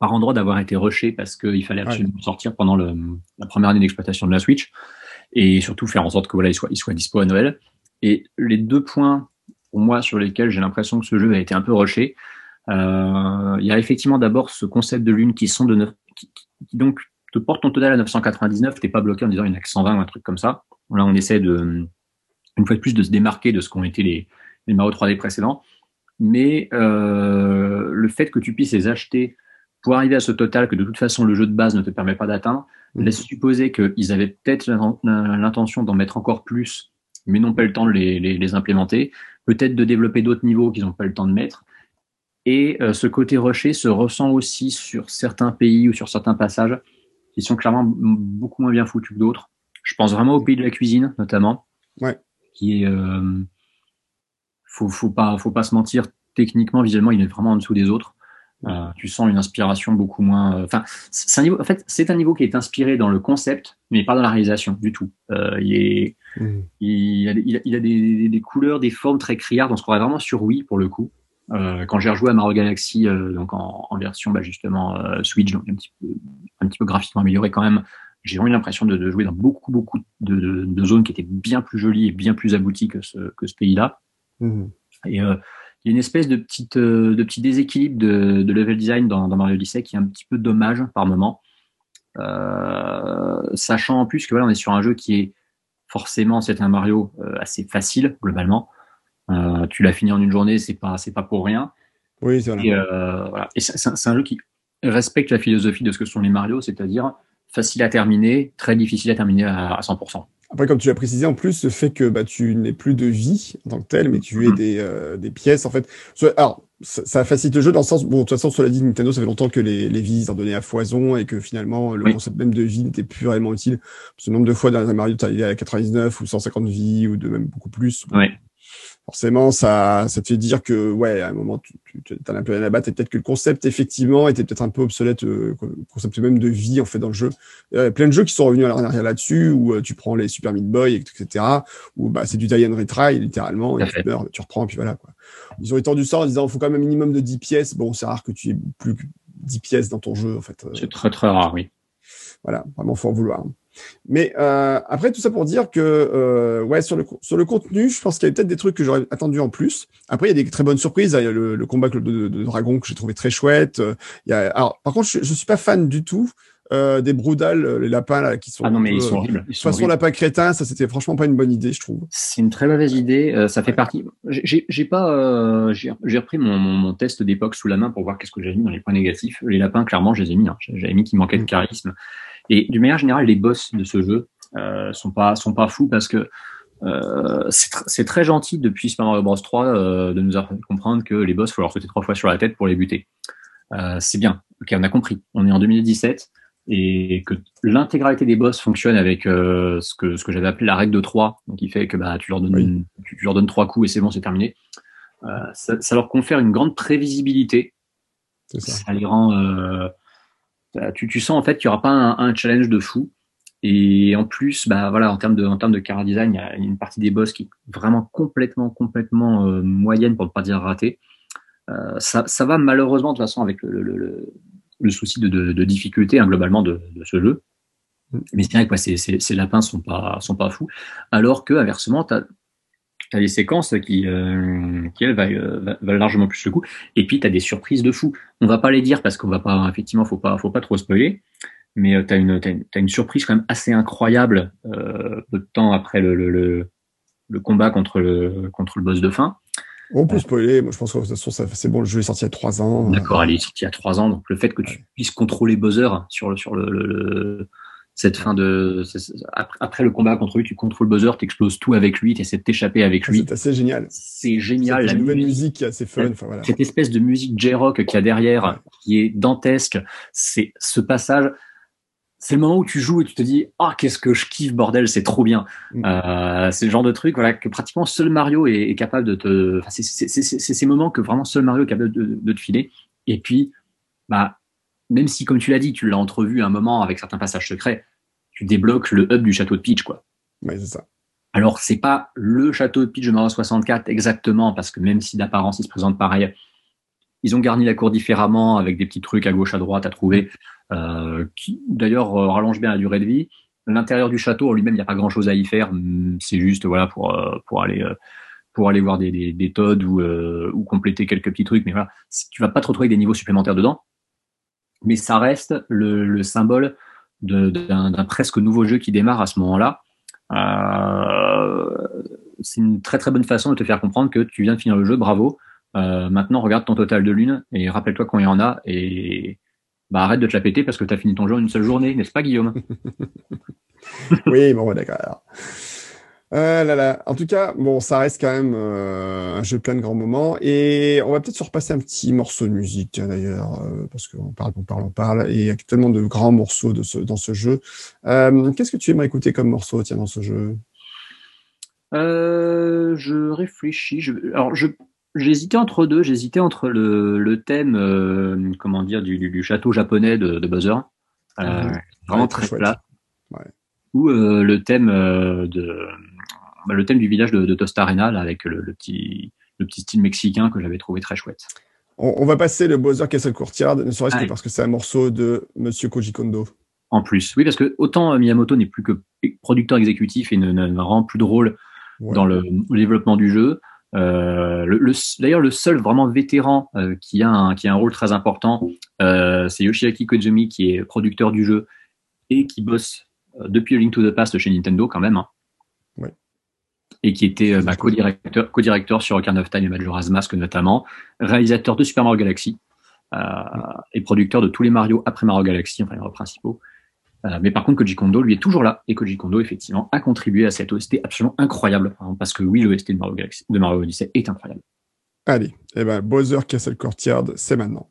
par endroit, d'avoir été rushé parce qu'il fallait absolument sortir pendant le, la première année d'exploitation de la Switch et surtout faire en sorte que voilà, il soit, il soit dispo à Noël. Et les deux points, pour moi, sur lesquels j'ai l'impression que ce jeu a été un peu rushé, euh, il y a effectivement d'abord ce concept de lune qui sont de neuf, qui, qui, donc te porte ton total à 999, t'es pas bloqué en disant il n'y en a que 120 ou un truc comme ça. Là, on essaie de, une fois de plus, de se démarquer de ce qu'ont été les, les Mario 3D précédents. Mais euh, le fait que tu puisses les acheter pour arriver à ce total que de toute façon le jeu de base ne te permet pas d'atteindre, mmh. laisse supposer qu'ils avaient peut-être l'intention d'en mettre encore plus, mais n'ont pas le temps de les, les, les implémenter, peut-être de développer d'autres niveaux qu'ils n'ont pas le temps de mettre. Et euh, ce côté rushé se ressent aussi sur certains pays ou sur certains passages qui sont clairement beaucoup moins bien foutus que d'autres. Je pense vraiment au pays de la cuisine, notamment. Ouais. Qui est, euh, faut, faut pas, faut pas se mentir. Techniquement, visuellement, il est vraiment en dessous des autres. Euh, tu sens une inspiration beaucoup moins. Euh, enfin, c'est un niveau. En fait, c'est un niveau qui est inspiré dans le concept, mais pas dans la réalisation du tout. Euh, il est, mmh. il, a, il, a, il a des, des, couleurs, des formes très criardes. On se croirait vraiment sur Wii pour le coup. Euh, quand j'ai rejoué à Mario Galaxy, euh, donc en, en, version bah, justement Switch, donc un petit peu, un petit peu graphiquement amélioré quand même, j'ai vraiment eu l'impression de, de, jouer dans beaucoup, beaucoup de, de, de, zones qui étaient bien plus jolies et bien plus abouties que ce, que ce pays-là. Mmh. Et euh, il y a une espèce de, petite, euh, de petit déséquilibre de, de level design dans, dans, Mario Odyssey qui est un petit peu dommage par moment. Euh, sachant en plus que voilà, on est sur un jeu qui est forcément, c'est un Mario euh, assez facile globalement. Euh, tu l'as fini en une journée, c'est pas, c'est pas pour rien. Oui, c'est Et, voilà. et c'est un jeu qui respecte la philosophie de ce que sont les Mario, c'est-à-dire facile à terminer, très difficile à terminer à, 100%. Après, comme tu l'as précisé, en plus, le fait que bah, tu n'aies plus de vie en tant que tel, mais tu aies mm-hmm. des, euh, des pièces, en fait. Alors, ça, ça, facilite le jeu dans le sens, bon, de toute façon, cela dit, Nintendo, ça fait longtemps que les, les vies en donnaient à foison et que finalement, le concept même de vie n'était plus réellement utile. Ce nombre de fois dans un Mario, tu arrivé à 99 ou 150 vies ou de même beaucoup plus. Ouais forcément, ça, ça te fait dire que, ouais, à un moment, tu, tu as un peu à battre et peut-être que le concept, effectivement, était peut-être un peu obsolète, euh, le concept même de vie, en fait, dans le jeu. Il y a plein de jeux qui sont revenus à l'arrière là-dessus, où euh, tu prends les Super Meat Boy, etc., où bah, c'est du die and retry, littéralement, et tu meurs, tu reprends, puis voilà, quoi. Ils ont étendu ça en disant, il faut quand même un minimum de 10 pièces. Bon, c'est rare que tu aies plus que 10 pièces dans ton jeu, en fait. C'est très, très rare, oui. Voilà, vraiment, faut en vouloir. Mais euh, après, tout ça pour dire que euh, ouais, sur le, sur le contenu, je pense qu'il y a peut-être des trucs que j'aurais attendu en plus. Après, il y a des très bonnes surprises. Il y a le, combat de, de, de, dragon que j'ai trouvé très chouette. Il y a, alors, par contre, je, je suis pas fan du tout euh, des broudales, les lapins là, qui sont. Ah non, mais ils sont horribles. De façon, lapin crétin, ça c'était franchement pas une bonne idée, je trouve. C'est une très mauvaise idée. ça fait partie. J'ai pas. j'ai repris mon, mon, test d'époque sous la main pour voir qu'est-ce que j'ai mis dans les points négatifs. Les lapins, clairement, je les ai mis. Hein. J'avais mis qu'il manquait de mm. charisme. Et d'une manière générale, les boss de ce jeu euh, sont pas sont pas fous parce que euh, c'est très gentil depuis Super Mario Bros 3 euh, de nous comprendre que les boss, faut leur sauter trois fois sur la tête pour les buter. Euh, c'est bien. Ok, on a compris. On est en 2017 et que l'intégralité des boss fonctionne avec euh, ce que ce que j'avais appelé la règle de 3, donc qui fait que bah tu leur donnes tu, leur donnes trois coups et c'est bon, c'est terminé. Euh, ça, ça, leur confère une grande prévisibilité. Ça. ça. les rend. Tu, tu sens en fait qu'il y aura pas un, un challenge de fou. Et en plus, bah voilà, en termes de en termes de cara design, il y a une partie des boss qui est vraiment complètement complètement euh, moyenne pour ne pas dire ratée. Euh, ça, ça va malheureusement de toute façon avec le, le, le, le souci de, de, de difficulté hein, globalement de, de, ce jeu. Mm. Mais c'est vrai que ces, ces, ces, lapins sont pas sont pas fous. Alors que inversement, tu as, as, les séquences qui euh, qui elles valent, valent, largement plus le coup. Et puis tu as des surprises de fou. On va pas les dire parce qu'on va pas effectivement faut pas faut pas trop spoiler mais euh, tu as, une, une surprise quand même assez incroyable euh, peu de temps après le, le, le, combat contre le, contre le boss de fin. On peut spoiler, moi je pense que de toute façon c'est bon, le jeu est sorti il y a trois ans. D'accord, il est sorti il y a trois ans, donc le fait que tu puisses contrôler Bowser sur le sur le, le cette fin de après le combat contre lui, tu contrôles Bowser, tu exploses tout avec lui, tu essaies de t'échapper avec lui. C'est assez génial. C'est génial. La nouvelle musique, qui est assez fun. Enfin, voilà. Cette espèce de musique J-rock qu'il y a derrière, qui est dantesque. C'est ce passage c'est le moment où tu joues et tu te dis ah qu'est-ce que je kiffe bordel c'est trop bien mm. euh, c'est le genre de truc voilà que pratiquement seul Mario est, capable de te enfin, c'est ces moments que vraiment seul Mario est capable de, de, te filer et puis bah même si comme tu l'as dit tu l'as entrevu un moment avec certains passages secrets tu débloques le hub du château de Peach quoi ouais, c'est ça alors c'est pas le château de Peach de Mario 64 exactement parce que même si d'apparence il se présente pareil ils ont garni la cour différemment avec des petits trucs à gauche à droite à trouver euh, qui d'ailleurs euh, rallonge bien la durée de vie. L'intérieur du château en lui-même, il n'y a pas grand-chose à y faire. Hum, c'est juste voilà pour euh, pour aller pour aller voir des, des, des Todd ou, ou compléter quelques petits trucs. Mais voilà, tu vas pas te retrouver avec des niveaux supplémentaires dedans. Mais ça reste le, le symbole d'un presque nouveau jeu qui démarre à ce moment-là. Euh, c'est une très très bonne façon de te faire comprendre que tu viens de finir le jeu, bravo. Euh, maintenant, regarde ton total de lune et rappelle-toi quand il y en a et bah arrête de te la péter parce que tu fini ton jeu en une seule journée, n'est-ce pas Guillaume? Oui, bon, d'accord. Euh, là, là. En tout cas, bon, ça reste quand même euh, un jeu plein de grands moments. Et on va peut-être se repasser un petit morceau de musique, d'ailleurs, euh, parce qu'on parle, on parle, on parle. Et il y a tellement de grands morceaux de ce, dans ce jeu. Euh, Qu'est-ce que tu aimerais écouter comme morceau, tiens, dans ce jeu? Euh, Je réfléchis. Je... Alors, je J'hésitais entre deux. J'hésitais entre le, le thème, euh, comment dire, du, du, château japonais de, de Buzzer, euh, vraiment très, plat, ouais. ou euh, le thème euh, de, le thème du village de, de Tostarena, là, avec le, le, petit, le petit style mexicain que j'avais trouvé très chouette. On, on, va passer le Bowser Castle Courtyard, ne serait-ce que parce que c'est un morceau de Monsieur Koji Kondo. En plus, oui, parce que autant Miyamoto n'est plus que producteur exécutif et ne, rend plus de rôle ouais. dans le, le développement du jeu. Euh, le, D'ailleurs, le seul vraiment vétéran euh, qui, a un, qui a un rôle très important, euh, c'est Yoshiaki Koizumi, qui est producteur du jeu et qui bosse euh, depuis Link to the Past chez Nintendo quand même. Hein. Ouais. Et qui était euh, bah, co-directeur co sur Ocarina of Time et Majora's Mask notamment, réalisateur de Super Mario Galaxy euh, et producteur de tous les Mario après Mario Galaxy, enfin les principaux. Euh, mais par contre, Koji Kondo, lui, est toujours là. Et Koji Kondo, effectivement, a contribué à cette OST absolument incroyable. Hein, parce que oui, l'OST de Mario, Galaxy, de Mario Odyssey est incroyable. Allez, eh ben, Bowser Castle Courtyard, c'est maintenant.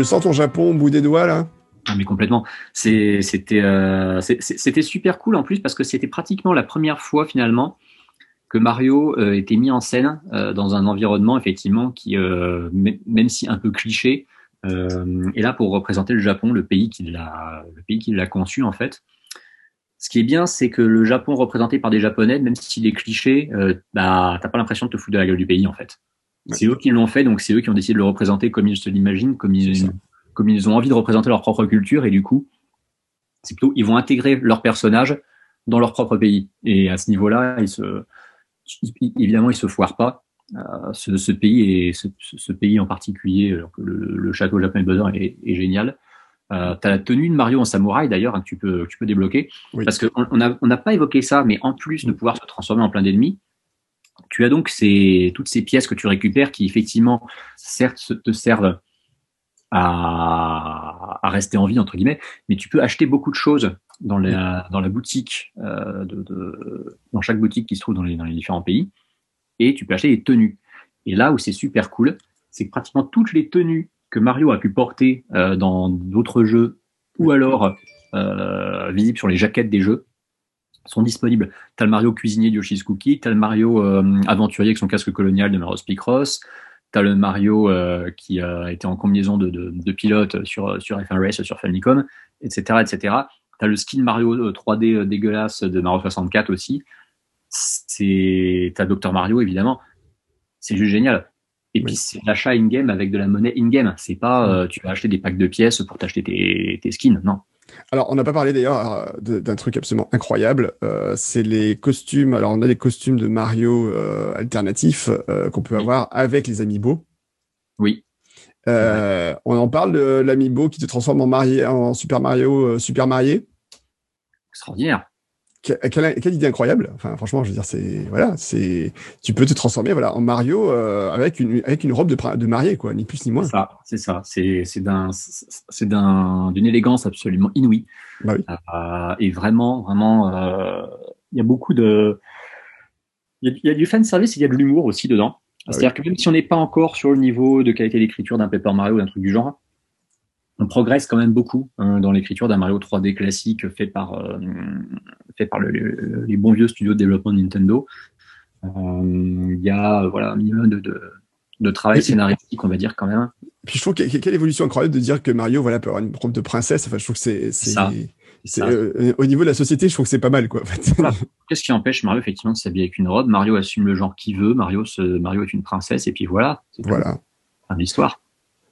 Le sens ton Japon au bout des doigts là? Ah, mais complètement. C'était euh, c'était super cool en plus parce que c'était pratiquement la première fois finalement que Mario euh, était mis en scène euh, dans un environnement effectivement qui, même si un peu cliché, est là pour représenter le Japon, le pays qui l'a le pays qui l'a conçu en fait. Ce qui est bien, c'est que le Japon représenté par des Japonais, même s'il est cliché, bah t'as pas l'impression de te foutre de la gueule du pays en fait. C'est eux qui l'ont fait, donc c'est eux qui ont décidé de le représenter comme ils se l'imaginent, comme ils comme ils ont envie de représenter leur propre culture et du coup, c'est plutôt ils vont intégrer leur personnage dans leur propre pays. Et à ce niveau-là, ils se, évidemment, ils se foirent pas. Euh, ce, ce, pays et ce, ce, pays en particulier, le, le château japonais Buzzer est, est génial. Euh, tu as la tenue de Mario en samouraï d'ailleurs hein, que tu peux, tu peux débloquer. Parce qu'on n'a on a pas évoqué ça, mais en plus de pouvoir se transformer en plein d'ennemis, tu as donc ces, toutes ces pièces que tu récupères qui effectivement certes te servent à, à, rester en vie entre guillemets, mais tu peux acheter beaucoup de choses dans la, dans la boutique, euh, de, de, dans chaque boutique qui se trouve dans les, dans les différents pays, et tu peux acheter des tenues. Et là où c'est super cool, c'est que pratiquement toutes les tenues que Mario a pu porter euh, dans d'autres jeux, ou alors euh, visibles sur les jaquettes des jeux, sont disponibles. T'as le Mario cuisinier de Yoshi's Cookie, t'as le Mario euh, aventurier avec son casque colonial de Mario Picross, T'as le Mario euh, qui a été en combinaison de, de, de pilote sur, sur F1 Race, sur Famicom, etc. etc. T'as le skin Mario 3D euh, dégueulasse de Mario 64 aussi. C'est T'as Dr Mario évidemment. C'est juste génial. Et puis c'est l'achat in-game avec de la monnaie in-game. C'est pas euh, tu vas acheter des packs de pièces pour t'acheter tes, tes skins. Non. Alors, on n'a pas parlé d'ailleurs euh, d'un truc absolument incroyable. Euh, c'est les costumes. Alors, on a des costumes de Mario euh, alternatifs euh, qu'on peut avoir avec les amiibo. Oui. on en parle de l'amiibo qui te transforme en, marié, en Super Mario, Super Marié? Extraordinaire quelle, quelle, idée incroyable. Enfin, franchement, je veux dire, c'est voilà, c'est tu peux te transformer voilà en Mario euh, avec une avec une robe de, de mariée quoi, ni plus ni moins. Ça, c'est ça, c'est c'est d'un c'est d'un d'une élégance absolument inouïe. Bah oui. euh, et vraiment vraiment euh, il y a beaucoup de il y, a, du fan service, il y a de l'humour aussi dedans. Ah C'est-à-dire que même si on n'est pas encore sur le niveau de qualité d'écriture d'un Paper Mario ou d'un truc du genre, on progresse quand même beaucoup hein, dans l'écriture d'un Mario 3D classique fait par, euh, fait par le, les bons vieux studios de développement de Nintendo. Euh, il y a voilà, un minimum de, de, de travail scénaristique, on va dire quand même. Puis je trouve a quelle évolution incroyable de dire que Mario voilà, peut avoir une robe de princesse. Enfin, je trouve que c'est. euh, au niveau de la société, je trouve que c'est pas mal. quoi. En fait. Qu'est-ce qui empêche Mario effectivement de s'habiller avec une robe? Mario assume le genre qu'il veut. Mario, se, Mario est une princesse et puis voilà. Voilà. Fin l'histoire.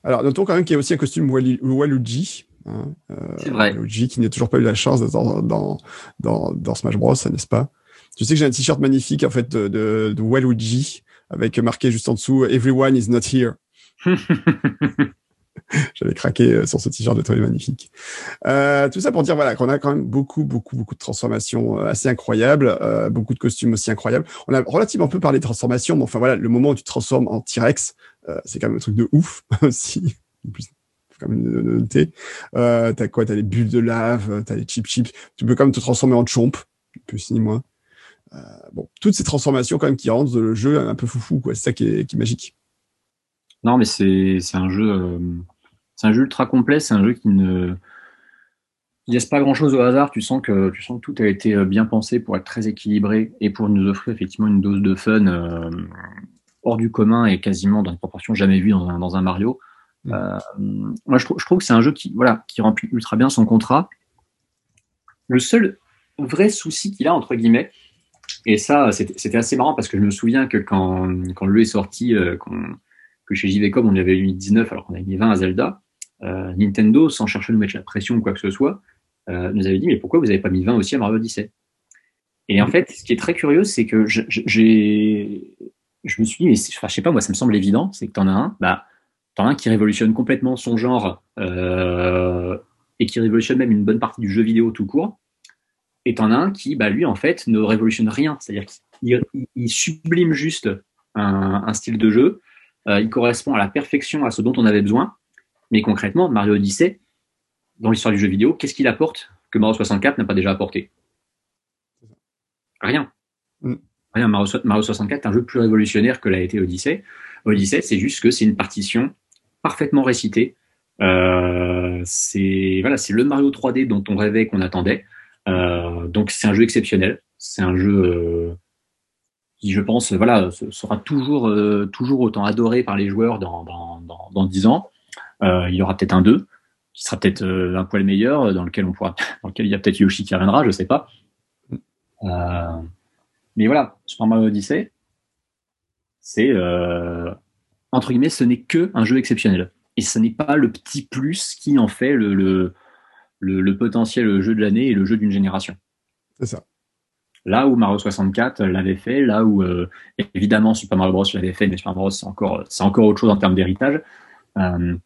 Alors, notons quand même qu'il y a aussi un costume Waluigi. Hein, euh, c'est vrai. Waluigi qui n'a toujours pas eu la chance d'être dans, dans, dans, dans, Smash Bros, n'est-ce pas? Tu sais que j'ai un t-shirt magnifique en fait de, de, de Waluigi avec marqué juste en dessous Everyone is not here. J'avais craqué euh, sur ce t-shirt de toi magnifique. Euh, tout ça pour dire voilà qu'on a quand même beaucoup beaucoup beaucoup de transformations euh, assez incroyables, beaucoup de costumes aussi incroyables. On a relativement peu parlé de transformations, mais enfin voilà le moment où tu te transformes en T-Rex, c'est quand même un truc de ouf aussi. En plus, faut quand même noter. Euh, t'as quoi? T'as les bulles de lave, t'as les chip chips. Tu peux quand même te transformer en chomp, plus ni moins. Bon, toutes ces transformations quand même qui rendent le jeu un peu foufou, quoi. C'est ça qui est, qui est magique. Non, mais c'est un jeu euh, c'est un jeu ultra complet. C'est un jeu qui ne laisse pas grand chose au hasard. Tu sens que tu sens que tout a été euh, bien pensé pour être très équilibré et pour nous offrir effectivement une dose de fun euh, hors du commun et quasiment dans une proportion jamais vue dans un, dans un Mario. Mm. Euh, moi, je, je, trouve que c'est un jeu qui, voilà, qui remplit ultra bien son contrat. Le seul vrai souci qu'il a, entre guillemets, et ça, c'était assez marrant parce que je me souviens que quand, quand le jeu est sorti, euh, que chez JVCom, on avait mis 19 alors qu'on avait mis 20 à Zelda, euh, Nintendo, sans chercher à nous mettre la pression ou quoi que ce soit, euh, nous avait dit, mais pourquoi vous n'avez pas mis 20 aussi à Mario Odyssey? Et en fait, ce qui est très curieux, c'est que je me suis dit, mais enfin, je sais pas, moi, ça me semble évident, c'est que tu en as un, bah, t'en as un qui révolutionne complètement son genre euh, et qui révolutionne même une bonne partie du jeu vidéo tout court. Et t'en as un qui, bah, lui, en fait, ne révolutionne rien. C'est-à-dire qu'il il sublime juste un, style de jeu. Euh, il correspond à la perfection à ce dont on avait besoin. Mais concrètement, Mario Odyssey, dans l'histoire du jeu vidéo, qu'est-ce qu'il apporte que Mario 64 n'a pas déjà apporté? Rien. Mm. Mario, 64 est un jeu plus révolutionnaire que l'a été Odyssey. Odyssey, c'est juste que c'est une partition parfaitement récitée, c'est voilà, c'est le Mario 3D dont on rêvait qu'on attendait. donc c'est un jeu exceptionnel. C'est un jeu qui, je pense, voilà, sera toujours, toujours autant adoré par les joueurs dans, dans, dans, dans 10 ans. il y aura peut-être un 2 qui sera peut-être un poil meilleur, dans lequel on pourra, dans lequel il y a peut-être Yoshi qui reviendra, je sais pas. Euh, mais voilà, Super Mario Odyssey, c'est euh, entre guillemets, ce n'est que un jeu exceptionnel. Et ce n'est pas le petit plus qui en fait le, le, le, potentiel jeu de l'année et le jeu d'une génération. C'est ça. Là où Mario 64 l'avait fait, là où euh, évidemment Super Mario Bros l'avait fait, mais Super Mario Bros c'est encore, c'est encore autre chose en termes d'héritage. Euh,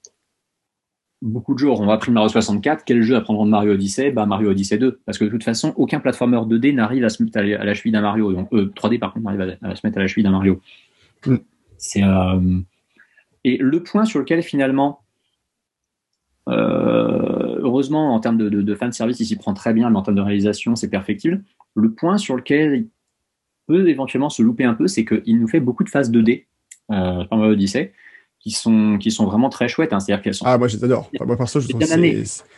beaucoup de jours on va appris Mario 64. Quel jeu apprendront de Mario Odyssey? Bah, Mario Odyssey 2. Parce que de toute façon, aucun platformer 2D n'arrive à se mettre à la cheville d'un Mario. Donc, 3D, euh, par contre, n'arrive à, se mettre à la cheville d'un Mario. Mm. C'est, Et le point sur lequel, finalement, euh, heureusement, en termes de, de, de, fan service, il s'y prend très bien, mais en termes de réalisation, c'est perfectible. Le point sur lequel il peut éventuellement se louper un peu, c'est qu'il nous fait beaucoup de phases 2D euh, Mario Odyssey qui sont qui sont vraiment très chouettes. Hein. C'est-à-dire qu'elles sont. Ah moi j'adore. Enfin, moi perso je trouve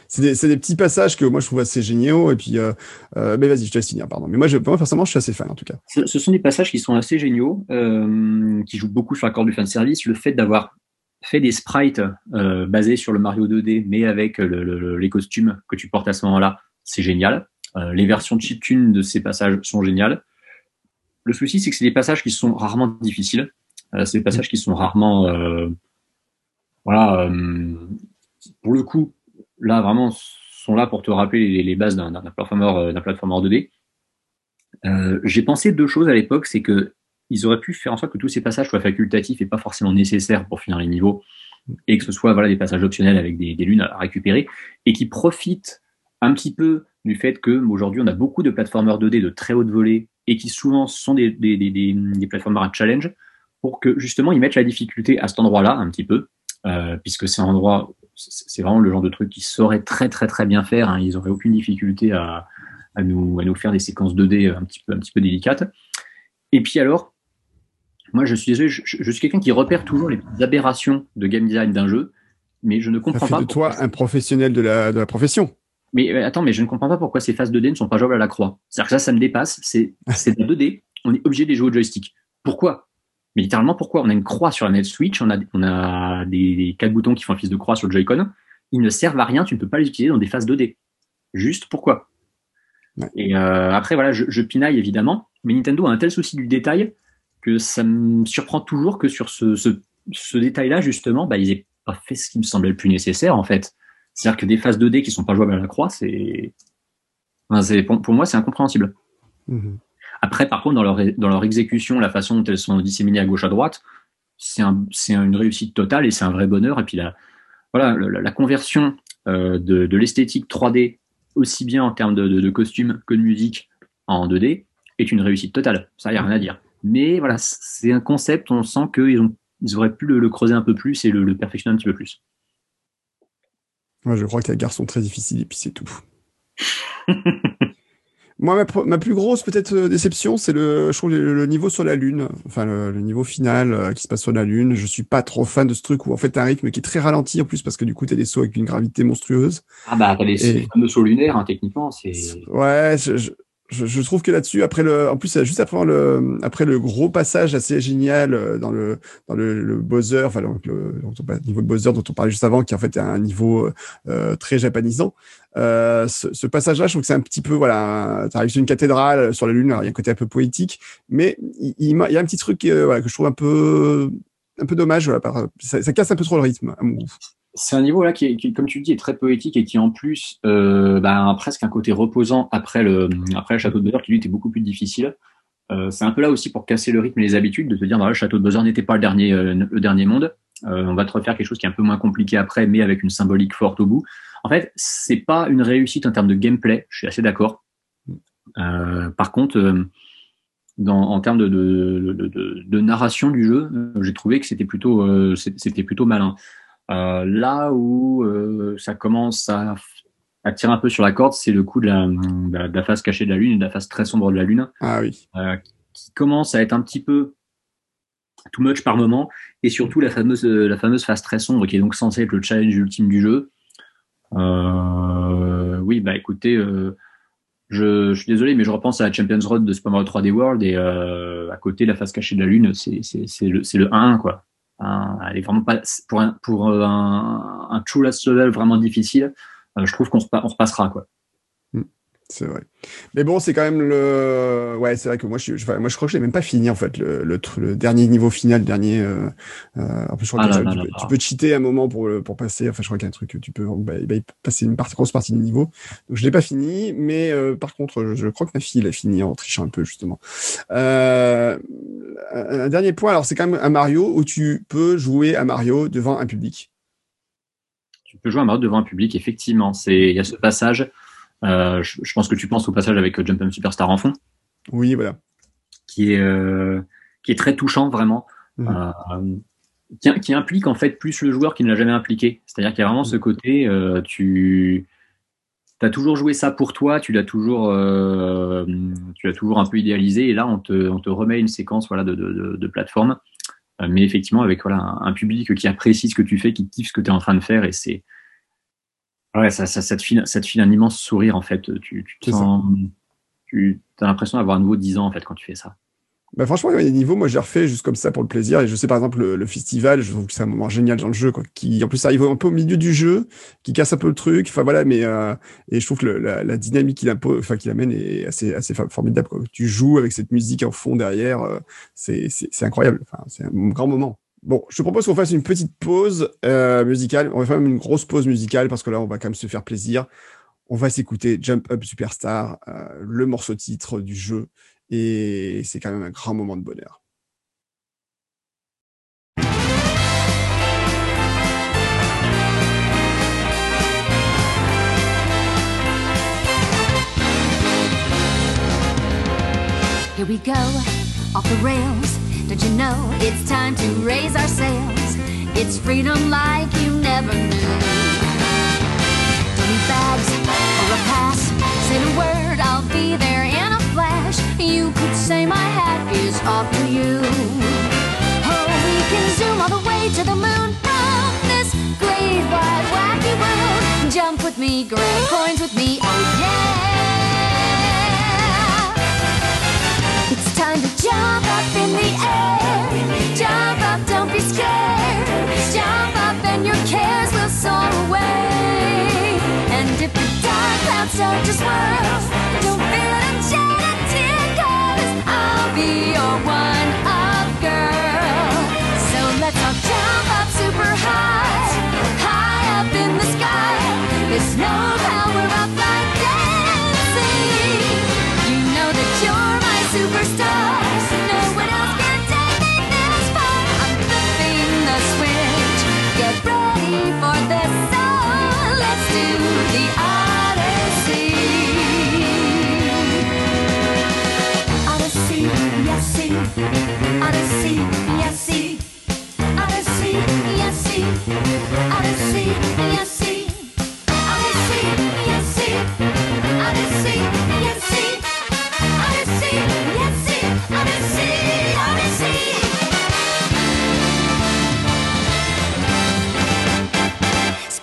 c'est des, des, petits passages que moi je trouve assez géniaux et puis euh, euh, mais vas-y je te laisse finir pardon. Mais moi je, moi personnellement je suis assez fan en tout cas. Ce, ce sont des passages qui sont assez géniaux, euh, qui jouent beaucoup sur l'accord du fan service. Le fait d'avoir fait des sprites euh, basés sur le Mario 2D mais avec le, les costumes que tu portes à ce moment-là, c'est génial. Euh, les versions chiptune de ces passages sont géniales. Le souci c'est que c'est des passages qui sont rarement difficiles. Euh, c'est des passages qui sont rarement, euh, voilà, euh, pour le coup, là vraiment sont là pour te rappeler les, bases d'un platformer, d'un platformer 2D. J'ai pensé deux choses à l'époque, c'est que ils auraient pu faire en sorte que tous ces passages soient facultatifs et pas forcément nécessaires pour finir les niveaux, et que ce soit voilà des passages optionnels avec des, lunes à récupérer, et qui profitent un petit peu du fait que aujourd'hui on a beaucoup de platformers 2D de très haute volée et qui souvent sont des, des, des, des platformers à challenge pour que justement ils mettent la difficulté à cet endroit-là un petit peu, euh, puisque c'est un endroit, c'est vraiment le genre de truc qu'ils sauraient très très très bien faire. Hein. ils n'auraient aucune difficulté à, à, nous, à nous faire des séquences 2D un petit peu, un petit peu délicates. Et puis alors, moi je suis désolé, je, suis quelqu'un qui repère toujours les aberrations de game design d'un jeu, mais je ne comprends Ça fait pas. de toi un professionnel de la, de la profession. Mais euh, attends, mais je ne comprends pas pourquoi ces phases 2D ne sont pas jouables à la croix. C'est-à-dire que ça, ça me dépasse. C'est c'est 2D, on est obligé de les jouer au joystick. Pourquoi? Mais littéralement, pourquoi? On a une croix sur la net Switch, on a, on a des, quatre boutons qui font fils de croix sur le Joy-Con. Ils ne servent à rien, tu ne peux pas les utiliser dans des phases 2D. Juste pourquoi? Et euh, après, voilà, je, je, pinaille évidemment, mais Nintendo a un tel souci du détail que ça me surprend toujours que sur ce, ce, ce détail-là, justement, bah, ils aient pas fait ce qui me semblait le plus nécessaire, en fait. C'est-à-dire que des phases 2D qui sont pas jouables à la croix, c'est, enfin, pour, pour, moi, c'est incompréhensible. Mm-hmm. Après, par contre, dans leur, dans leur exécution, la façon dont elles sont disséminées à gauche à droite, c'est un, une réussite totale et c'est un vrai bonheur. Et puis la, voilà, la, conversion euh, de, de l'esthétique 3D, aussi bien en termes de, de, de, costumes que de musique en 2D, est une réussite totale. Ça, il n'y a rien à dire. Mais voilà, c'est un concept, on sent qu'ils ont, ils auraient pu le, creuser un peu plus et le, le perfectionner un petit peu plus. Moi, je crois que les gare sont très difficiles et puis c'est tout. Moi, ma, plus grosse peut-être euh, déception, c'est le, je trouve le, niveau sur la lune, enfin le, niveau final euh, qui se passe sur la lune. Je suis pas trop fan de ce truc où en fait t'as un rythme qui est très ralenti en plus parce que du coup t'as des sauts avec une gravité monstrueuse. Ah bah t'as les fameux sauts lunaires hein, techniquement, c'est. Ouais, je, je, je, trouve que là-dessus, après le, en plus, juste après le, après le gros passage assez génial euh, dans le, dans le, le Bowser, enfin, donc le, niveau de Bowser dont on parlait juste avant, qui en fait est un niveau euh, très japanisant. Euh, ce, passage-là, je trouve que c'est un petit peu, voilà, tu arrives sur une cathédrale sur la lune, il y a un côté un peu poétique, mais il, y a un petit truc que je trouve un peu, un peu dommage, ça, casse un peu trop le rythme, c'est un niveau là qui, est, qui, comme tu dis, est très poétique et qui en plus euh, bah, a presque un côté reposant après le après le château de Buzzer qui lui était beaucoup plus difficile. Euh, c'est un peu là aussi pour casser le rythme et les habitudes de te dire bah, le château de Buzzer n'était pas le dernier euh, le dernier monde. Euh, on va te refaire quelque chose qui est un peu moins compliqué après, mais avec une symbolique forte au bout. En fait, c'est pas une réussite en termes de gameplay. Je suis assez d'accord. Euh, par contre, dans, en termes de, de, de, de, narration du jeu, j'ai trouvé que c'était plutôt c'était plutôt malin. Euh, là où euh, ça commence à, à, tirer un peu sur la corde, c'est le coup de la, de la, face cachée de la Lune et de la face très sombre de la Lune. Ah oui. Euh, qui commence à être un petit peu too much par moment, et surtout la fameuse, la fameuse phase très sombre qui est donc censée être le challenge ultime du jeu. oui, bah écoutez, je, je, suis désolé, mais je repense à la Champions Road de Super Mario 3D World et à côté, la phase cachée de la Lune, c'est le, le 1, quoi. Elle est vraiment pas pour un, pour un, un true last level vraiment difficile. je trouve qu'on on se passera, quoi. C'est vrai. Mais bon, c'est quand même le. Ouais, c'est vrai que moi, je, je, moi, je crois que je l'ai même pas fini en fait, le, le, le dernier niveau final, le dernier. Euh, euh, en plus, je crois ah que tu, peux, tu, peux, cheater un moment pour pour passer. Enfin, je crois qu'il y a un truc, tu peux bah, bah, passer une grosse partie du niveau. Donc, je l'ai pas fini, mais euh, par contre, je, je, crois que ma fille l'a fini en trichant un peu justement. Euh, un dernier point, alors c'est quand même un Mario où tu peux jouer à Mario devant un public. Tu peux jouer à Mario devant un public, effectivement. C'est il y a ce passage je, je, pense que tu penses au passage avec euh, Jump'em Superstar en fond. Oui, voilà. Qui est euh, qui est très touchant vraiment. Mhm. Euh, qui, qui, implique en fait plus le joueur qui ne l'a jamais impliqué. C'est-à-dire qu'il y a vraiment ce mhm. côté, euh, tu as toujours joué ça pour toi, tu l'as toujours, euh, tu l'as toujours un peu idéalisé, et là on te, on te remet une séquence voilà de, de, de, plateforme, mais effectivement avec voilà un, un, public qui apprécie ce que tu fais, qui kiffe ce que tu es en train de faire, et c'est Ouais, ça, ça, ça, te file, ça te file un immense sourire en fait. Tu, tu, sens, tu as l'impression d'avoir un nouveau 10 ans en fait quand tu fais ça. Bah franchement, il y a des niveaux, moi j'ai refait juste comme ça pour le plaisir. Et je sais par exemple le, festival, je trouve que c'est un moment génial dans le jeu, quoi, qui en plus arrive un peu au milieu du jeu, qui casse un peu le truc. Enfin voilà, mais euh, et je trouve que la, la, dynamique qu'il impose, enfin qu'il amène est assez assez formidable. Quoi. Tu joues avec cette musique en fond derrière, euh, c'est c'est incroyable. Enfin, c'est un grand moment. Bon, je te propose qu'on fasse une petite pause euh, musicale. On va faire une grosse pause musicale parce que là, on va quand même se faire plaisir. On va s'écouter Jump Up Superstar, euh, le morceau titre du jeu. Et c'est quand même un grand moment de bonheur. Here we go, off the rails. Don't you know it's time to raise our sails? It's freedom like you never knew. Don't need bags or a pass. Say the word, I'll be there in a flash. You could say my hat is off to you. Oh, we can zoom all the way to the moon from this great wide wacky world. Jump with me, grab coins with me, oh yeah. Jump up in the air. Jump up, don't be scared. Jump up and your cares will soar away. And if the dark clouds start to swirl, don't feel a shed a tear, I'll be your one up girl. So let's all jump up super high, high up in the sky. There's no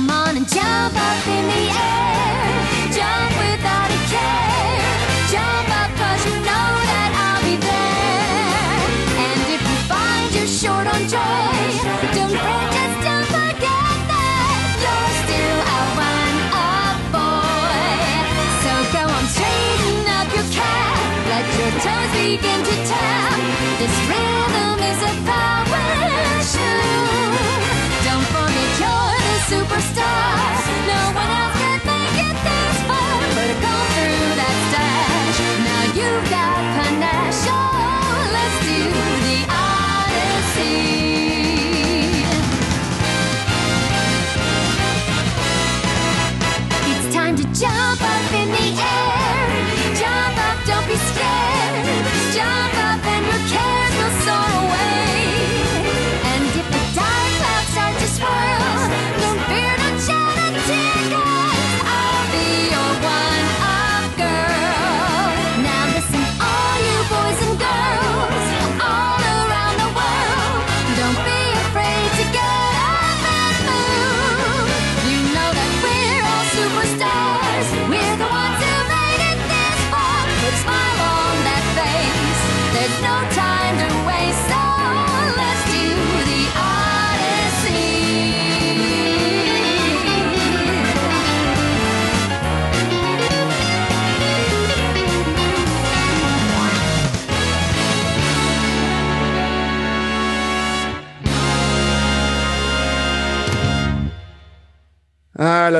Come on and jump up in the air. Jump without a care. Jump up cause you know that I'll be there. And if you find you're short on joy, don't fret, just don't forget that you're still a one up boy. So go on, straighten up your cap. Let your toes begin to superstar.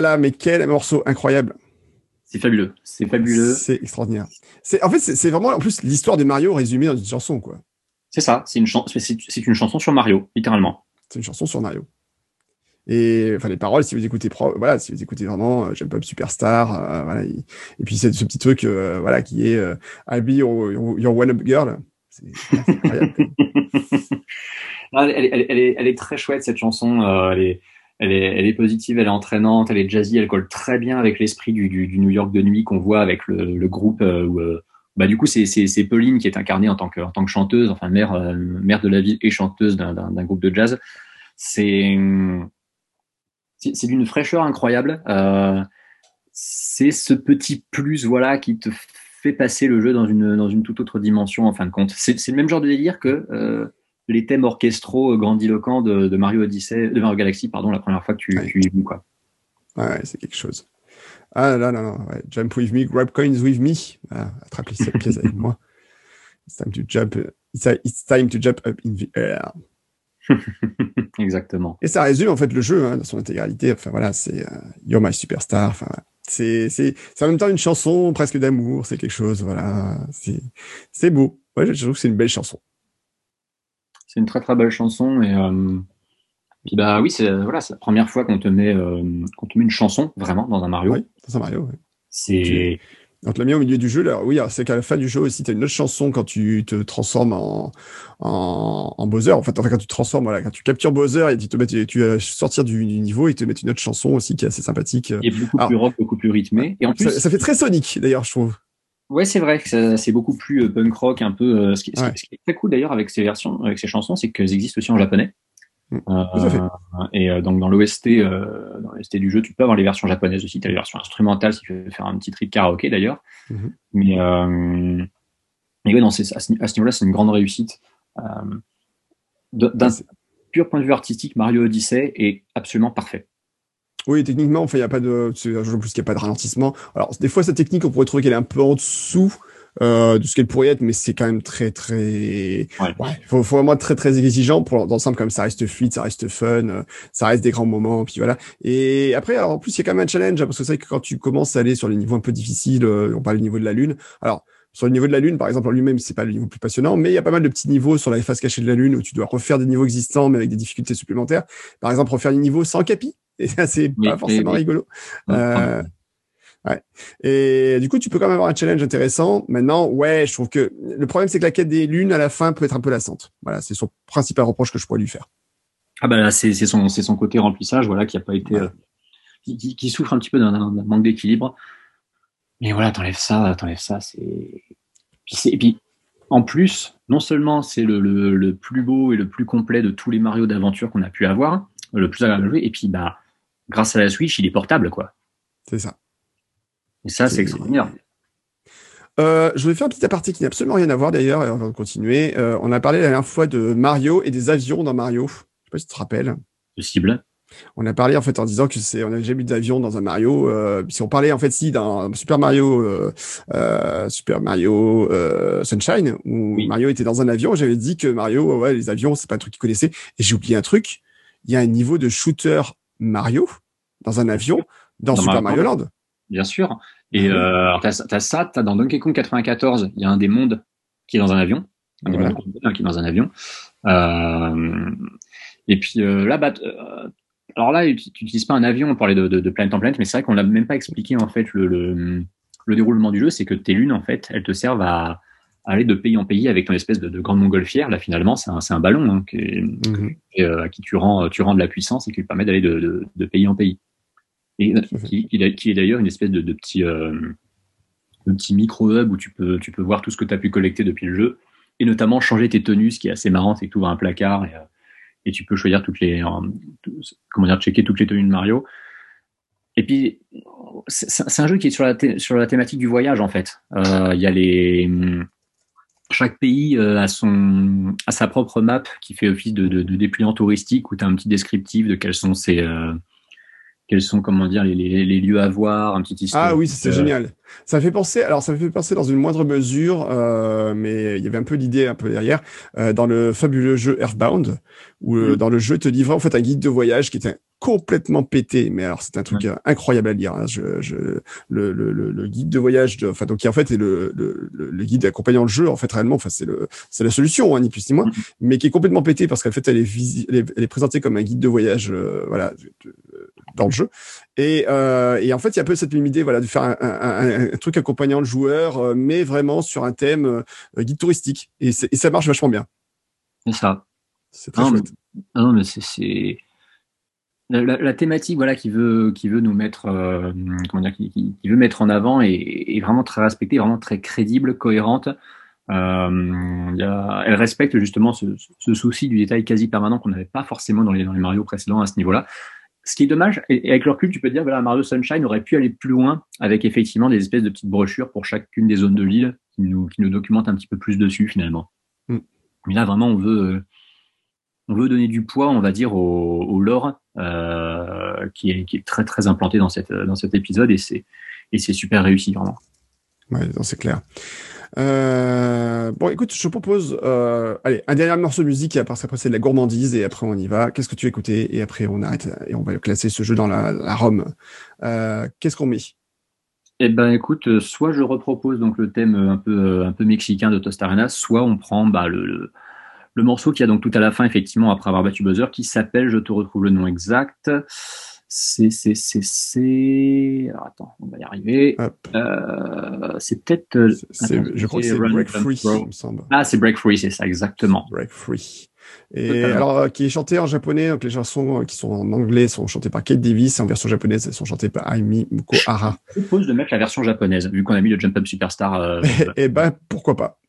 Là là, mais quel morceau incroyable. C'est fabuleux, c'est fabuleux. C'est extraordinaire. C'est en fait c'est vraiment en plus l'histoire de Mario résumée dans une chanson quoi. C'est ça, c'est une, c'est une chanson sur Mario, littéralement. C'est une chanson sur Mario. Et enfin les paroles, si vous écoutez, voilà, si vous écoutez vraiment euh, Jump Up Superstar, euh, voilà, et, puis c'est ce petit truc, euh, voilà, qui est euh, I'll be your, one up girl. C'est incroyable. elle, elle, elle, est, elle, est, très chouette cette chanson. elle est, elle est, elle est positive, elle est entraînante, elle est jazzy, elle colle très bien avec l'esprit du, du, du, New York de nuit qu'on voit avec le, le groupe où, bah du coup c'est c'est Pauline qui est incarnée en tant que en tant que chanteuse, enfin mère mère de la ville et chanteuse d'un groupe de jazz. C'est c'est d'une fraîcheur incroyable. Euh, c'est ce petit plus voilà qui te fait passer le jeu dans une dans une toute autre dimension en fin de compte. C'est le même genre de délire que euh, les thèmes orchestraux grandiloquents de, de, Mario Odyssey, de Mario Galaxy, pardon, la première fois que tu, tu y joues quoi. Ouais, c'est quelque chose. Ah là là là, ouais. jump with me, grab coins with me. Ah, attrape cette pièce avec moi. It's time to jump. It's time to jump up in the air. Exactement. Et ça résume en fait le jeu hein, dans son intégralité. Enfin voilà, c'est uh, You're My Superstar. Enfin, c'est c'est c'est en même temps une chanson presque d'amour. C'est quelque chose. Voilà, c'est c'est beau. Ouais, je trouve que c'est une belle chanson. C'est une très très belle chanson et euh, puis bah oui, c'est voilà, c'est la première fois qu'on te met euh, qu'on te met une chanson vraiment dans un Mario. Oui, dans un Mario. Oui. C'est on te l'a mis au milieu du jeu. Là. Oui, c'est qu'à la fin du jeu aussi, tu as une autre chanson quand tu te transformes en, en, en Bowser. En fait, quand tu te transformes, voilà, quand tu captures Bowser et tu te mets, tu vas sortir du, niveau et te mettre une autre chanson aussi qui est assez sympathique. Et beaucoup plus rock, beaucoup plus rythmé. Et en plus, ça, fait très Sonic d'ailleurs, je trouve. Ouais, c'est vrai que c'est beaucoup plus euh, punk rock, un peu. Euh, ce, qui, ce, qui, est très cool d'ailleurs avec ces versions, avec ces chansons, c'est qu'elles existent aussi en japonais. Euh, et euh, donc dans l'OST, euh, dans l'OST du jeu, tu peux avoir les versions japonaises aussi. Tu as les versions instrumentales si tu veux faire un petit trip karaoké d'ailleurs. Mhm. Mais, mais ouais, non, à ce, niveau-là, c'est une grande réussite. d'un pur point de vue artistique, Mario Odyssey est absolument parfait. Oui, techniquement, enfin, il n'y a pas de, c'est un jeu en plus qu'il n'y a pas de ralentissement. Alors, des fois, cette technique, on pourrait trouver qu'elle est un peu en dessous euh, de ce qu'elle pourrait être, mais c'est quand même très très. Ouais. ouais faut, faut vraiment être très très exigeant pour l'ensemble comme ça reste fluide, ça reste fun, euh, ça reste des grands moments, puis voilà. Et après, alors, en plus, il y a quand même un challenge hein, parce que c'est vrai que quand tu commences à aller sur les niveaux un peu difficiles, euh, on parle du niveau de la lune. Alors sur le niveau de la Lune, par exemple, en lui-même, c'est pas le niveau le plus passionnant, mais il y a pas mal de petits niveaux sur la face cachée de la Lune où tu dois refaire des niveaux existants, mais avec des difficultés supplémentaires. Par exemple, refaire les niveaux sans capi. Et ça, c'est pas forcément rigolo. Euh, Ouais. Et du coup, tu peux quand même avoir un challenge intéressant. Maintenant, ouais, je trouve que le problème, c'est que la quête des lunes à la fin peut être un peu lassante. Voilà, c'est son principal reproche que je pourrais lui faire. Ah bah là, c'est son, son côté remplissage, voilà, qui a pas été, euh, qui, qui, souffre un petit peu d'un manque d'équilibre. Mais voilà, t'enlèves ça, t'enlèves ça, c'est. Et puis, en plus, non seulement c'est le, le, le, plus beau et le plus complet de tous les Mario d'aventure qu'on a pu avoir, le plus agréable à jouer, et puis bah, grâce à la Switch, il est portable, quoi. C'est ça. Et ça, c'est extraordinaire. Euh, je vais faire un petit aparté qui n'a absolument rien à voir d'ailleurs, avant de continuer. Euh, on a parlé la dernière fois de Mario et des avions dans Mario. Je sais pas si tu te rappelles. Possible. On a parlé en fait en disant que c'est, on n'a jamais eu d'avion dans un Mario. Euh, si on parlait en fait si dans Super Mario, euh, euh Super Mario euh, Sunshine où Mario était dans un avion, j'avais dit que Mario, ouais, les avions c'est pas un truc qu'il connaissait. Et j'ai oublié un truc. Il y a un niveau de shooter Mario dans un avion dans, Super Mario Land bien sûr. Et mhm. euh, t'as as ça, t'as dans Donkey Kong 94, il y a un des mondes qui est dans un avion, un des mondes qui est dans un avion. Euh, et puis euh, là, bah, euh, alors là, tu n'utilises pas un avion pour parler de, de, de planète en planète, mais c'est vrai qu'on n'a même pas expliqué en fait le, le, le, déroulement du jeu, c'est que tes lunes en fait, elles te servent à, aller de pays en pays avec ton espèce de, de grande montgolfière. Là, finalement, c'est un, un, ballon hein, qui, mhm. à qui tu rends, tu rends de la puissance et qui te permet d'aller de, pays en pays et qui, qui, est d'ailleurs une espèce de, petit, euh, petit micro-hub où tu peux, tu peux voir tout ce que tu as pu collecter depuis le jeu, et notamment changer tes tenues, ce qui est assez marrant, c'est que tu ouvres un placard et, euh, et tu peux choisir toutes les, euh, comment dire, checker toutes les tenues de Mario. Et puis, c'est un jeu qui est sur la, sur la thématique du voyage, en fait. Euh, il y a les, chaque pays a son, a sa propre map qui fait office de, de, de dépliant touristique où tu as un petit descriptif de quels sont ses, quels sont, comment dire, les, les, lieux à voir, un petit histoire. Ah oui, c'est génial. Ça fait penser, alors ça fait penser dans une moindre mesure, euh, mais il y avait un peu l'idée un peu derrière, euh, dans le fabuleux jeu Earthbound, où euh, mm. dans le jeu te livrait en fait un guide de voyage qui était complètement pété, mais alors c'est un truc incroyable à lire. Hein. Je, je, le, le, le, guide de voyage, de, enfin donc qui en fait est le, le, le guide accompagnant le jeu en fait réellement, enfin c'est le c'est la solution hein, ni plus ni moins, mm. mais qui est complètement pété parce qu'en fait elle est, elle est, présentée comme un guide de voyage, voilà, dans le jeu. Et, euh, et en fait, il y a un peu cette même idée, voilà, de faire un, un, un truc accompagnant le joueur, euh, mais vraiment sur un thème euh, guide touristique. Et, et, ça marche vachement bien. C'est ça. C'est très chouette. non, mais c'est la, la, thématique, voilà, qui veut, qui veut nous mettre, euh, comment dire, qui, qui, veut mettre en avant est, est, vraiment très respectée, vraiment très crédible, cohérente. Euh, y a, elle respecte justement ce, ce, souci du détail quasi permanent qu'on n'avait pas forcément dans les, dans les Mario précédents à ce niveau-là ce qui est dommage, et avec le recul, tu peux dire, voilà, Mario Sunshine aurait pu aller plus loin avec effectivement des espèces de petites brochures pour chacune des zones de l'île qui nous, qui nous documentent un petit peu plus dessus finalement. Mm. Mais là, vraiment, on veut, euh, on veut donner du poids, on va dire, au, au lore euh, qui, est, qui est très très implanté dans, cette, dans cet épisode et c'est, et c'est super réussi vraiment. Ouais, c'est clair. Euh, bon, écoute, je propose, euh, allez, un dernier morceau de musique et après, après c'est de la gourmandise et après on y va. Qu'est-ce que tu écouté et après on arrête et on va classer ce jeu dans la, la ROM. Euh, Qu'est-ce qu'on met? Eh ben, écoute, euh, soit je repropose donc le thème un peu un peu mexicain de Tostarena, soit on prend bah, le, le, le morceau qui a donc tout à la fin effectivement après avoir battu Buzzer qui s'appelle, je te retrouve le nom exact c'est, c'est, c'est, c'est. Alors attends, on va y arriver. Euh, c'est peut-être. Euh, je crois que c'est Break Free, il me semble. Ah, c'est Break Free, c'est ça, exactement. Break Free. Et alors, euh, qui est chanté en japonais, donc les chansons qui sont en anglais sont chantées par Kate Davis, et en version japonaise, elles sont chantées par Aimi Mukohara. Je propose de mettre la version japonaise, vu qu'on a mis le Jump Up Superstar. Euh, et, et ben, pourquoi pas.「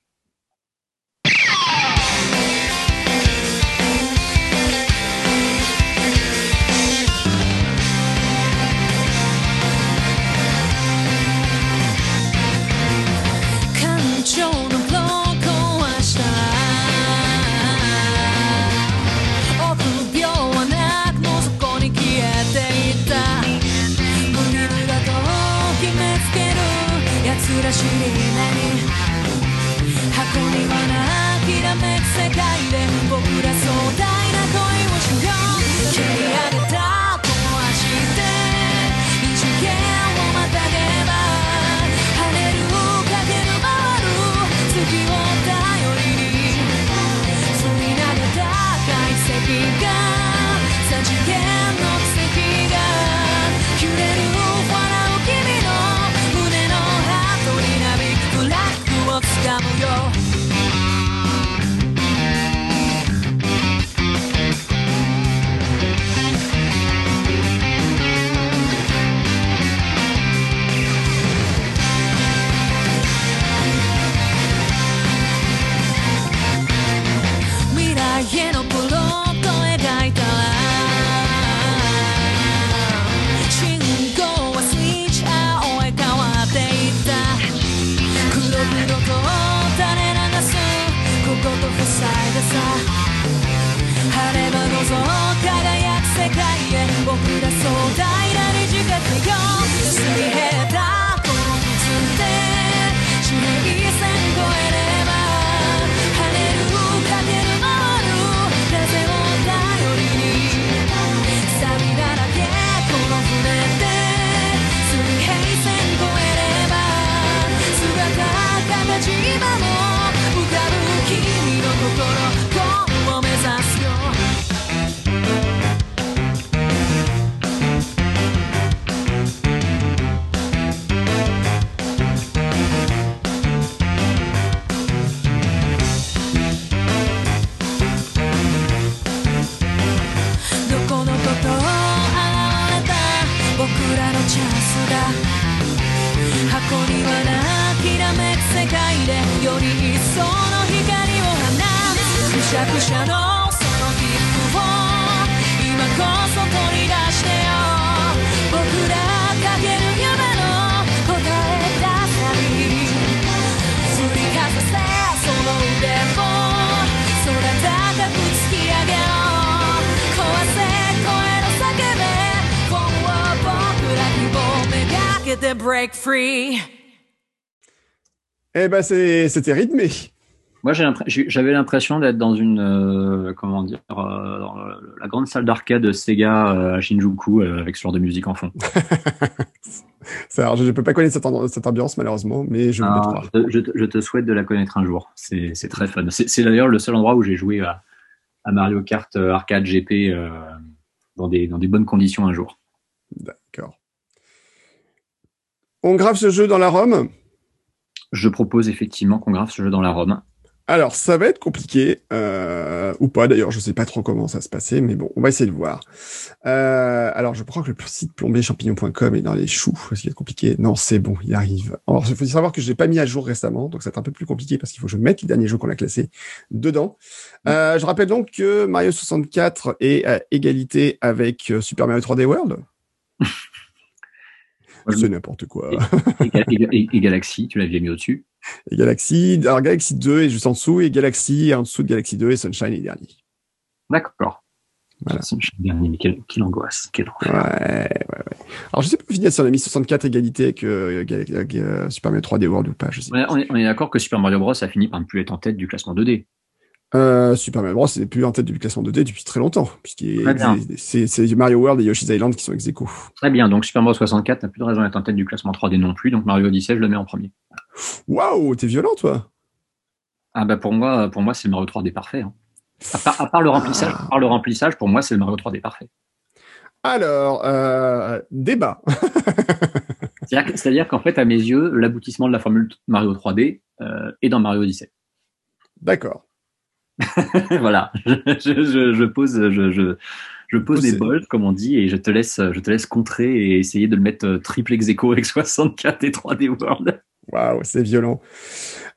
Eh ben, c'était rythmé. Moi, j'avais l'impression d'être dans une, euh, comment dire, euh, dans la grande salle d'arcade de Sega euh, à Shinjuku avec ce genre de musique en fond. Ça, je ne peux pas connaître cette, ambiance malheureusement, mais je, ah, je, je, te souhaite de la connaître un jour. C'est très fun. C'est d'ailleurs le seul endroit où j'ai joué à, à, Mario Kart Arcade GP dans, des, dans des bonnes conditions un jour. D'accord. On grave ce jeu dans la ROM? Je propose effectivement qu'on grave ce jeu dans la ROM. Alors, ça va être compliqué, euh, ou pas d'ailleurs, je sais pas trop comment ça se passer, mais bon, on va essayer de voir. Euh, alors, je crois que le site plombéchampignon.com est dans les choux, est-ce qu'il est compliqué? Non, c'est bon, il arrive. Alors, il faut savoir que je l'ai pas mis à jour récemment, donc c'est un peu plus compliqué parce qu'il faut que je mette les derniers jeux qu'on a classés dedans. Euh, je rappelle donc que Mario 64 est à égalité avec Super Mario 3D World. c'est n'importe quoi. Et, Galaxy, tu l'avais mis au-dessus? Et Galaxy, alors Galaxy 2 est juste en dessous, et Galaxy en dessous de Galaxy 2 et Sunshine est dernier. D'accord. Voilà. Sunshine dernier, mais quelle, angoisse, quelle Ouais, ouais, ouais. Alors je sais pas finir si on a mis 64 égalité avec, euh, Super Mario 3D World ou pas, je sais on est, on est d'accord que Super Mario Bros a fini par ne plus être en tête du classement 2D. Euh, Super Mario Bros n'est plus en tête du classement 2D depuis très longtemps, puisqu'il c'est Mario World et Yoshi's Island qui sont ex aequo. Très bien, donc Super Mario 64 n'a plus de raison d'être en tête du classement 3D non plus, donc Mario Odyssey, je le mets en premier. Waouh, t'es violent toi Ah bah pour moi, pour moi c'est le Mario 3D parfait. Hein. À, part, le remplissage, à part le remplissage, pour moi c'est le Mario 3D parfait. Alors, euh, débat. C'est-à-dire qu'en fait, à mes yeux, l'aboutissement de la formule Mario 3D euh, est dans Mario Odyssey. D'accord. voilà, je, pose, je, je, pose des bols, comme on dit, et je te laisse, je te laisse contrer et essayer de le mettre euh, triple ex avec 64 et 3D World. Waouh, c'est violent.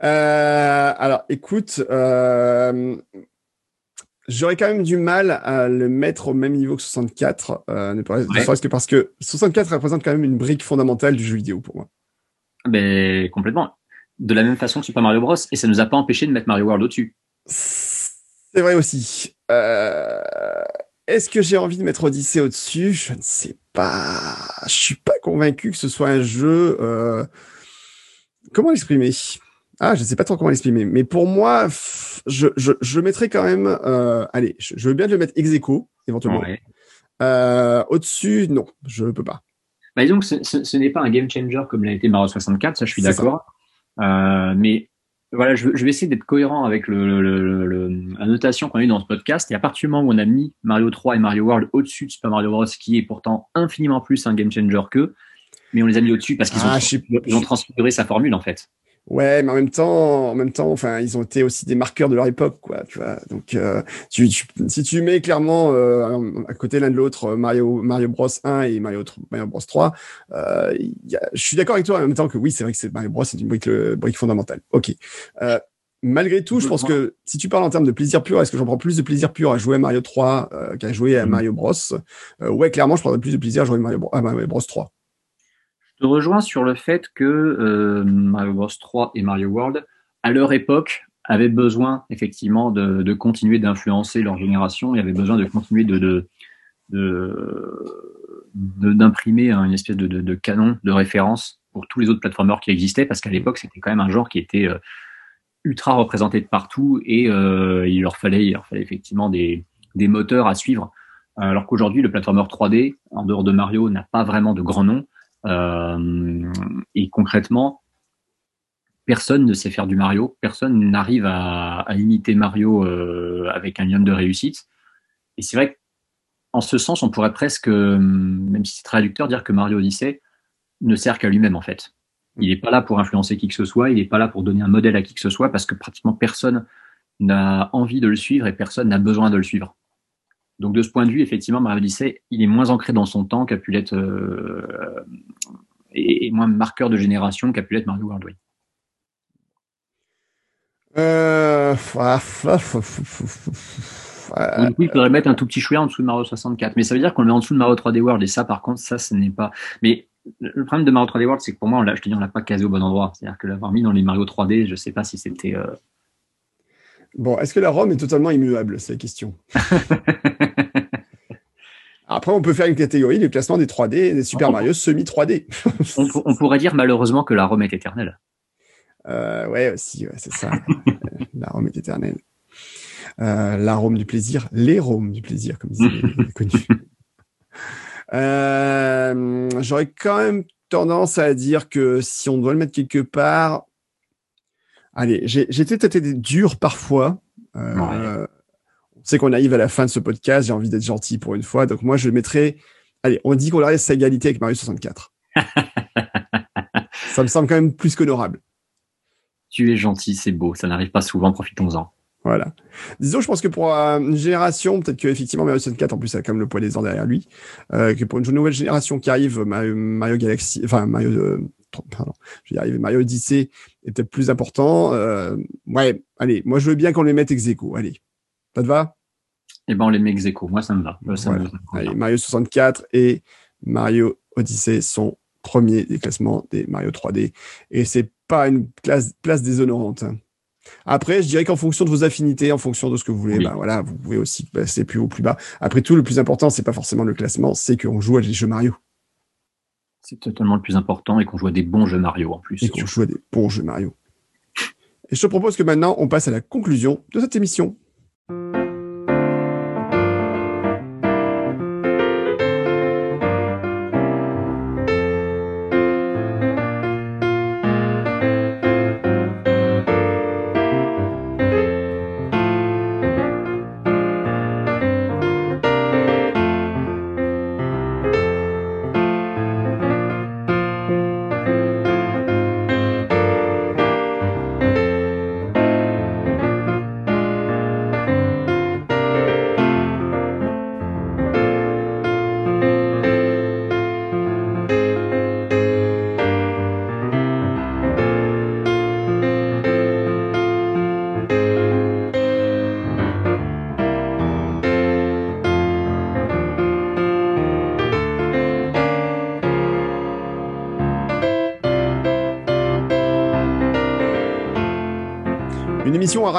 Euh, alors, écoute, euh, j'aurais quand même du mal à le mettre au même niveau que 64, ne serait-ce que parce que 64 représente quand même une brique fondamentale du jeu vidéo pour moi. Mais ben, complètement. De la même façon que Super Mario Bros. Et ça nous a pas empêché de mettre Mario World au-dessus. C'est vrai aussi. Euh, est-ce que j'ai envie de mettre Odyssey au-dessus? Je ne sais pas. Je suis pas convaincu que ce soit un jeu. Euh... Comment l'exprimer? Ah, je ne sais pas trop comment l'exprimer. Mais pour moi, je, je, je mettrais quand même. Euh... Allez, je, veux bien le mettre ex aequo, éventuellement. Euh, au-dessus, non, je ne peux pas. Bah, disons que ce, ce, n'est pas un game changer comme l'a été Mario 64, ça je suis d'accord. Mais voilà, je, vais essayer d'être cohérent avec le, la notation qu'on a eu dans ce podcast. Et à partir du moment où on a mis Mario 3 et Mario World au-dessus de Super Mario Bros, qui est pourtant infiniment plus un game changer qu'eux, mais on les a mis au-dessus parce qu'ils ah, ont, ont transfiguré sa formule en fait. Ouais, mais en même temps, en même temps, enfin, ils ont été aussi des marqueurs de leur époque, quoi. Tu vois. Donc, euh, tu, si tu mets clairement euh, à côté l'un de l'autre euh, Mario Mario Bros 1 et Mario, Mario Bros 3, euh, y a, je suis d'accord avec toi en même temps que oui, c'est vrai que c'est Mario Bros c'est une brique, brique fondamentale. Ok. Euh, malgré tout, je pense que si tu parles en termes de plaisir pur, est-ce que j'en prends plus de plaisir pur à jouer à Mario 3 qu'à jouer à mm. Mario Bros? Ouais, clairement, je prendrais plus de plaisir à jouer à Mario, à Mario Bros 3. Je rejoins sur le fait que euh, Mario Bros 3 et Mario World, à leur époque, avaient besoin effectivement de, de continuer d'influencer leur génération et avaient besoin de continuer de, de, d'imprimer une espèce de, de, canon de référence pour tous les autres plateformeurs qui existaient, parce qu'à l'époque, c'était quand même un genre qui était euh, ultra représenté de partout et euh, il, leur fallait, effectivement des, des moteurs à suivre. Alors qu'aujourd'hui, le platformer 3D, en dehors de Mario, n'a pas vraiment de grand nom. Euh, et concrètement, personne ne sait faire du Mario, personne n'arrive à, imiter Mario euh, avec un lien de réussite. Et c'est vrai qu'en ce sens, on pourrait presque, même si c'est traducteur, dire que Mario Odyssey ne sert qu'à lui-même en fait. Il n'est pas là pour influencer qui que ce soit, il n'est pas là pour donner un modèle à qui que ce soit, parce que pratiquement personne n'a envie de le suivre et personne n'a besoin de le suivre. Donc de ce point de vue, effectivement, Mario Odyssey, il est moins ancré dans son temps qu'a pu l'être euh, et, moins marqueur de génération qu'a pu l'être Mario World. Oui. Euh... du coup, il faudrait mettre un tout petit chouïa en dessous de Mario 64. Mais ça veut dire qu'on le met en dessous de Mario 3D World. Et ça, par contre, ça, ce n'est pas. Mais le problème de Mario 3D World, c'est que pour moi, on je te dis, on l'a pas casé au bon endroit. C'est-à-dire que l'avoir mis dans les Mario 3D, je sais pas si c'était. Euh, Bon, est-ce que la ROM est totalement immuable C'est la question? Après, on peut faire une catégorie du classement des 3D, des Super Mario semi 3D. on, pourrait dire malheureusement que la Rome est éternelle. Euh, ouais, aussi, c'est ça. la Rome est éternelle. Euh, l'arôme du plaisir, les roms du plaisir, comme disait connu. Euh, J'aurais quand même tendance à dire que si on doit le mettre quelque part, allez, j'ai été dur parfois. Euh, On sait qu'on arrive à la fin de ce podcast, j'ai envie d'être gentil pour une fois, donc moi je mettrais. Allez, on dit qu'on reste à égalité avec Mario 64. ça me semble quand même plus qu'honorable. Tu es gentil, c'est beau, ça n'arrive pas souvent, profitons-en. Voilà. Disons, je pense que pour euh, une génération, peut-être qu'effectivement Mario 64 en plus a quand même le poids des ans derrière lui, euh, que pour une nouvelle génération qui arrive, Mario, Galaxy, enfin Mario, euh, pardon, je vais y arriver, Mario Odyssey peut-être plus important. Euh, ouais, allez, moi je veux bien qu'on les mette ex aequo. Allez, ça te va? Eh ben on les met ex aequo. Moi ça me va. allez, Mario 64 et Mario Odyssey sont premiers des classements des Mario 3D et c'est pas une place, place déshonorante. Après, je dirais qu'en fonction de vos affinités, en fonction de ce que vous voulez, ben voilà, vous pouvez aussi passer plus haut, plus bas. Après tout, le plus important, c'est pas forcément le classement, c'est qu'on joue à des jeux Mario. C'est totalement le plus important et qu'on joue à des bons jeux Mario en plus. Et qu'on joue à des bons jeux Mario. Et je te propose que maintenant, on passe à la conclusion de cette émission.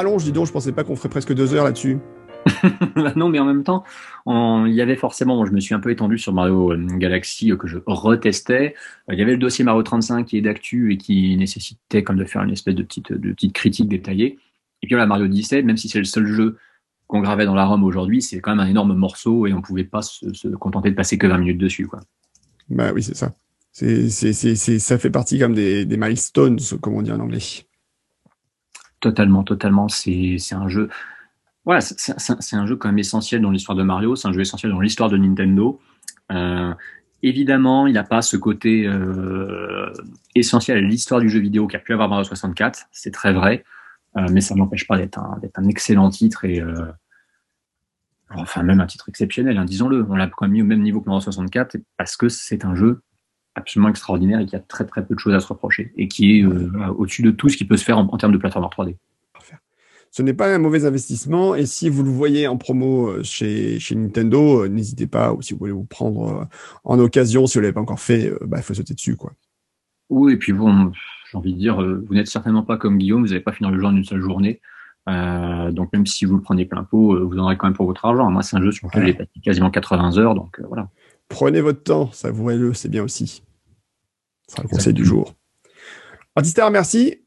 Rallonge, dis donc, je pensais pas qu'on ferait presque deux heures là-dessus. Non, mais en même temps, il y avait forcément, je me suis un peu étendu sur Mario euh, Galaxy euh, que je retestais. Euh, il y avait le dossier Mario 35 qui est d'actu et qui nécessitait comme de faire une espèce de petite, de petite critique détaillée. Et puis là, Mario 17, même si c'est le seul jeu qu'on gravait dans la ROM aujourd'hui, c'est quand même un énorme morceau et on pouvait pas se, contenter de passer que 20 minutes dessus, quoi. Bah oui, c'est ça. C'est, ça fait partie comme des, des milestones, comme on dit en anglais. Totalement, totalement. C'est un jeu. Voilà, c'est un jeu quand même essentiel dans l'histoire de Mario. C'est un jeu essentiel dans l'histoire de Nintendo. Euh, évidemment, il n'a pas ce côté euh, essentiel à l'histoire du jeu vidéo qu'a pu avoir Mario 64. C'est très vrai, euh, mais ça n'empêche pas d'être un, excellent titre et enfin même un titre exceptionnel. Hein, disons-le. On l'a quand même mis au même niveau que Mario 64 parce que c'est un jeu absolument extraordinaire et qui a très très peu de choses à se reprocher et qui est euh, au-dessus de tout ce qui peut se faire en, termes de plateforme 3D. Ce n'est pas un mauvais investissement et si vous le voyez en promo euh, chez, chez Nintendo, euh, n'hésitez pas ou si vous voulez vous prendre en occasion, si vous l'avez pas encore fait, bah, il faut sauter dessus quoi. Oui et puis bon, j'ai envie de dire, vous n'êtes certainement pas comme Guillaume, vous n'allez pas finir le jeu en une seule journée. donc même si vous le prenez plein pot, vous en aurez quand même pour votre argent. Moi, c'est un jeu sur lequel j'ai passé quasiment 80 heures, donc voilà. Prenez votre temps, savourez-le, c'est bien aussi. C'est le conseil du jour. Antistar, merci.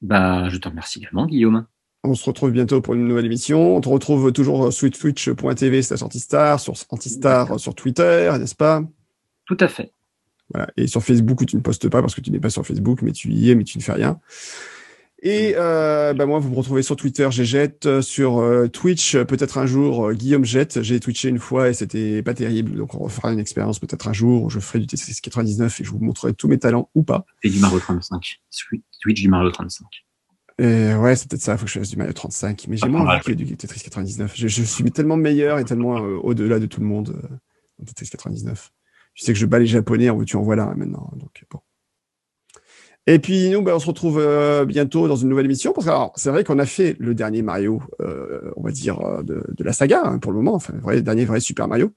Bah, je te remercie également, Guillaume. On se retrouve bientôt pour une nouvelle émission. On te retrouve toujours sur twitch.tv slash antistar, sur antistar sur Twitter, n'est-ce pas? Tout à fait. Voilà. Et sur Facebook, où tu ne postes pas parce que tu n'es pas sur Facebook, mais tu y es, mais tu ne fais rien. Et euh, bah moi, vous me retrouvez sur Twitter, j'ai jette, euh, sur euh, Twitch, peut-être un jour, euh, Guillaume jette. J'ai twitché une fois et c'était pas terrible, donc on refera une expérience peut-être un jour. Je ferai du TCS 99 et je vous montrerai tous mes talents ou pas. Et du Mario 35. Twitch du Mario 35. Et ouais, c'est peut-être ça, faut que je fasse du Mario 35. Mais j'ai moins que du Tetris 99. Je, je, suis tellement meilleur et tellement au-delà de tout le monde dans Tetris 99. Je sais que je bats les Japonais, en tu en voilà maintenant. Donc bon. Et puis nous, ben, on se retrouve euh, bientôt dans une nouvelle émission. Parce que c'est vrai qu'on a fait le dernier Mario, euh, on va dire euh, de, la saga hein, pour le moment, enfin le dernier vrai Super Mario.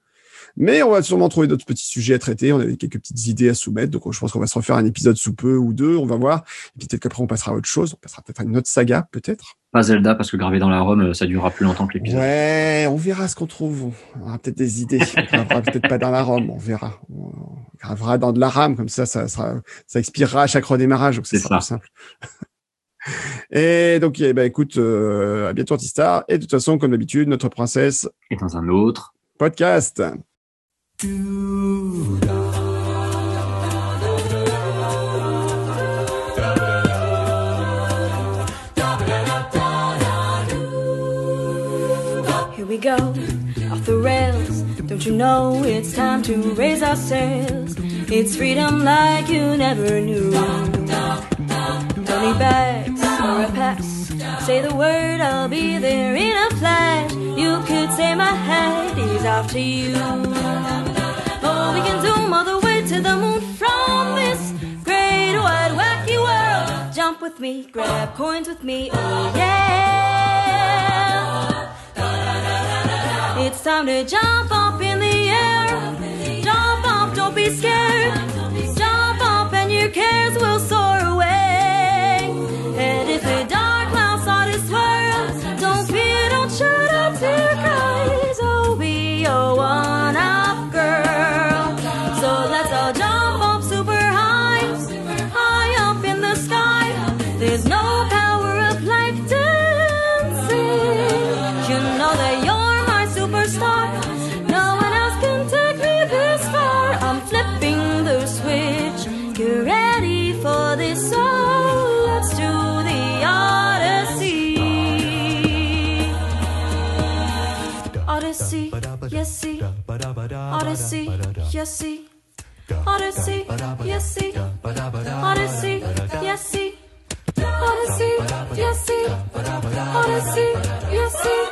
Mais on va sûrement trouver d'autres petits sujets à traiter. On avait quelques petites idées à soumettre, donc je pense qu'on va se refaire un épisode sous peu ou deux. On va voir. Et puis peut-être qu'après on passera à autre chose. On passera peut-être à une autre saga, peut-être. pas Zelda parce que gravé dans la Rome, ça durera plus longtemps que l'épisode. Ouais, on verra ce qu'on trouve. On aura peut-être des idées. On gravera peut-être pas dans la Rome, on verra. On gravera dans de la rame, comme ça, ça, sera, ça expirera à chaque redémarrage, donc c'est ça. simple. Et donc, eh ben, écoute, euh, à bientôt Antistar. Et de toute façon, comme d'habitude, notre princesse est dans un autre podcast. Here we go, off the rails. Don't you know it's time to raise our sails? It's freedom like you never knew. Need bags or a pass. Say the word, I'll be there in a flash. You could say my head is off to you. To the moon from this great wide wacky world. Jump with me, grab coins with me, oh yeah. It's time to jump up in the air. Jump up, don't be scared. Jump up and your cares will soar away. Odyssey, yes, see. Odyssey, yes, see. Odyssey, yes, see. Odyssey, yes, see. Odyssey, yes, see.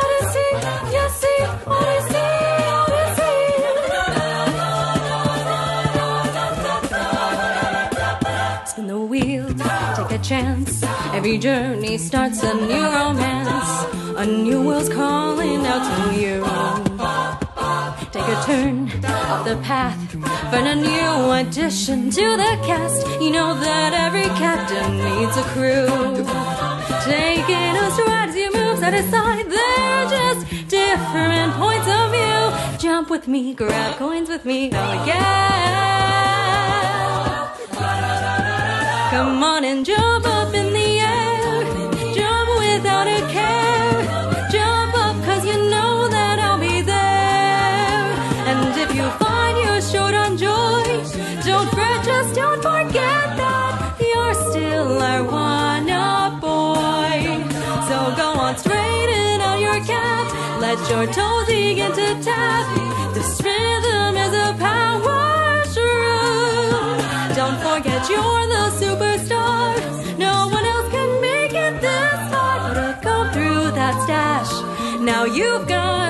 Odyssey, yes, see. Odyssey. Spin the wheel, take a chance. Every journey starts a new romance. A new world's calling out to you. A turn off the path, find a new addition to the cast. You know that every captain needs a crew. Taking a you move side to side, they're just different points of view. Jump with me, grab coins with me, oh yeah. Come on and jump up let your toes begin to tap. This rhythm is a power shroom. Don't forget you're the superstar. No one else can make it this far. Gotta go through that stash. Now you've got